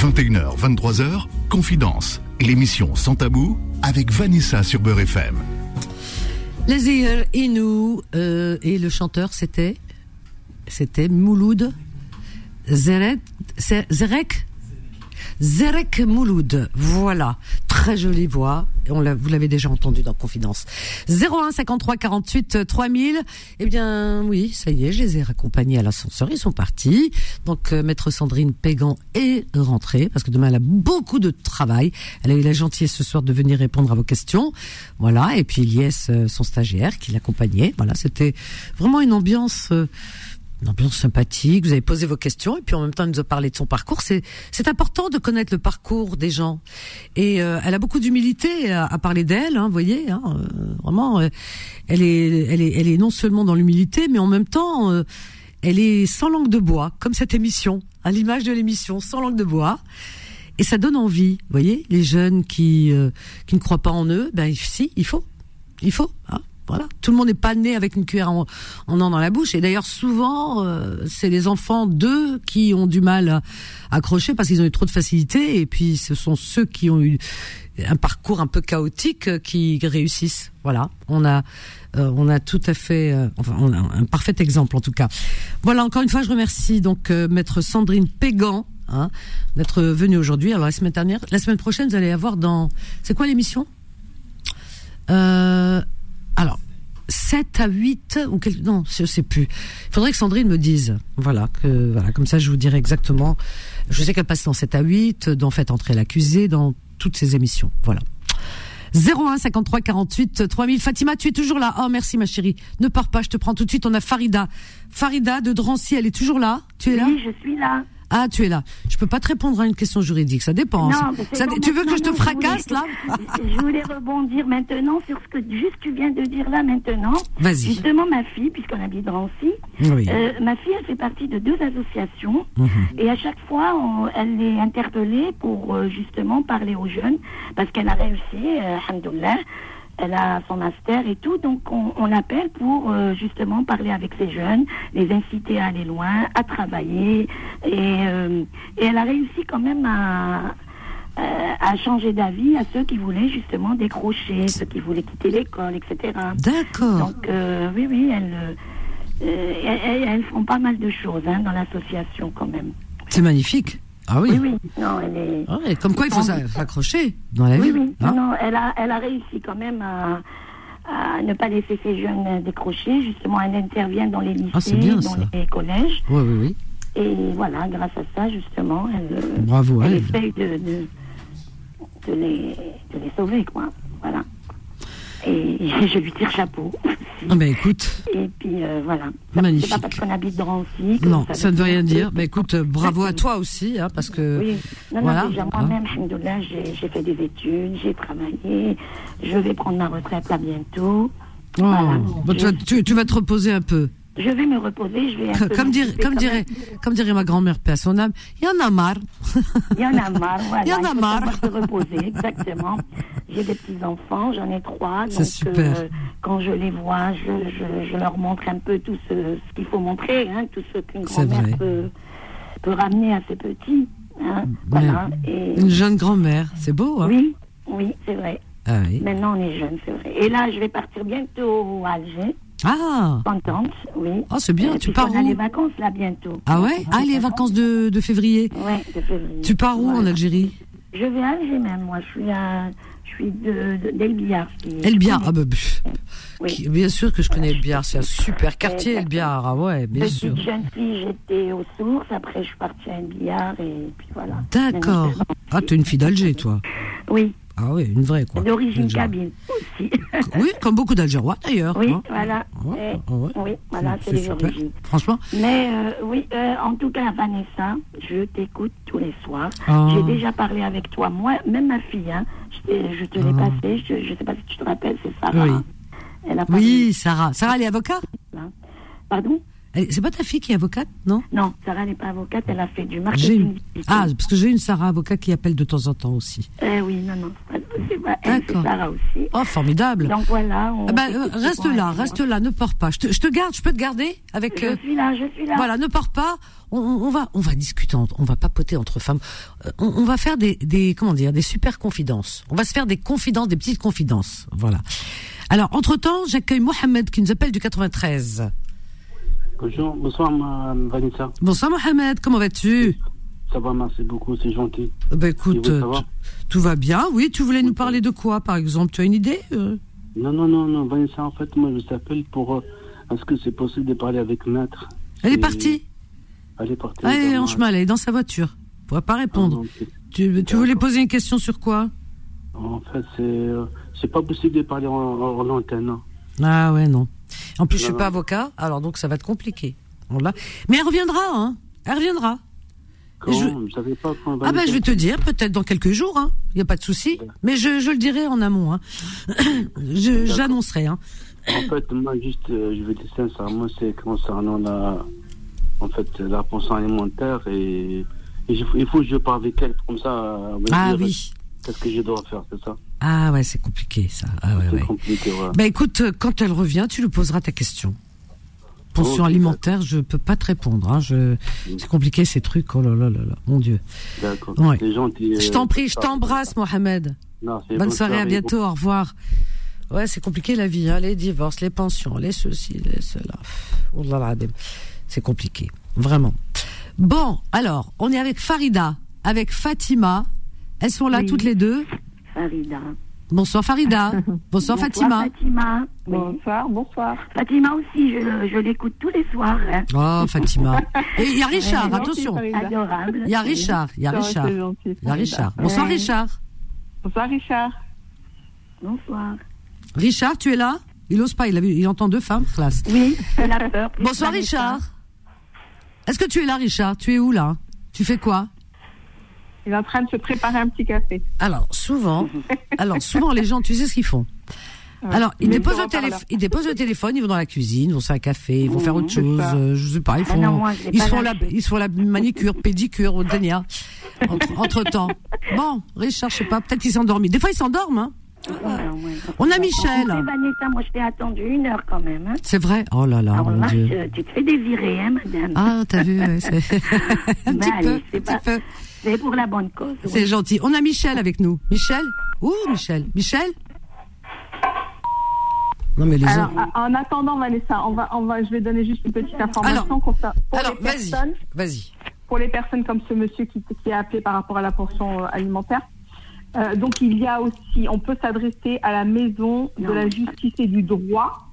21h, 23h, Confidence, l'émission sans tabou avec Vanessa sur Beurre FM.
Les Eir Inou euh, et le chanteur c'était c'était Mouloud Zerek Zerek Mouloud. Voilà, très jolie voix, on vous l'avez déjà entendu dans Confidence. 01 53 48 3000. Eh bien, oui, ça y est, je les ai raccompagnés à l'ascenseur. Ils sont partis. Donc, euh, maître Sandrine Pégan est rentrée parce que demain elle a beaucoup de travail. Elle a eu la gentillesse ce soir de venir répondre à vos questions. Voilà. Et puis euh, son stagiaire, qui l'accompagnait. Voilà, c'était vraiment une ambiance. euh, une ambiance sympathique, vous avez posé vos questions et puis en même temps elle nous a parlé de son parcours. C'est c'est important de connaître le parcours des gens et euh, elle a beaucoup d'humilité à, à parler d'elle, hein, vous voyez, hein, euh, vraiment, euh, elle est elle est elle est non seulement dans l'humilité mais en même temps euh, elle est sans langue de bois, comme cette émission, à l'image de l'émission, sans langue de bois. Et ça donne envie, vous voyez, les jeunes qui euh, qui ne croient pas en eux, ben si, il faut, il faut. Hein, voilà, tout le monde n'est pas né avec une cuillère en, en dans la bouche. Et d'ailleurs, souvent, euh, c'est les enfants d'eux qui ont du mal à accrocher parce qu'ils ont eu trop de facilité. Et puis, ce sont ceux qui ont eu un parcours un peu chaotique euh, qui réussissent. Voilà, on a, euh, on a tout à fait, euh, enfin, on a un parfait exemple en tout cas. Voilà, encore une fois, je remercie donc euh, maître Sandrine Pégan. Hein, d'être venue aujourd'hui. Alors la semaine dernière, la semaine prochaine, vous allez avoir dans, c'est quoi l'émission? Euh, alors, 7 à 8 ou quel... non, je sais plus. Il faudrait que Sandrine me dise. Voilà, que voilà, comme ça je vous dirai exactement. Je sais qu'elle passe dans 7 à 8, dans Faites entrer l'accusé, dans toutes ces émissions. Voilà. 01 53 48 3000. Fatima, tu es toujours là. Oh, merci ma chérie. Ne pars pas, je te prends tout de suite. On a Farida. Farida de Drancy, elle est toujours là? Tu es là?
Oui, je suis là.
Ah, tu es là. Je peux pas te répondre à une question juridique, ça dépend.
Non,
Ça-
bon,
tu veux que je te fracasse
voulais-
là
Je voulais rebondir maintenant sur ce que juste tu viens de dire là maintenant.
Vas-y.
Justement, ma fille, puisqu'on habite
Oui.
euh, ma fille, elle fait partie de deux associations.
Mhm.
Et à chaque fois, on- elle est interpellée pour euh, justement parler aux jeunes, parce qu'elle a réussi, euh, alhamdoulilah, elle a son master et tout, donc on, on l'appelle pour euh, justement parler avec ces jeunes, les inciter à aller loin, à travailler, et, euh, et elle a réussi quand même à, euh, à changer d'avis à ceux qui voulaient justement décrocher, ceux qui voulaient quitter l'école, etc.
D'accord.
Donc euh, oui, oui, elles, elles, elles- elles font pas mal de choses hein, dans l'association quand même.
C'est magnifique. Ah oui.
Oui, oui. Non, elle est.
Ah ouais, comme quoi il faut s'a- s'accrocher dans la
Oui,
vie.
oui.
hein.
Non, non, elle a, elle a réussi quand même à, à ne pas laisser ces jeunes décrocher. Justement, elle intervient dans les lycées,
Ah, bien,
dans
ça.
les collèges.
Oui, oui, oui.
Et voilà, grâce à ça, justement, elle,
Bravo
elle. essaye de, de, de les, de les sauver, quoi. Voilà. Et je lui tire chapeau.
Ah ben écoute,
Et puis euh, voilà. Ça-
Magnifique.
C'est pas parce qu'on habite Drancy. que
non, ça ne veut rien dire. Ben écoute, euh, bravo à toi aussi, hein, parce que
Oui, non,
voilà.
non, déjà
hein.
moi-même, alhamdoulilah, j'ai j'ai fait des études, j'ai travaillé, je vais prendre ma retraite là bientôt.
Oh,
Voilà.
bon, tu- tu vas te reposer un peu.
Je vais me reposer, je vais un peu
Comme, dire, comme, dirait, comme dirait ma grand-mère, paix à son âme, il y en a marre.
Il y en a marre, voilà.
Il y en a marre.
se reposer, exactement. J'ai des petits-enfants, j'en ai trois.
C'est
Donc,
super.
euh, quand je les vois, je, je, je leur montre un peu tout ce, ce qu'il faut montrer, hein, tout ce qu'une grand-mère peut, peut ramener à ses petits. Hein, voilà. Et,
Une jeune grand-mère, c'est beau, hein
oui, oui, c'est vrai.
Ah oui.
Maintenant, on est jeunes, c'est vrai. Et là, je vais partir bientôt à Alger.
Ah
Contente, oui.
Oh, c'est bien,
Euh,
tu pars
a
où
les vacances, là, bientôt.
Ah ouais? Ah, les vacances de, de février
Ouais, de février.
Tu pars où en. Algérie?
Je vais à Alger même, moi. Je suis à... Je suis de, de, d'Elbiar. qui-
Elbiar, ah bah,
Oui.
qui- bien sûr que je connais Elbiar, c'est un super quartier
Exactement.
Elbiar, ah ouais, bien
Petite
sûr.
jeune fille, j'étais aux sources. Après, je suis partie à Elbiar et puis voilà.
D'accord. Ah, t'es une fille d'Alger, toi
Oui,
Ah oui, une vraie, quoi.
d'origine cabine aussi.
Oui, comme beaucoup d'Algérois, d'ailleurs.
oui,
hein.
voilà.
Ouais,
Eh,
ouais.
Oui, voilà, c'est les origines.
Franchement,
Mais euh, oui, euh, en tout cas, Vanessa, je t'écoute tous les soirs.
Ah.
J'ai déjà parlé avec toi, moi, même ma fille, hein, je, te l'ai
Ah.
passé, je ne sais pas si tu te rappelles, c'est Sarah.
Oui.
Elle a parlé-
oui, Sarah. Sarah, elle est avocate?
Pardon?
C'est pas ta fille qui est avocate, non?
Non, Sarah n'est pas avocate, elle a fait du marketing.
une... Ah, parce que j'ai une Sarah avocat qui appelle de temps en temps aussi.
Eh oui, non, non, c'est pas, c'est pas elle, c'est. Sarah aussi.
Oh, formidable.
Donc voilà. On
Ah bah, euh, reste là, reste
moi.
là, ne pars pas. Je te, je te garde, je peux te garder avec.
Je
euh,
suis là, je suis là.
Voilà, ne pars pas. On, on- va, on va discuter, on va papoter entre femmes. Euh, On, on va faire des, des, comment dire, des super confidences. On va se faire des confidences, des petites confidences. Voilà. Alors, entre temps, j'accueille Mohamed qui nous appelle du 93.
Bonjour, bonsoir Vanessa.
Bonsoir Mohamed, comment vas-tu?
Ça va, merci beaucoup, c'est gentil.
Bah écoute,
vous,
euh,
va?
tout- va bien. Oui, tu voulais nous parler de quoi, par exemple? Tu as une idée euh?
Non, non, non, non, Vanessa, en fait, moi, je t'appelle pour. euh, Est-ce que c'est possible de parler avec Maître?
Elle est partie
Elle est partie.
Elle est en chemin, elle est dans sa voiture. Elle pourra pas répondre.
Ah.
Tu, tu voulais poser une question sur quoi?
En fait, c'est. euh, C'est pas possible de parler en, en, en antenne. hein.
Ah ouais, non. En plus, je suis
Non,
pas
non.
avocat, alors donc ça va être compliqué. On. Mais elle reviendra, hein. Elle reviendra.
Quand
Je-
Je savais pas quand
Ah ben je vais te dire, peut-être dans quelques jours, hein. Il n'y a pas de souci. Mais je, je le dirai en amont, hein. Je- J'annoncerai, hein.
En fait, moi, juste, euh, je vais dire sincèrement, c'est concernant la. En fait, la pension alimentaire et. et il faut- il faut que je parle avec elle, comme ça.
Ah
dire
oui.
Qu'est-ce que je dois faire, c'est ça?
Ah ouais, c'est compliqué, ça. Ah ouais,
C'est
ouais.
compliqué, ouais.
Ben écoute, euh, quand elle revient, tu lui poseras ta question. Pension
Ok,
alimentaire, je peux pas te répondre. Hein. Je... C'est compliqué ces trucs. Oh là là là là, mon Dieu.
D'accord.
Ouais.
C'est gentil.
Je
euh,
t'en prie, je t'embrasse, Mohamed.
Non,
Bonne soirée, à bientôt, au revoir. Ouais, c'est compliqué la vie, hein, les divorces, les pensions, les ceci, les cela. C'est compliqué, vraiment. Bon, alors, on est avec Farida, avec Fatima. Elles sont là
Oui.
toutes les deux?
Farida.
Bonsoir Farida. Bonsoir, Fatima.
Fatima.
Bonsoir, bonsoir.
Fatima aussi, je, je l'écoute tous les soirs. hein.
Oh, Fatima. Et il y a Richard, attention.
Adorable.
Il y a Richard, il y a Richard. Il y a Richard. Bonsoir
Ouais.
Richard.
Bonsoir Richard.
Bonsoir.
Richard, tu es là? Il ose pas, il, a vu, il entend deux femmes, classe.
Oui, il a peur.
Bonsoir. Richard. Est-ce que tu es là Richard? Tu es où là? Tu fais quoi?
Il est en train de se préparer un petit café.
Alors souvent, alors souvent les gens, tu sais ce qu'ils font? Alors ils déposent, le
haut-parleur.
télé- ils déposent le téléphone, ils vont dans la cuisine, ils vont se faire un café, ils vont faire autre chose, euh, je sais pas, ils
Ah
font,
non, moi,
ils
pas
font la, ils font la manicure, pédicure, au Dania, entre, entre temps. Bon, Richard, je sais pas, peut-être qu'ils s'endorment. Des fois ils s'endorment. Hein. On a Michel.
Oui, Vanessa, moi je t'ai attendu une heure quand même. Hein.
C'est vrai? Oh là là,
Alors
mon Dieu.
je- tu te fais désirer, hein, madame.
Ah, t'as vu, ouais, c'est un petit
allez,
un petit peu.
C'est pour la bonne cause.
C'est
oui.
gentil. On a Michel avec nous. Michel Ouh, Michel. Michel Non, mais les
Alors,
gens.
en attendant, Vanessa, on va, on va, je vais donner juste une petite information pour
alors,
les
vas-y.
personnes,
Vas-y.
pour les personnes comme ce monsieur qui, qui a appelé par rapport à la pension euh, alimentaire. Euh, donc, il y a aussi, on peut s'adresser à la maison de la justice et du droit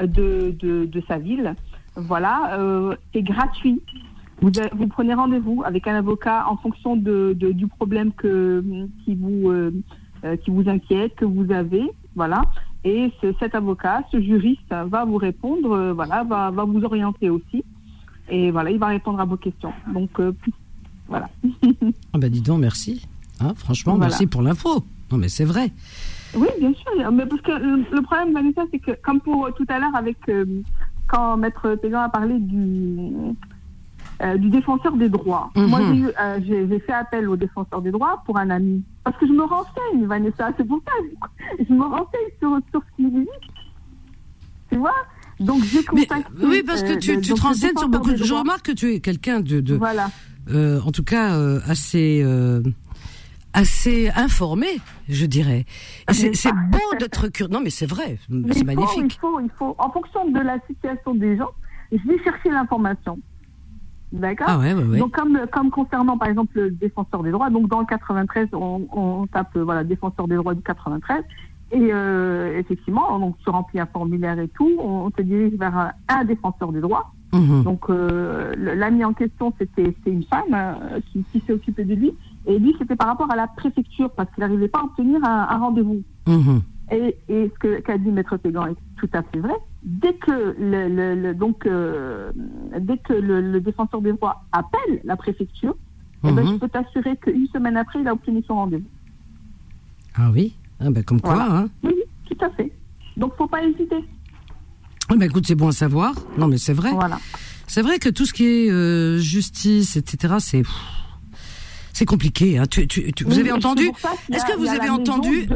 euh, de, de, de sa ville. Voilà, euh, c'est gratuit. Vous, prenez rendez-vous avec un avocat en fonction de, de- du problème que, qui, vous, euh, euh, qui vous inquiète, que vous avez. Voilà. Et ce- cet avocat, ce juriste, va vous répondre, euh, voilà, va, va vous orienter aussi. Et voilà, il va répondre à vos questions. Donc, euh, voilà.
Ah bah dis donc, merci. Hein, franchement,
Voilà.
merci pour l'info. Non, mais c'est vrai.
Oui, bien sûr. Mais parce que le, le problème, Vanessa, c'est que, comme pour tout à l'heure, avec euh, quand Maître Pégan a parlé du, euh, du défenseur des droits.
Mhm.
Moi, j'ai euh, j'ai fait appel au défenseur des droits pour un ami. Parce que je me renseigne, Vanessa. C'est pour ça. Je, je me renseigne sur, sur ce qui existe. Tu vois? Donc, j'ai contacté.
Oui, parce que
euh,
tu, tu te renseignes sur beaucoup de... Je remarque que tu es quelqu'un de... de
Voilà.
en tout cas, assez... assez informé, je dirais. Et c'est beau d'être curieux. Non, mais c'est vrai,
Mais
c'est
il faut,
magnifique.
Il faut, il faut, en fonction de la situation des gens, je vais chercher l'information. D'accord
Ah ouais, ouais, ouais.
Donc, comme, comme concernant, par exemple, le défenseur des droits, donc dans le 93, on, on tape, euh, voilà, défenseur des droits du 93. Et euh, effectivement, donc, tu remplis un formulaire et tout, on, te dirige vers un, un défenseur des droits.
Mhm.
Donc, euh, l'ami en question, c'était c'était une femme euh, qui, qui s'est occupée de lui. Et lui, c'était par rapport à la préfecture, parce qu'il n'arrivait pas à obtenir un, un rendez-vous.
Mhm.
Et, et ce que qu'a dit Maître Pégan est tout à fait vrai. Dès que le, le- le- donc euh, dès que le, le défenseur des droits appelle la préfecture, eh ben,
Mhm.
je peux t'assurer qu'une semaine après, il a obtenu son rendez-vous.
Ah oui ah ben, Comme quoi,
Voilà.
hein
Oui, oui, tout à fait. Donc, faut pas hésiter.
Ah ben, écoute, c'est bon à savoir. Non, mais c'est vrai.
Voilà.
C'est vrai que tout ce qui est euh, justice, etc., c'est... C'est compliqué. Hein. Tu, tu, tu- vous
Oui,
avez entendu Est-ce que vous avez entendu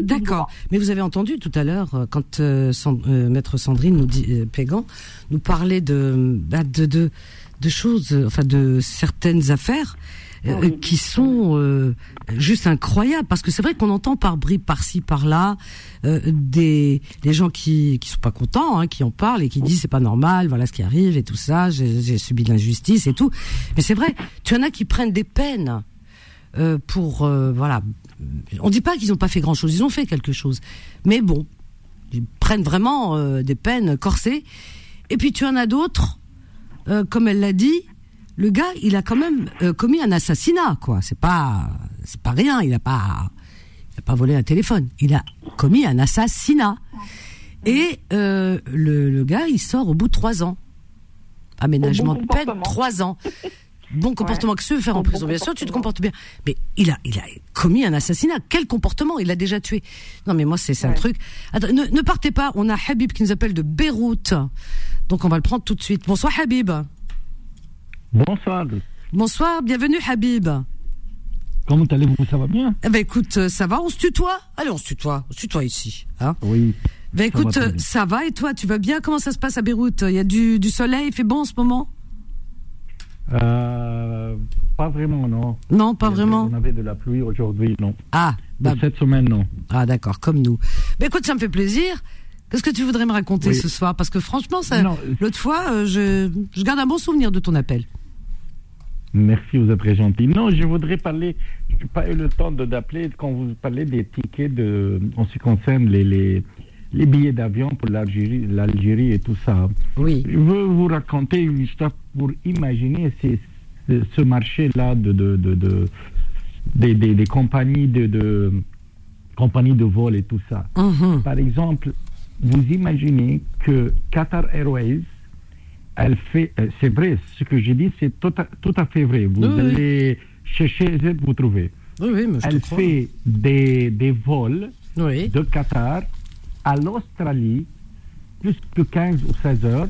D'accord. Mais vous avez entendu tout à l'heure euh, quand euh, Sand- euh, maître Sandrine nous dit euh, Pégan nous parlait de, bah, de de de choses, enfin de certaines affaires euh, qui sont euh, juste incroyables parce que c'est vrai qu'on entend par bribes par-ci par-là euh, des des gens qui qui sont pas contents, hein, qui en parlent et qui disent c'est pas normal, voilà ce qui arrive et tout ça, j'ai subi de l'injustice et tout. Mais c'est vrai, tu en as qui prennent des peines pour voilà. On dit pas qu'ils ont pas fait grand-chose, ils ont fait quelque chose, mais bon, ils prennent vraiment des peines corsées. Et puis tu en as d'autres, comme elle l'a dit, le gars, il a quand même euh, commis un assassinat, quoi. C'est pas, c'est pas rien. Il a pas, il a pas volé un téléphone. Il a commis un assassinat. Et euh, le, le gars, il sort au bout de trois ans. Aménagement de peine, trois ans. Bon comportement que tu veux faire en prison, bien sûr, tu te comportes bien. Mais il a, il a commis un assassinat. Quel comportement Il a déjà tué? Non, mais moi, c'est c'est un truc. Attends, ne, ne partez pas. On a Habib qui nous appelle de Beyrouth. Donc, on va le prendre tout de suite. Bonsoir, Habib.
Bonsoir.
Bonsoir, bienvenue, Habib.
Comment allez-vous? Ça va bien?
Eh ben, écoute, euh, ça va On se tutoie Allez, on se tutoie. On se tutoie ici. Hein
Oui.
ben,
ça
écoute,
va
euh, ça va et toi, tu vas bien? Comment ça se passe à Beyrouth? Il y a du, du soleil, il fait bon en ce moment?
Euh, pas vraiment, non.
Non, pas vraiment?
On avait de la pluie aujourd'hui, non.
Ah, bah,
Cette semaine, non.
Ah d'accord, comme nous. Mais écoute, ça me fait plaisir. Qu'est-ce que tu voudrais me raconter
Oui.
ce soir? Parce que franchement, l'autre fois, euh, je, je garde un bon souvenir de ton appel.
Merci, vous êtes très gentil. Non, je voudrais parler, je n'ai pas eu le temps d'appeler quand vous parlez des tickets de, en ce qui concerne les, les, les billets d'avion pour l'Algérie, l'Algérie et tout ça.
Oui.
Je veux vous raconter une histoire pour imaginer ces- ce, marché-là de, de, de, de- des, des, des compagnies de, de compagnies de vol et tout ça.
Mhm.
Par exemple, vous imaginez que Qatar Airways, elle fait, euh, c'est vrai, ce que j'ai dit, c'est tout à, tout à fait vrai. Vous
Oui, oui.
allez chercher, vous trouvez.
Oui, oui, mais je
Elle fait des, des vols
Oui.
de Qatar à l'Australie, plus que 15 ou 16 heures,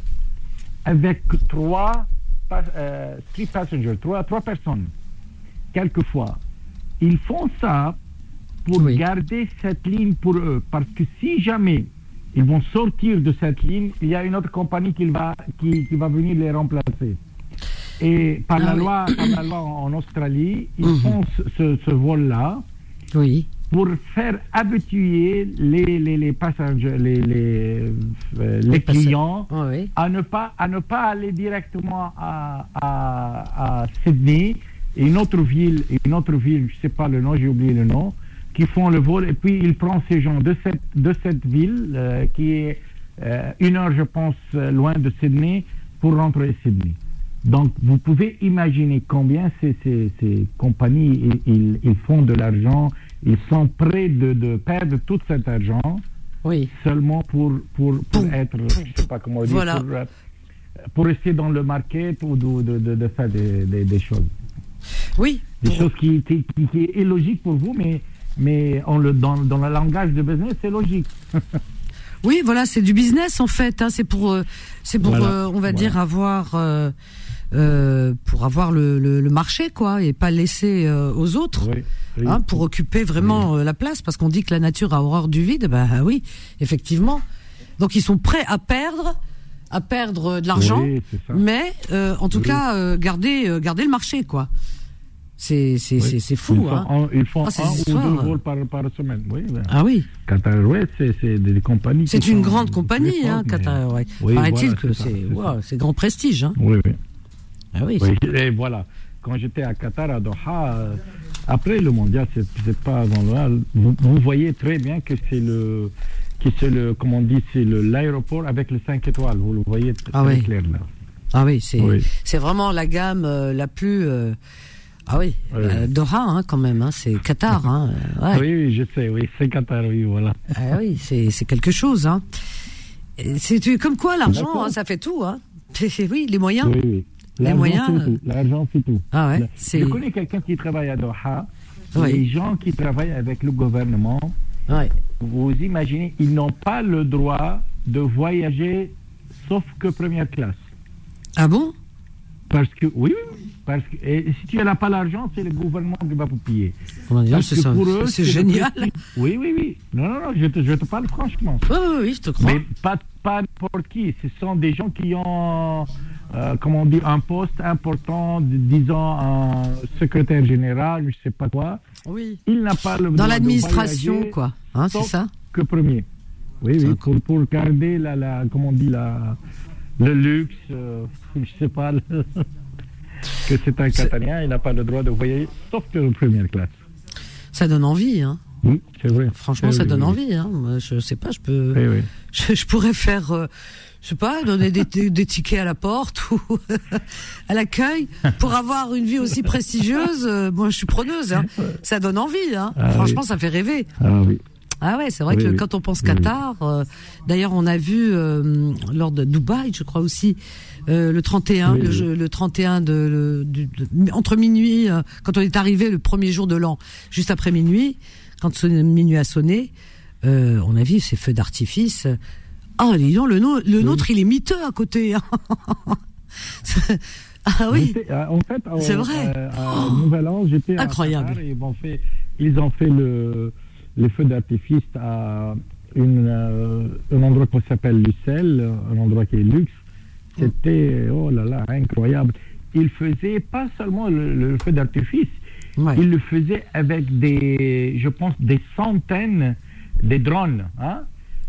avec trois, euh, three passengers, trois, trois personnes, quelquefois. Ils font ça pour garder cette ligne pour eux, parce que si jamais ils vont sortir de cette ligne, il y a une autre compagnie qui va, qui, qui va venir les remplacer. Et par,
Ah
la,
oui.
loi, par la loi en Australie, ils
Mhm.
font ce, vol-là
Oui.
pour faire habituer les, les, les passagers, les, les, euh, les clients
Ah oui.
à ne pas à ne pas aller directement à, à, à Sydney, une autre ville, une autre ville, je sais pas le nom, j'ai oublié le nom, qui font le vol et puis il prend ces gens de cette de cette ville euh, qui est euh, une heure, je pense, loin de Sydney pour rentrer à Sydney. Donc, vous pouvez imaginer combien ces, ces, ces compagnies, ils, ils- font de l'argent, ils sont prêts de, de perdre tout cet argent
oui.
seulement pour, pour, pour être, je sais pas comment dire,
Voilà.
pour, euh, pour rester dans le market ou de, de, de, faire des, des, des choses.
Oui.
Des choses qui, qui, qui, qui est illogique pour vous, mais, mais on le, dans, dans le langage de business, c'est logique.
Oui, voilà, c'est du business en fait. Hein, c'est pour, euh, c'est pour,
Voilà,
euh, on va
voilà.
dire avoir, euh, euh, pour avoir le, le, le marché quoi, et pas laisser aux autres.
Oui, oui.
Hein, pour occuper vraiment la place, parce qu'on dit que la nature a horreur du vide. Ben oui, effectivement. Donc ils sont prêts à perdre, à perdre de l'argent, mais en tout cas garder, garder le marché quoi. C'est c'est
Oui.
c'est c'est fou.
Ils font,
hein.
un- ils font
Ah, ces
un ou deux vols par, par semaine. Oui, ben.
Ah oui.
Qatar Airways, c'est des compagnies.
C'est une grande compagnie, hein, Qatar Airways.
Oui,
Paraît-il
voilà,
que c'est wow, grand prestige. Hein.
Oui, oui.
Ah oui.
Oui, et voilà. Quand j'étais à Qatar, à Doha, euh, après le mondial, c'est pas avant le. Vous, vous voyez très bien que c'est le. Que c'est le. Comment on dit C'est l'aéroport avec le 5 étoiles. Vous le voyez très,
Ah
très
oui.
clair là.
Ah oui, c'est c'est vraiment la gamme euh, la plus. euh, ah oui,
Oui.
euh, Doha hein, quand même. Hein, c'est Qatar. Hein, euh, ouais.
Oui, oui, je sais, oui, c'est Qatar, oui, voilà.
Ah oui, c'est quelque chose. Hein. C'est comme quoi l'argent, ça fait tout. Hein. oui, les moyens.
Oui, oui.
Les moyens, euh.
L'argent, c'est tout.
Ah ouais,
Je connais quelqu'un qui travaille à Doha.
Oui.
Les gens qui travaillent avec le gouvernement, vous imaginez, ils n'ont pas le droit de voyager sauf que première classe.
Ah bon?
Parce que, oui, oui, parce que, et si tu n'as pas l'argent, c'est le gouvernement qui va vous payer.
C'est génial.
Oui, oui, oui. Non, non, non, je te, je te parle franchement.
Oui, oui, oui, je te crois.
Mais pas, pas n'importe qui. Ce sont des gens qui ont euh, comment on dit, un poste important, disons un secrétaire général, je sais pas quoi.
Oui.
Il n'a pas le
Dans l'administration, quoi. Hein, c'est ça
Que premier. Oui, oui, pour, pour garder la, la, comment on dit, la, le luxe, euh, je sais pas, le- que c'est un Catalan, il n'a pas le droit de voyager, sauf que en première classe.
Ça donne envie, hein.
Oui, c'est vrai.
Franchement,
Oui,
ça donne envie. Hein. Je sais pas, je peux.
Oui, oui.
Je, je pourrais faire, euh, je sais pas, donner des, des- des tickets à la porte ou à l'accueil pour avoir une vie aussi prestigieuse. euh, moi, je suis preneuse. Hein. Ça donne envie. Hein.
Ah
Franchement,
oui.
ça fait rêver.
Ah oui.
Ah ouais, c'est vrai
Oui,
que
oui.
quand on pense. Qatar, euh, d'ailleurs on a vu euh, lors de Dubaï, je crois aussi, euh, le 31,
Oui,
le,
oui.
jeu- le 31 de, le- de- entre minuit, euh, quand on est arrivé le premier jour de l'an, juste après minuit, quand son- minuit a sonné, euh, on a vu ces feux d'artifice. Ah, dis donc, le, no- le nôtre, il est miteux à côté. hein. ah oui.
En fait,
C'est vrai.
à Nouvel An, j'étais à
Incroyable.
Et ils ont fait, ils ont fait le, les feux d'artifice à une, un endroit qui s'appelle Lucelle, un endroit qui est luxe. C'était, oh là là, incroyable. Ils faisaient pas seulement le, le feu d'artifice, ils le faisaient avec des, je pense, des centaines de drones. Hein?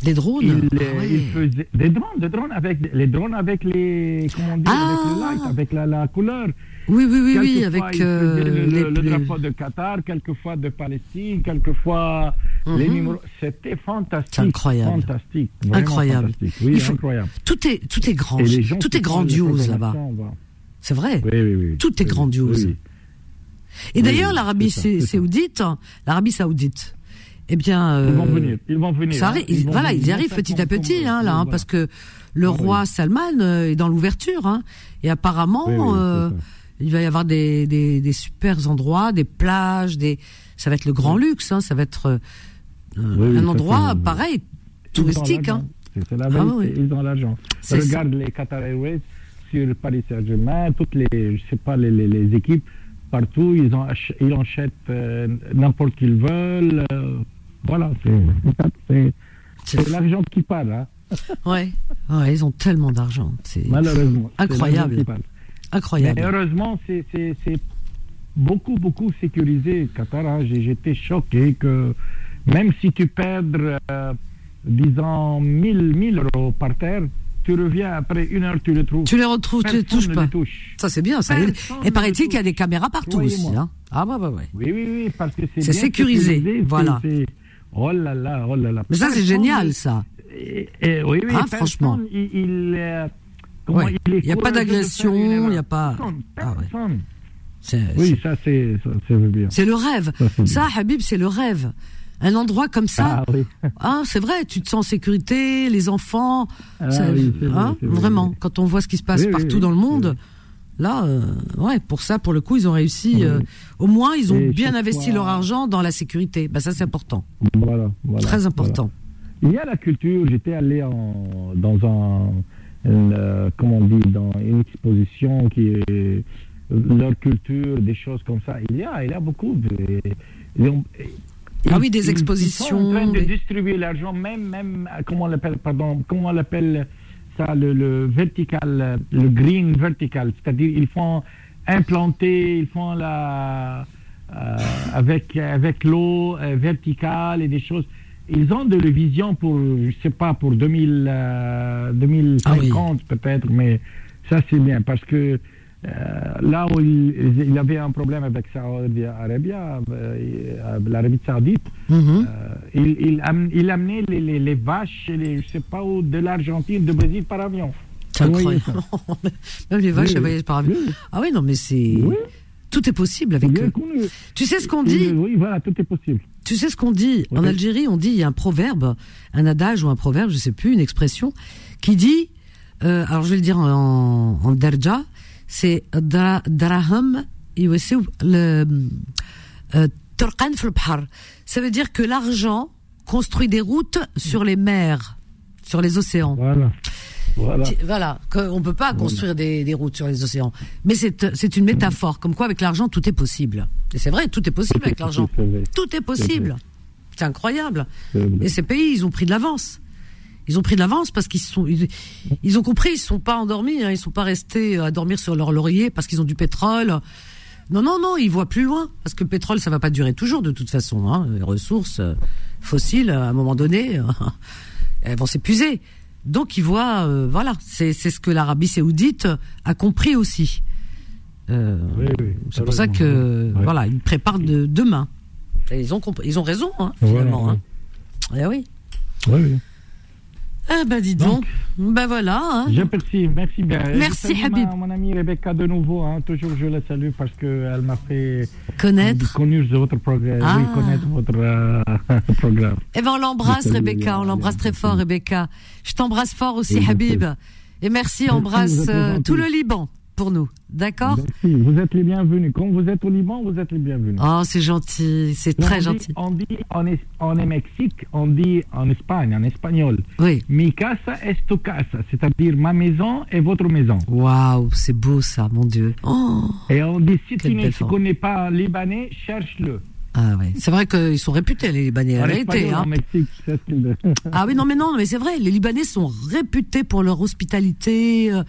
Des drones
ils,
Ah ouais.
ils faisaient des drones, des drones avec les drones avec les comment on dit avec le light, avec la, la couleur.
Oui, oui, oui, oui, avec euh,
le,
les,
le- drapeau de Qatar, quelquefois de Palestine, quelquefois les
Mhm.
numéros. C'était fantastique.
Incroyable.
Fantastique.
Incroyable.
fantastique. Oui,
Il faut-
incroyable.
Tout est, tout est grand, tout est grandiose là-bas. C'est vrai.
Oui, oui, oui.
Tout est grandiose. Et d'ailleurs, l'Arabie saoudite, l'Arabie saoudite, eh bien,
Ils vont
euh,
venir. Ils vont venir.
ça
hein.
arrive-
Ils
voilà,
venir.
ils y arrivent petit à petit, hein, là, hein,
voilà.
parce que le roi
oui.
Salman euh, est dans l'ouverture, hein, et apparemment,
Oui, oui, c'est
euh, il va y avoir des, des, des super endroits, des plages, des, ça va être le grand luxe, hein, ça va être euh, un endroit pareil, touristique, hein.
C'est la
Ah
vérité, ils ont l'argent. Regarde les Qatar Airways sur Paris Saint-Germain, toutes les, je sais pas, les, les, les équipes partout, ils, ont ils achètent euh, n'importe qu'ils veulent. euh, voilà, c'est- c'est c'est l'argent qui parle. Hein.
Ouais, ouais, ils ont tellement d'argent, c'est
Malheureusement. c'est
incroyable,
l'argent qui parle.
incroyable.
Mais heureusement, c'est- beaucoup, beaucoup sécurisé, Qatar. hein. J'étais choqué que même si tu perds, euh, disons, 1000, 1000 euros par terre, tu reviens après une heure, tu le trouves.
Tu les retrouves, tu les
Personne
touches
ne
pas.
les touche.
Ça c'est bien, ça. Et,
Personne
paraît-il qu'il y a des caméras partout aussi. Hein. Ah ouais, ouais, ouais.
Oui, oui, oui, parce que c'est
sécurisé,
sécurisé,
voilà.
Oh là là, oh là là.
Mais ça c'est génial, ça.
Et- et- oui, oui,
Hein, franchement.
Il, il, euh,
Ouais.
il est
Il y a pas d'agression, il y a pas- Ah ouais. C'est
Oui, ça c'est c'est bien.
c'est le rêve.
Ça,
Habib, c'est le rêve. Un endroit comme ça,
Ah oui.
hein, c'est vrai, tu te sens en sécurité, les enfants,
Ah
ça-
vrai,
hein,
vrai,
vraiment, quand on voit ce qui se passe partout dans le monde, là, euh, ouais, pour ça, pour le coup, ils ont réussi.
Oui.
euh, au moins, ils ont
Et
bien investi
fois-
leur argent dans la sécurité. Bah ça, c'est important,
Voilà, voilà.
très important.
voilà. Il y a la culture. J'étais allé en, dans un, une, euh, comment on dit, dans une exposition qui est euh, leur culture, des choses comme ça. Il y a, il y a beaucoup de. ils ont-
Ah oui, des
ils- Ils sont
expositions,
en train de distribuer l'argent, même, même, euh, comment on l'appelle, pardon, comment on l'appelle ça, le, le vertical, le green vertical, c'est-à-dire ils font implanter, ils font la, euh, avec, avec l'eau euh, verticale et des choses. Ils ont de la vision pour, je sais pas, pour 2000, euh, 2050 peut-être, mais ça c'est bien parce que là où il, il avait un problème avec Saudi Arabia, euh, l'Arabie Saoudite,
Mhm.
euh, il, il, am- il amenait les, les, les vaches, les, je sais pas où, de l'Argentine, de Brésil par avion.
C'est incroyable. Même les vaches,
Oui,
elles voyagent par avion.
Oui.
Ah oui, non, mais c'est. Tout est possible avec eux. Tu sais ce qu'on dit
Oui, voilà, tout est possible.
Tu sais ce qu'on dit En. Algérie, on dit, il y a un proverbe, un adage ou un proverbe, je sais plus, une expression, qui dit, euh, alors je vais le dire en, en derja, c'est Draham le euh, Turkan Fulbhar. Ça veut dire que l'argent construit des routes sur les mers, sur les océans.
Voilà. Voilà.
voilà qu'on peut pas construire des, des, routes sur les océans. Mais c'est une métaphore, comme quoi avec l'argent, tout est possible. Et c'est vrai, tout est possible avec l'argent. Tout est possible. C'est incroyable. Et ces pays, ils ont pris de l'avance. Ils ont pris de l'avance parce qu'ils sont, ils, ils ont compris, ils sont pas endormis, hein, ils sont pas restés à dormir sur leur laurier parce qu'ils ont du pétrole. Non, non, non, ils voient plus loin parce que le pétrole, ça va pas durer toujours de toute façon. Hein. Les ressources euh, fossiles, à un moment donné, elles vont s'épuiser. Donc ils voient, euh, voilà, c'est c'est ce que l'Arabie Saoudite a compris aussi. Euh, c'est pour ça que voilà, ils préparent de, demain. Et ils ont ils ont raison, hein, finalement.
Voilà,
hein. Eh oui.
Oui, oui.
Ah ben dis donc. Ben voilà. hein.
J'apprécie, merci bien.
Merci,
je
Habib.
Ma, mon amie Rebecca de nouveau, hein, toujours je la salue parce qu'elle m'a fait
Connaître.
votre programme,
Ah.
oui, connaître votre euh, programme.
Eh ben on l'embrasse
Je
Rebecca, on
euh,
l'embrasse très fort Rebecca. Je t'embrasse fort aussi
Oui, je
Habib. Et merci, embrasse euh, tout le Liban pour nous. D'accord?
Merci, vous êtes les bienvenus. Quand vous êtes au Liban, vous êtes les bienvenus.
Oh, c'est gentil, c'est
On
très
dit-
gentil.
On dit en, es- en Mexique, on dit en Espagne, en espagnol.
Oui.
Mi casa es tu casa, c'est-à-dire ma maison et votre maison.
Waouh, c'est beau ça, mon Dieu. Oh.
Et on dit si tu ne connais pas libanais, cherche-le.
Ah ouais, c'est vrai qu'ils sont réputés les Libanais, la vérité. hein.
Mexique.
Ah oui, non mais non, mais c'est vrai, les Libanais sont réputés pour leur hospitalité euh,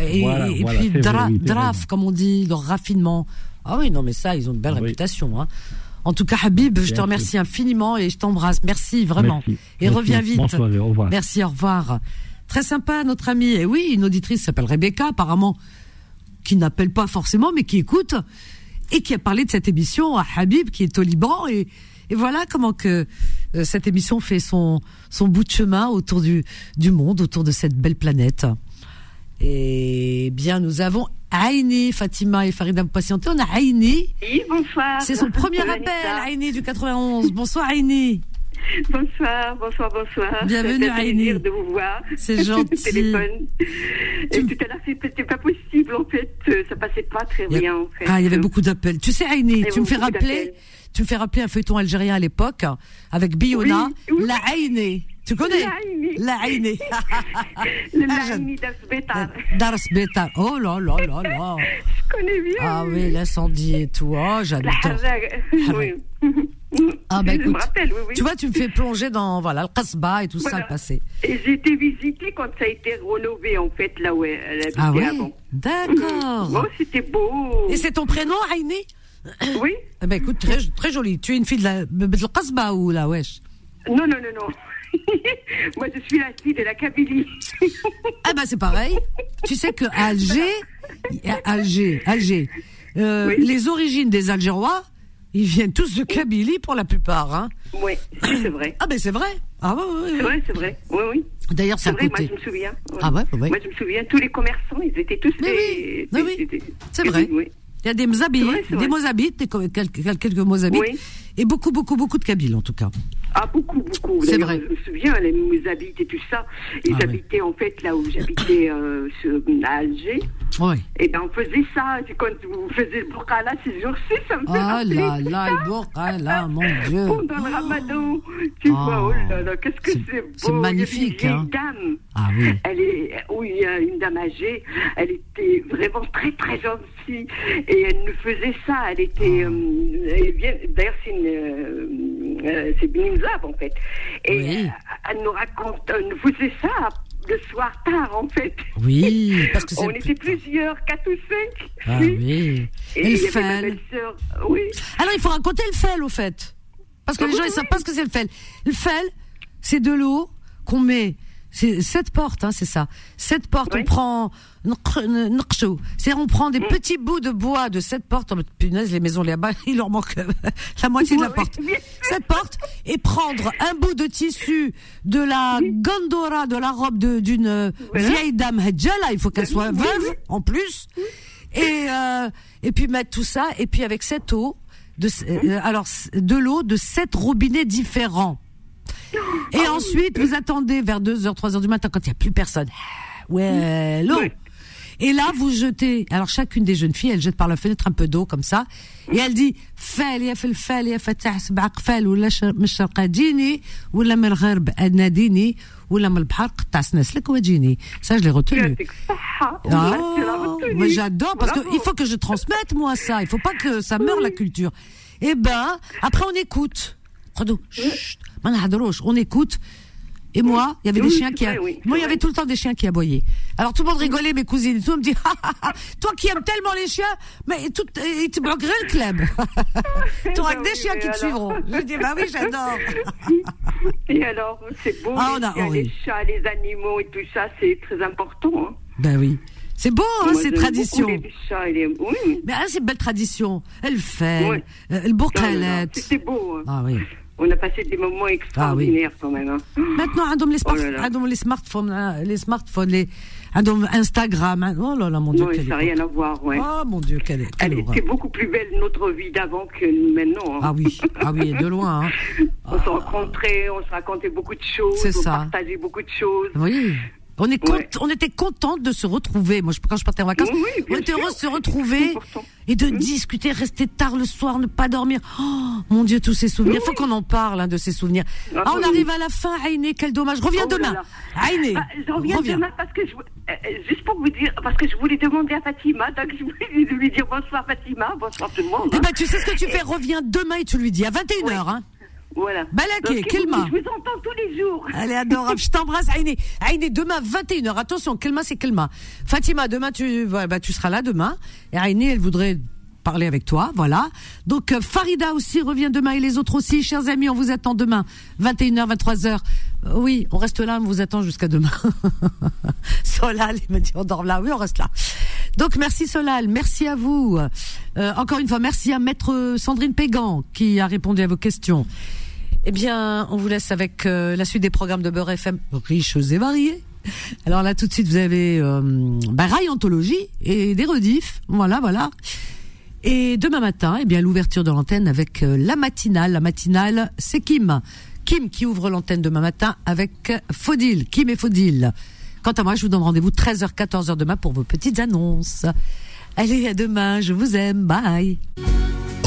et,
Voilà,
et
voilà,
puis dra-
vrai,
draf, comme on dit, leur raffinement. Ah oui, non mais ça, ils ont une belle
Ah oui.
réputation. Hein. En tout cas, Habib, je te remercie infiniment et je t'embrasse. Merci vraiment.
Merci.
Et
Merci.
reviens vite.
Soirée, au revoir.
Merci, au revoir. Très sympa, notre amie. Et oui, une auditrice s'appelle Rebecca, apparemment, qui n'appelle pas forcément, mais qui écoute et qui a parlé de cette émission à Habib, qui est au Liban. Et, et voilà comment que euh, cette émission fait son, son bout de chemin autour du, du monde, autour de cette belle planète. Et bien, nous avons Aïni, Fatima et Farida, vous patientez. On a Aïni.
Oui, bonsoir.
C'est son premier appel, Aïni du 91. Bonsoir, Aïni.
Bonsoir, bonsoir, bonsoir.
Bienvenue,
C'est un
Aïni.
plaisir de vous voir.
C'est gentil.
Téléphone. Et tout à l'heure, c'était pas possible, en fait. Euh, Ça passait pas très
a-
bien, en fait.
Ah, il y avait beaucoup d'appels. Tu sais,
y
tu me fais rappeler, tu me fais rappeler un feuilleton algérien à l'époque, avec Biona,
Oui, oui.
la Aïni. Tu connais?
L'Aïni.
La Aïni.
Le
Ah, je-
Laïni d'Asbetar.
Dars Betar. Oh là là là là.
Je connais bien.
Ah oui, l'incendie et tout. Oh,
La
j'adore.
Oui.
Ah bah
Je me
écoute,
rappelle, oui, oui.
tu vois, tu me fais plonger dans voilà le Kasbah et tout ça le passé.
Et j'ai été visiter quand ça a été rénové, en fait, là où elle habitait
Ah ouais,
avant.
d'accord.
Oh, c'était beau.
Et c'est ton prénom, Aïni?
Oui.
Eh ben écoute, très, très joli. Tu es une fille de la de la Kasbah ou la wesh?
Non, non, non, non. Moi, je suis la fille de la Kabylie.
Ah bah c'est pareil. tu sais que Alger, Alger, Alger, euh, les origines des Algérois, ils viennent tous de Kabylie pour la plupart. Hein.
Oui, c'est vrai.
Ah ben c'est vrai. Ah ouais, ouais, ouais.
C'est vrai, c'est vrai. Oui, oui.
D'ailleurs, c'est
vrai, moi,
côté.
je me souviens. Ouais.
Ah ouais, ouais.
Moi, je me souviens, tous les commerçants, ils étaient tous des...
oui,
des- des-
C'est vrai.
oui.
Il y a des. Mozabites, des co- quelques, quelques Mozabites,
Oui.
et beaucoup, beaucoup, beaucoup de Kabyles en tout cas.
Ah, beaucoup, beaucoup.
C'est vrai.
Je me souviens, les Mouzabites et tout ça, ils
Ah ouais.
habitaient en fait là où j'habitais euh, à Alger.
Ouais.
Et ben on faisait ça. C'est Quand vous faisiez le burqa là, ces jours-ci, ça me fait
Ah là là, le mon Dieu.
Pendant le ramadan, tu
Ah.
vois, oh là là, qu'est-ce que c'est beau.
c'est magnifique,
Il y a une
hein.
dame.
Ah oui.
Elle est, oui, il y a une dame âgée. Elle était vraiment très très gentille et elle nous faisait ça. Elle était,
Ah.
euh, d'ailleurs c'est une, euh, euh, c'est En fait. Et euh, elle nous raconte, elle nous faisait ça le soir tard en fait.
Oui, parce que c'est
On était plusieurs, quatre ou cinq.
Ah oui.
Et
le fel.
oui.
Alors, il faut raconter le fel, au fait. Parce que
Ah
les gens, ils savent pas ce que c'est le fel. Le fel, c'est de l'eau qu'on met. C'est sept portes, hein, c'est ça. Sept portes, on prend. C'est-à-dire, on prend des
Mm.
petits bouts de bois de sept portes. Oh, punaise, les maisons là-bas, il leur manque euh, la moitié de la porte. Sept portes. Et prendre un bout de tissu de la gondora, de la robe d'une euh, vieille dame Hedjala. Il faut qu'elle soit veuve, en plus. Et, euh, et puis mettre tout ça. Et puis avec cette eau, de, euh, alors, de l'eau de sept robinets différents. Et ensuite, vous attendez vers 2h, 3h du matin quand il n'y a plus personne. Ouais, l'eau. Et là, vous jetez. Alors, chacune des jeunes filles, elle jette par la fenêtre un peu d'eau comme ça. Et elle dit فال يا فلفال يا فتح سبع قفال ولا ش- من الشرق جيني ولا من الغرب ناديني ولا من البحر قطع سنسلك وجيني. Ça, je l'ai retenu.
Ah,
Ah,
tu l'as retenu.
mais j'adore parce
Bravo.
qu'il faut que je transmette moi ça. Il faut pas que ça meure la culture. Eh ben, après on écoute. on écoute. Et moi, il y avait des chiens qui, moi, il y avait tout le temps des chiens qui aboyaient. Alors tout le monde rigolait, mes cousines, tout le monde me dit, ah, ah, ah, toi qui aimes tellement les chiens, mais tout, ils te bloqueraient le club. tu auras que des chiens qui te suivront. Je dis, bah oui, j'adore.
et alors, c'est beau,
oh
les, chats, les animaux et tout ça, c'est très important. Hein.
Ben oui. C'est beau, hein, ces traditions.
Les chats les... Oui.
Mais hein, c'est une belle tradition. Elle fait, euh, elle
bourrelette. c'est beau. Hein.
Ah oui.
On a passé des moments ah extraordinaires quand même. Hein.
Maintenant, ils ont
oh
hein, les, smartphones, les smartphones, Instagram. Hein. Oh là là, mon Dieu.
Ça n'a rien à voir.
Oh mon Dieu, quelle, quelle
C'est beaucoup plus belle notre vie d'avant que maintenant. Hein.
Ah oui, ah oui, de loin.
On se ah. rencontrait, on se racontait beaucoup de choses, on
ça.
partageait beaucoup de choses.
Oui. On, est
Ouais.
on était contente de se retrouver. Moi, je- quand je partais en vacances,
Oui,
on était
sûr.
heureux de se retrouver et de discuter, rester tard le soir, ne pas dormir. Oh, mon Dieu, tous ces souvenirs. Il faut qu'on en parle hein, de ces souvenirs.
Ah,
Ah, on
oui.
arrive à la fin, Aïné, quel dommage. Reviens
Oh
demain. Aïné,
Ah, je reviens
reviens.
demain parce que je, euh, euh, juste pour vous dire, parce que je voulais demander à Fatima, donc je voulais lui dire bonsoir Fatima, bonsoir tout le monde.
Eh
hein.
ben, tu sais ce que tu fais, reviens demain et tu lui dis à 21h. Hein.
Voilà.
Balaké, Kelma.
Je vous entends tous les jours.
Elle est adorable. Je t'embrasse, Aïné. Aïné, demain, 21h. Attention, Kelma, c'est Kelma. Fatima, demain, tu, bah, tu seras là demain. Et Aïné, elle voudrait parler avec toi. Voilà. Donc, euh, Farida aussi revient demain et les autres aussi. Chers amis, on vous attend demain. 21h, 23h. Euh, oui, on reste là, on vous attend jusqu'à demain. Solal, il m'a dit, on dort là. Oui, on reste là. Donc, merci Solal. Merci à vous. Euh, encore une fois, merci à maître Sandrine Pégan qui a répondu à vos questions. Eh bien, on vous laisse avec euh, la suite des programmes de Beurre FM, riches et variés. Alors là, tout de suite, vous avez euh, bah, Anthologie et des rediffs. Voilà, voilà. Et demain matin, eh bien, l'ouverture de l'antenne avec euh, la matinale. La matinale, c'est Kim. Kim qui ouvre l'antenne demain matin avec euh, Faudil. Kim et Faudil. Quant à moi, je vous donne rendez-vous 13h, 14h demain pour vos petites annonces. Allez, à demain. Je vous aime. Bye.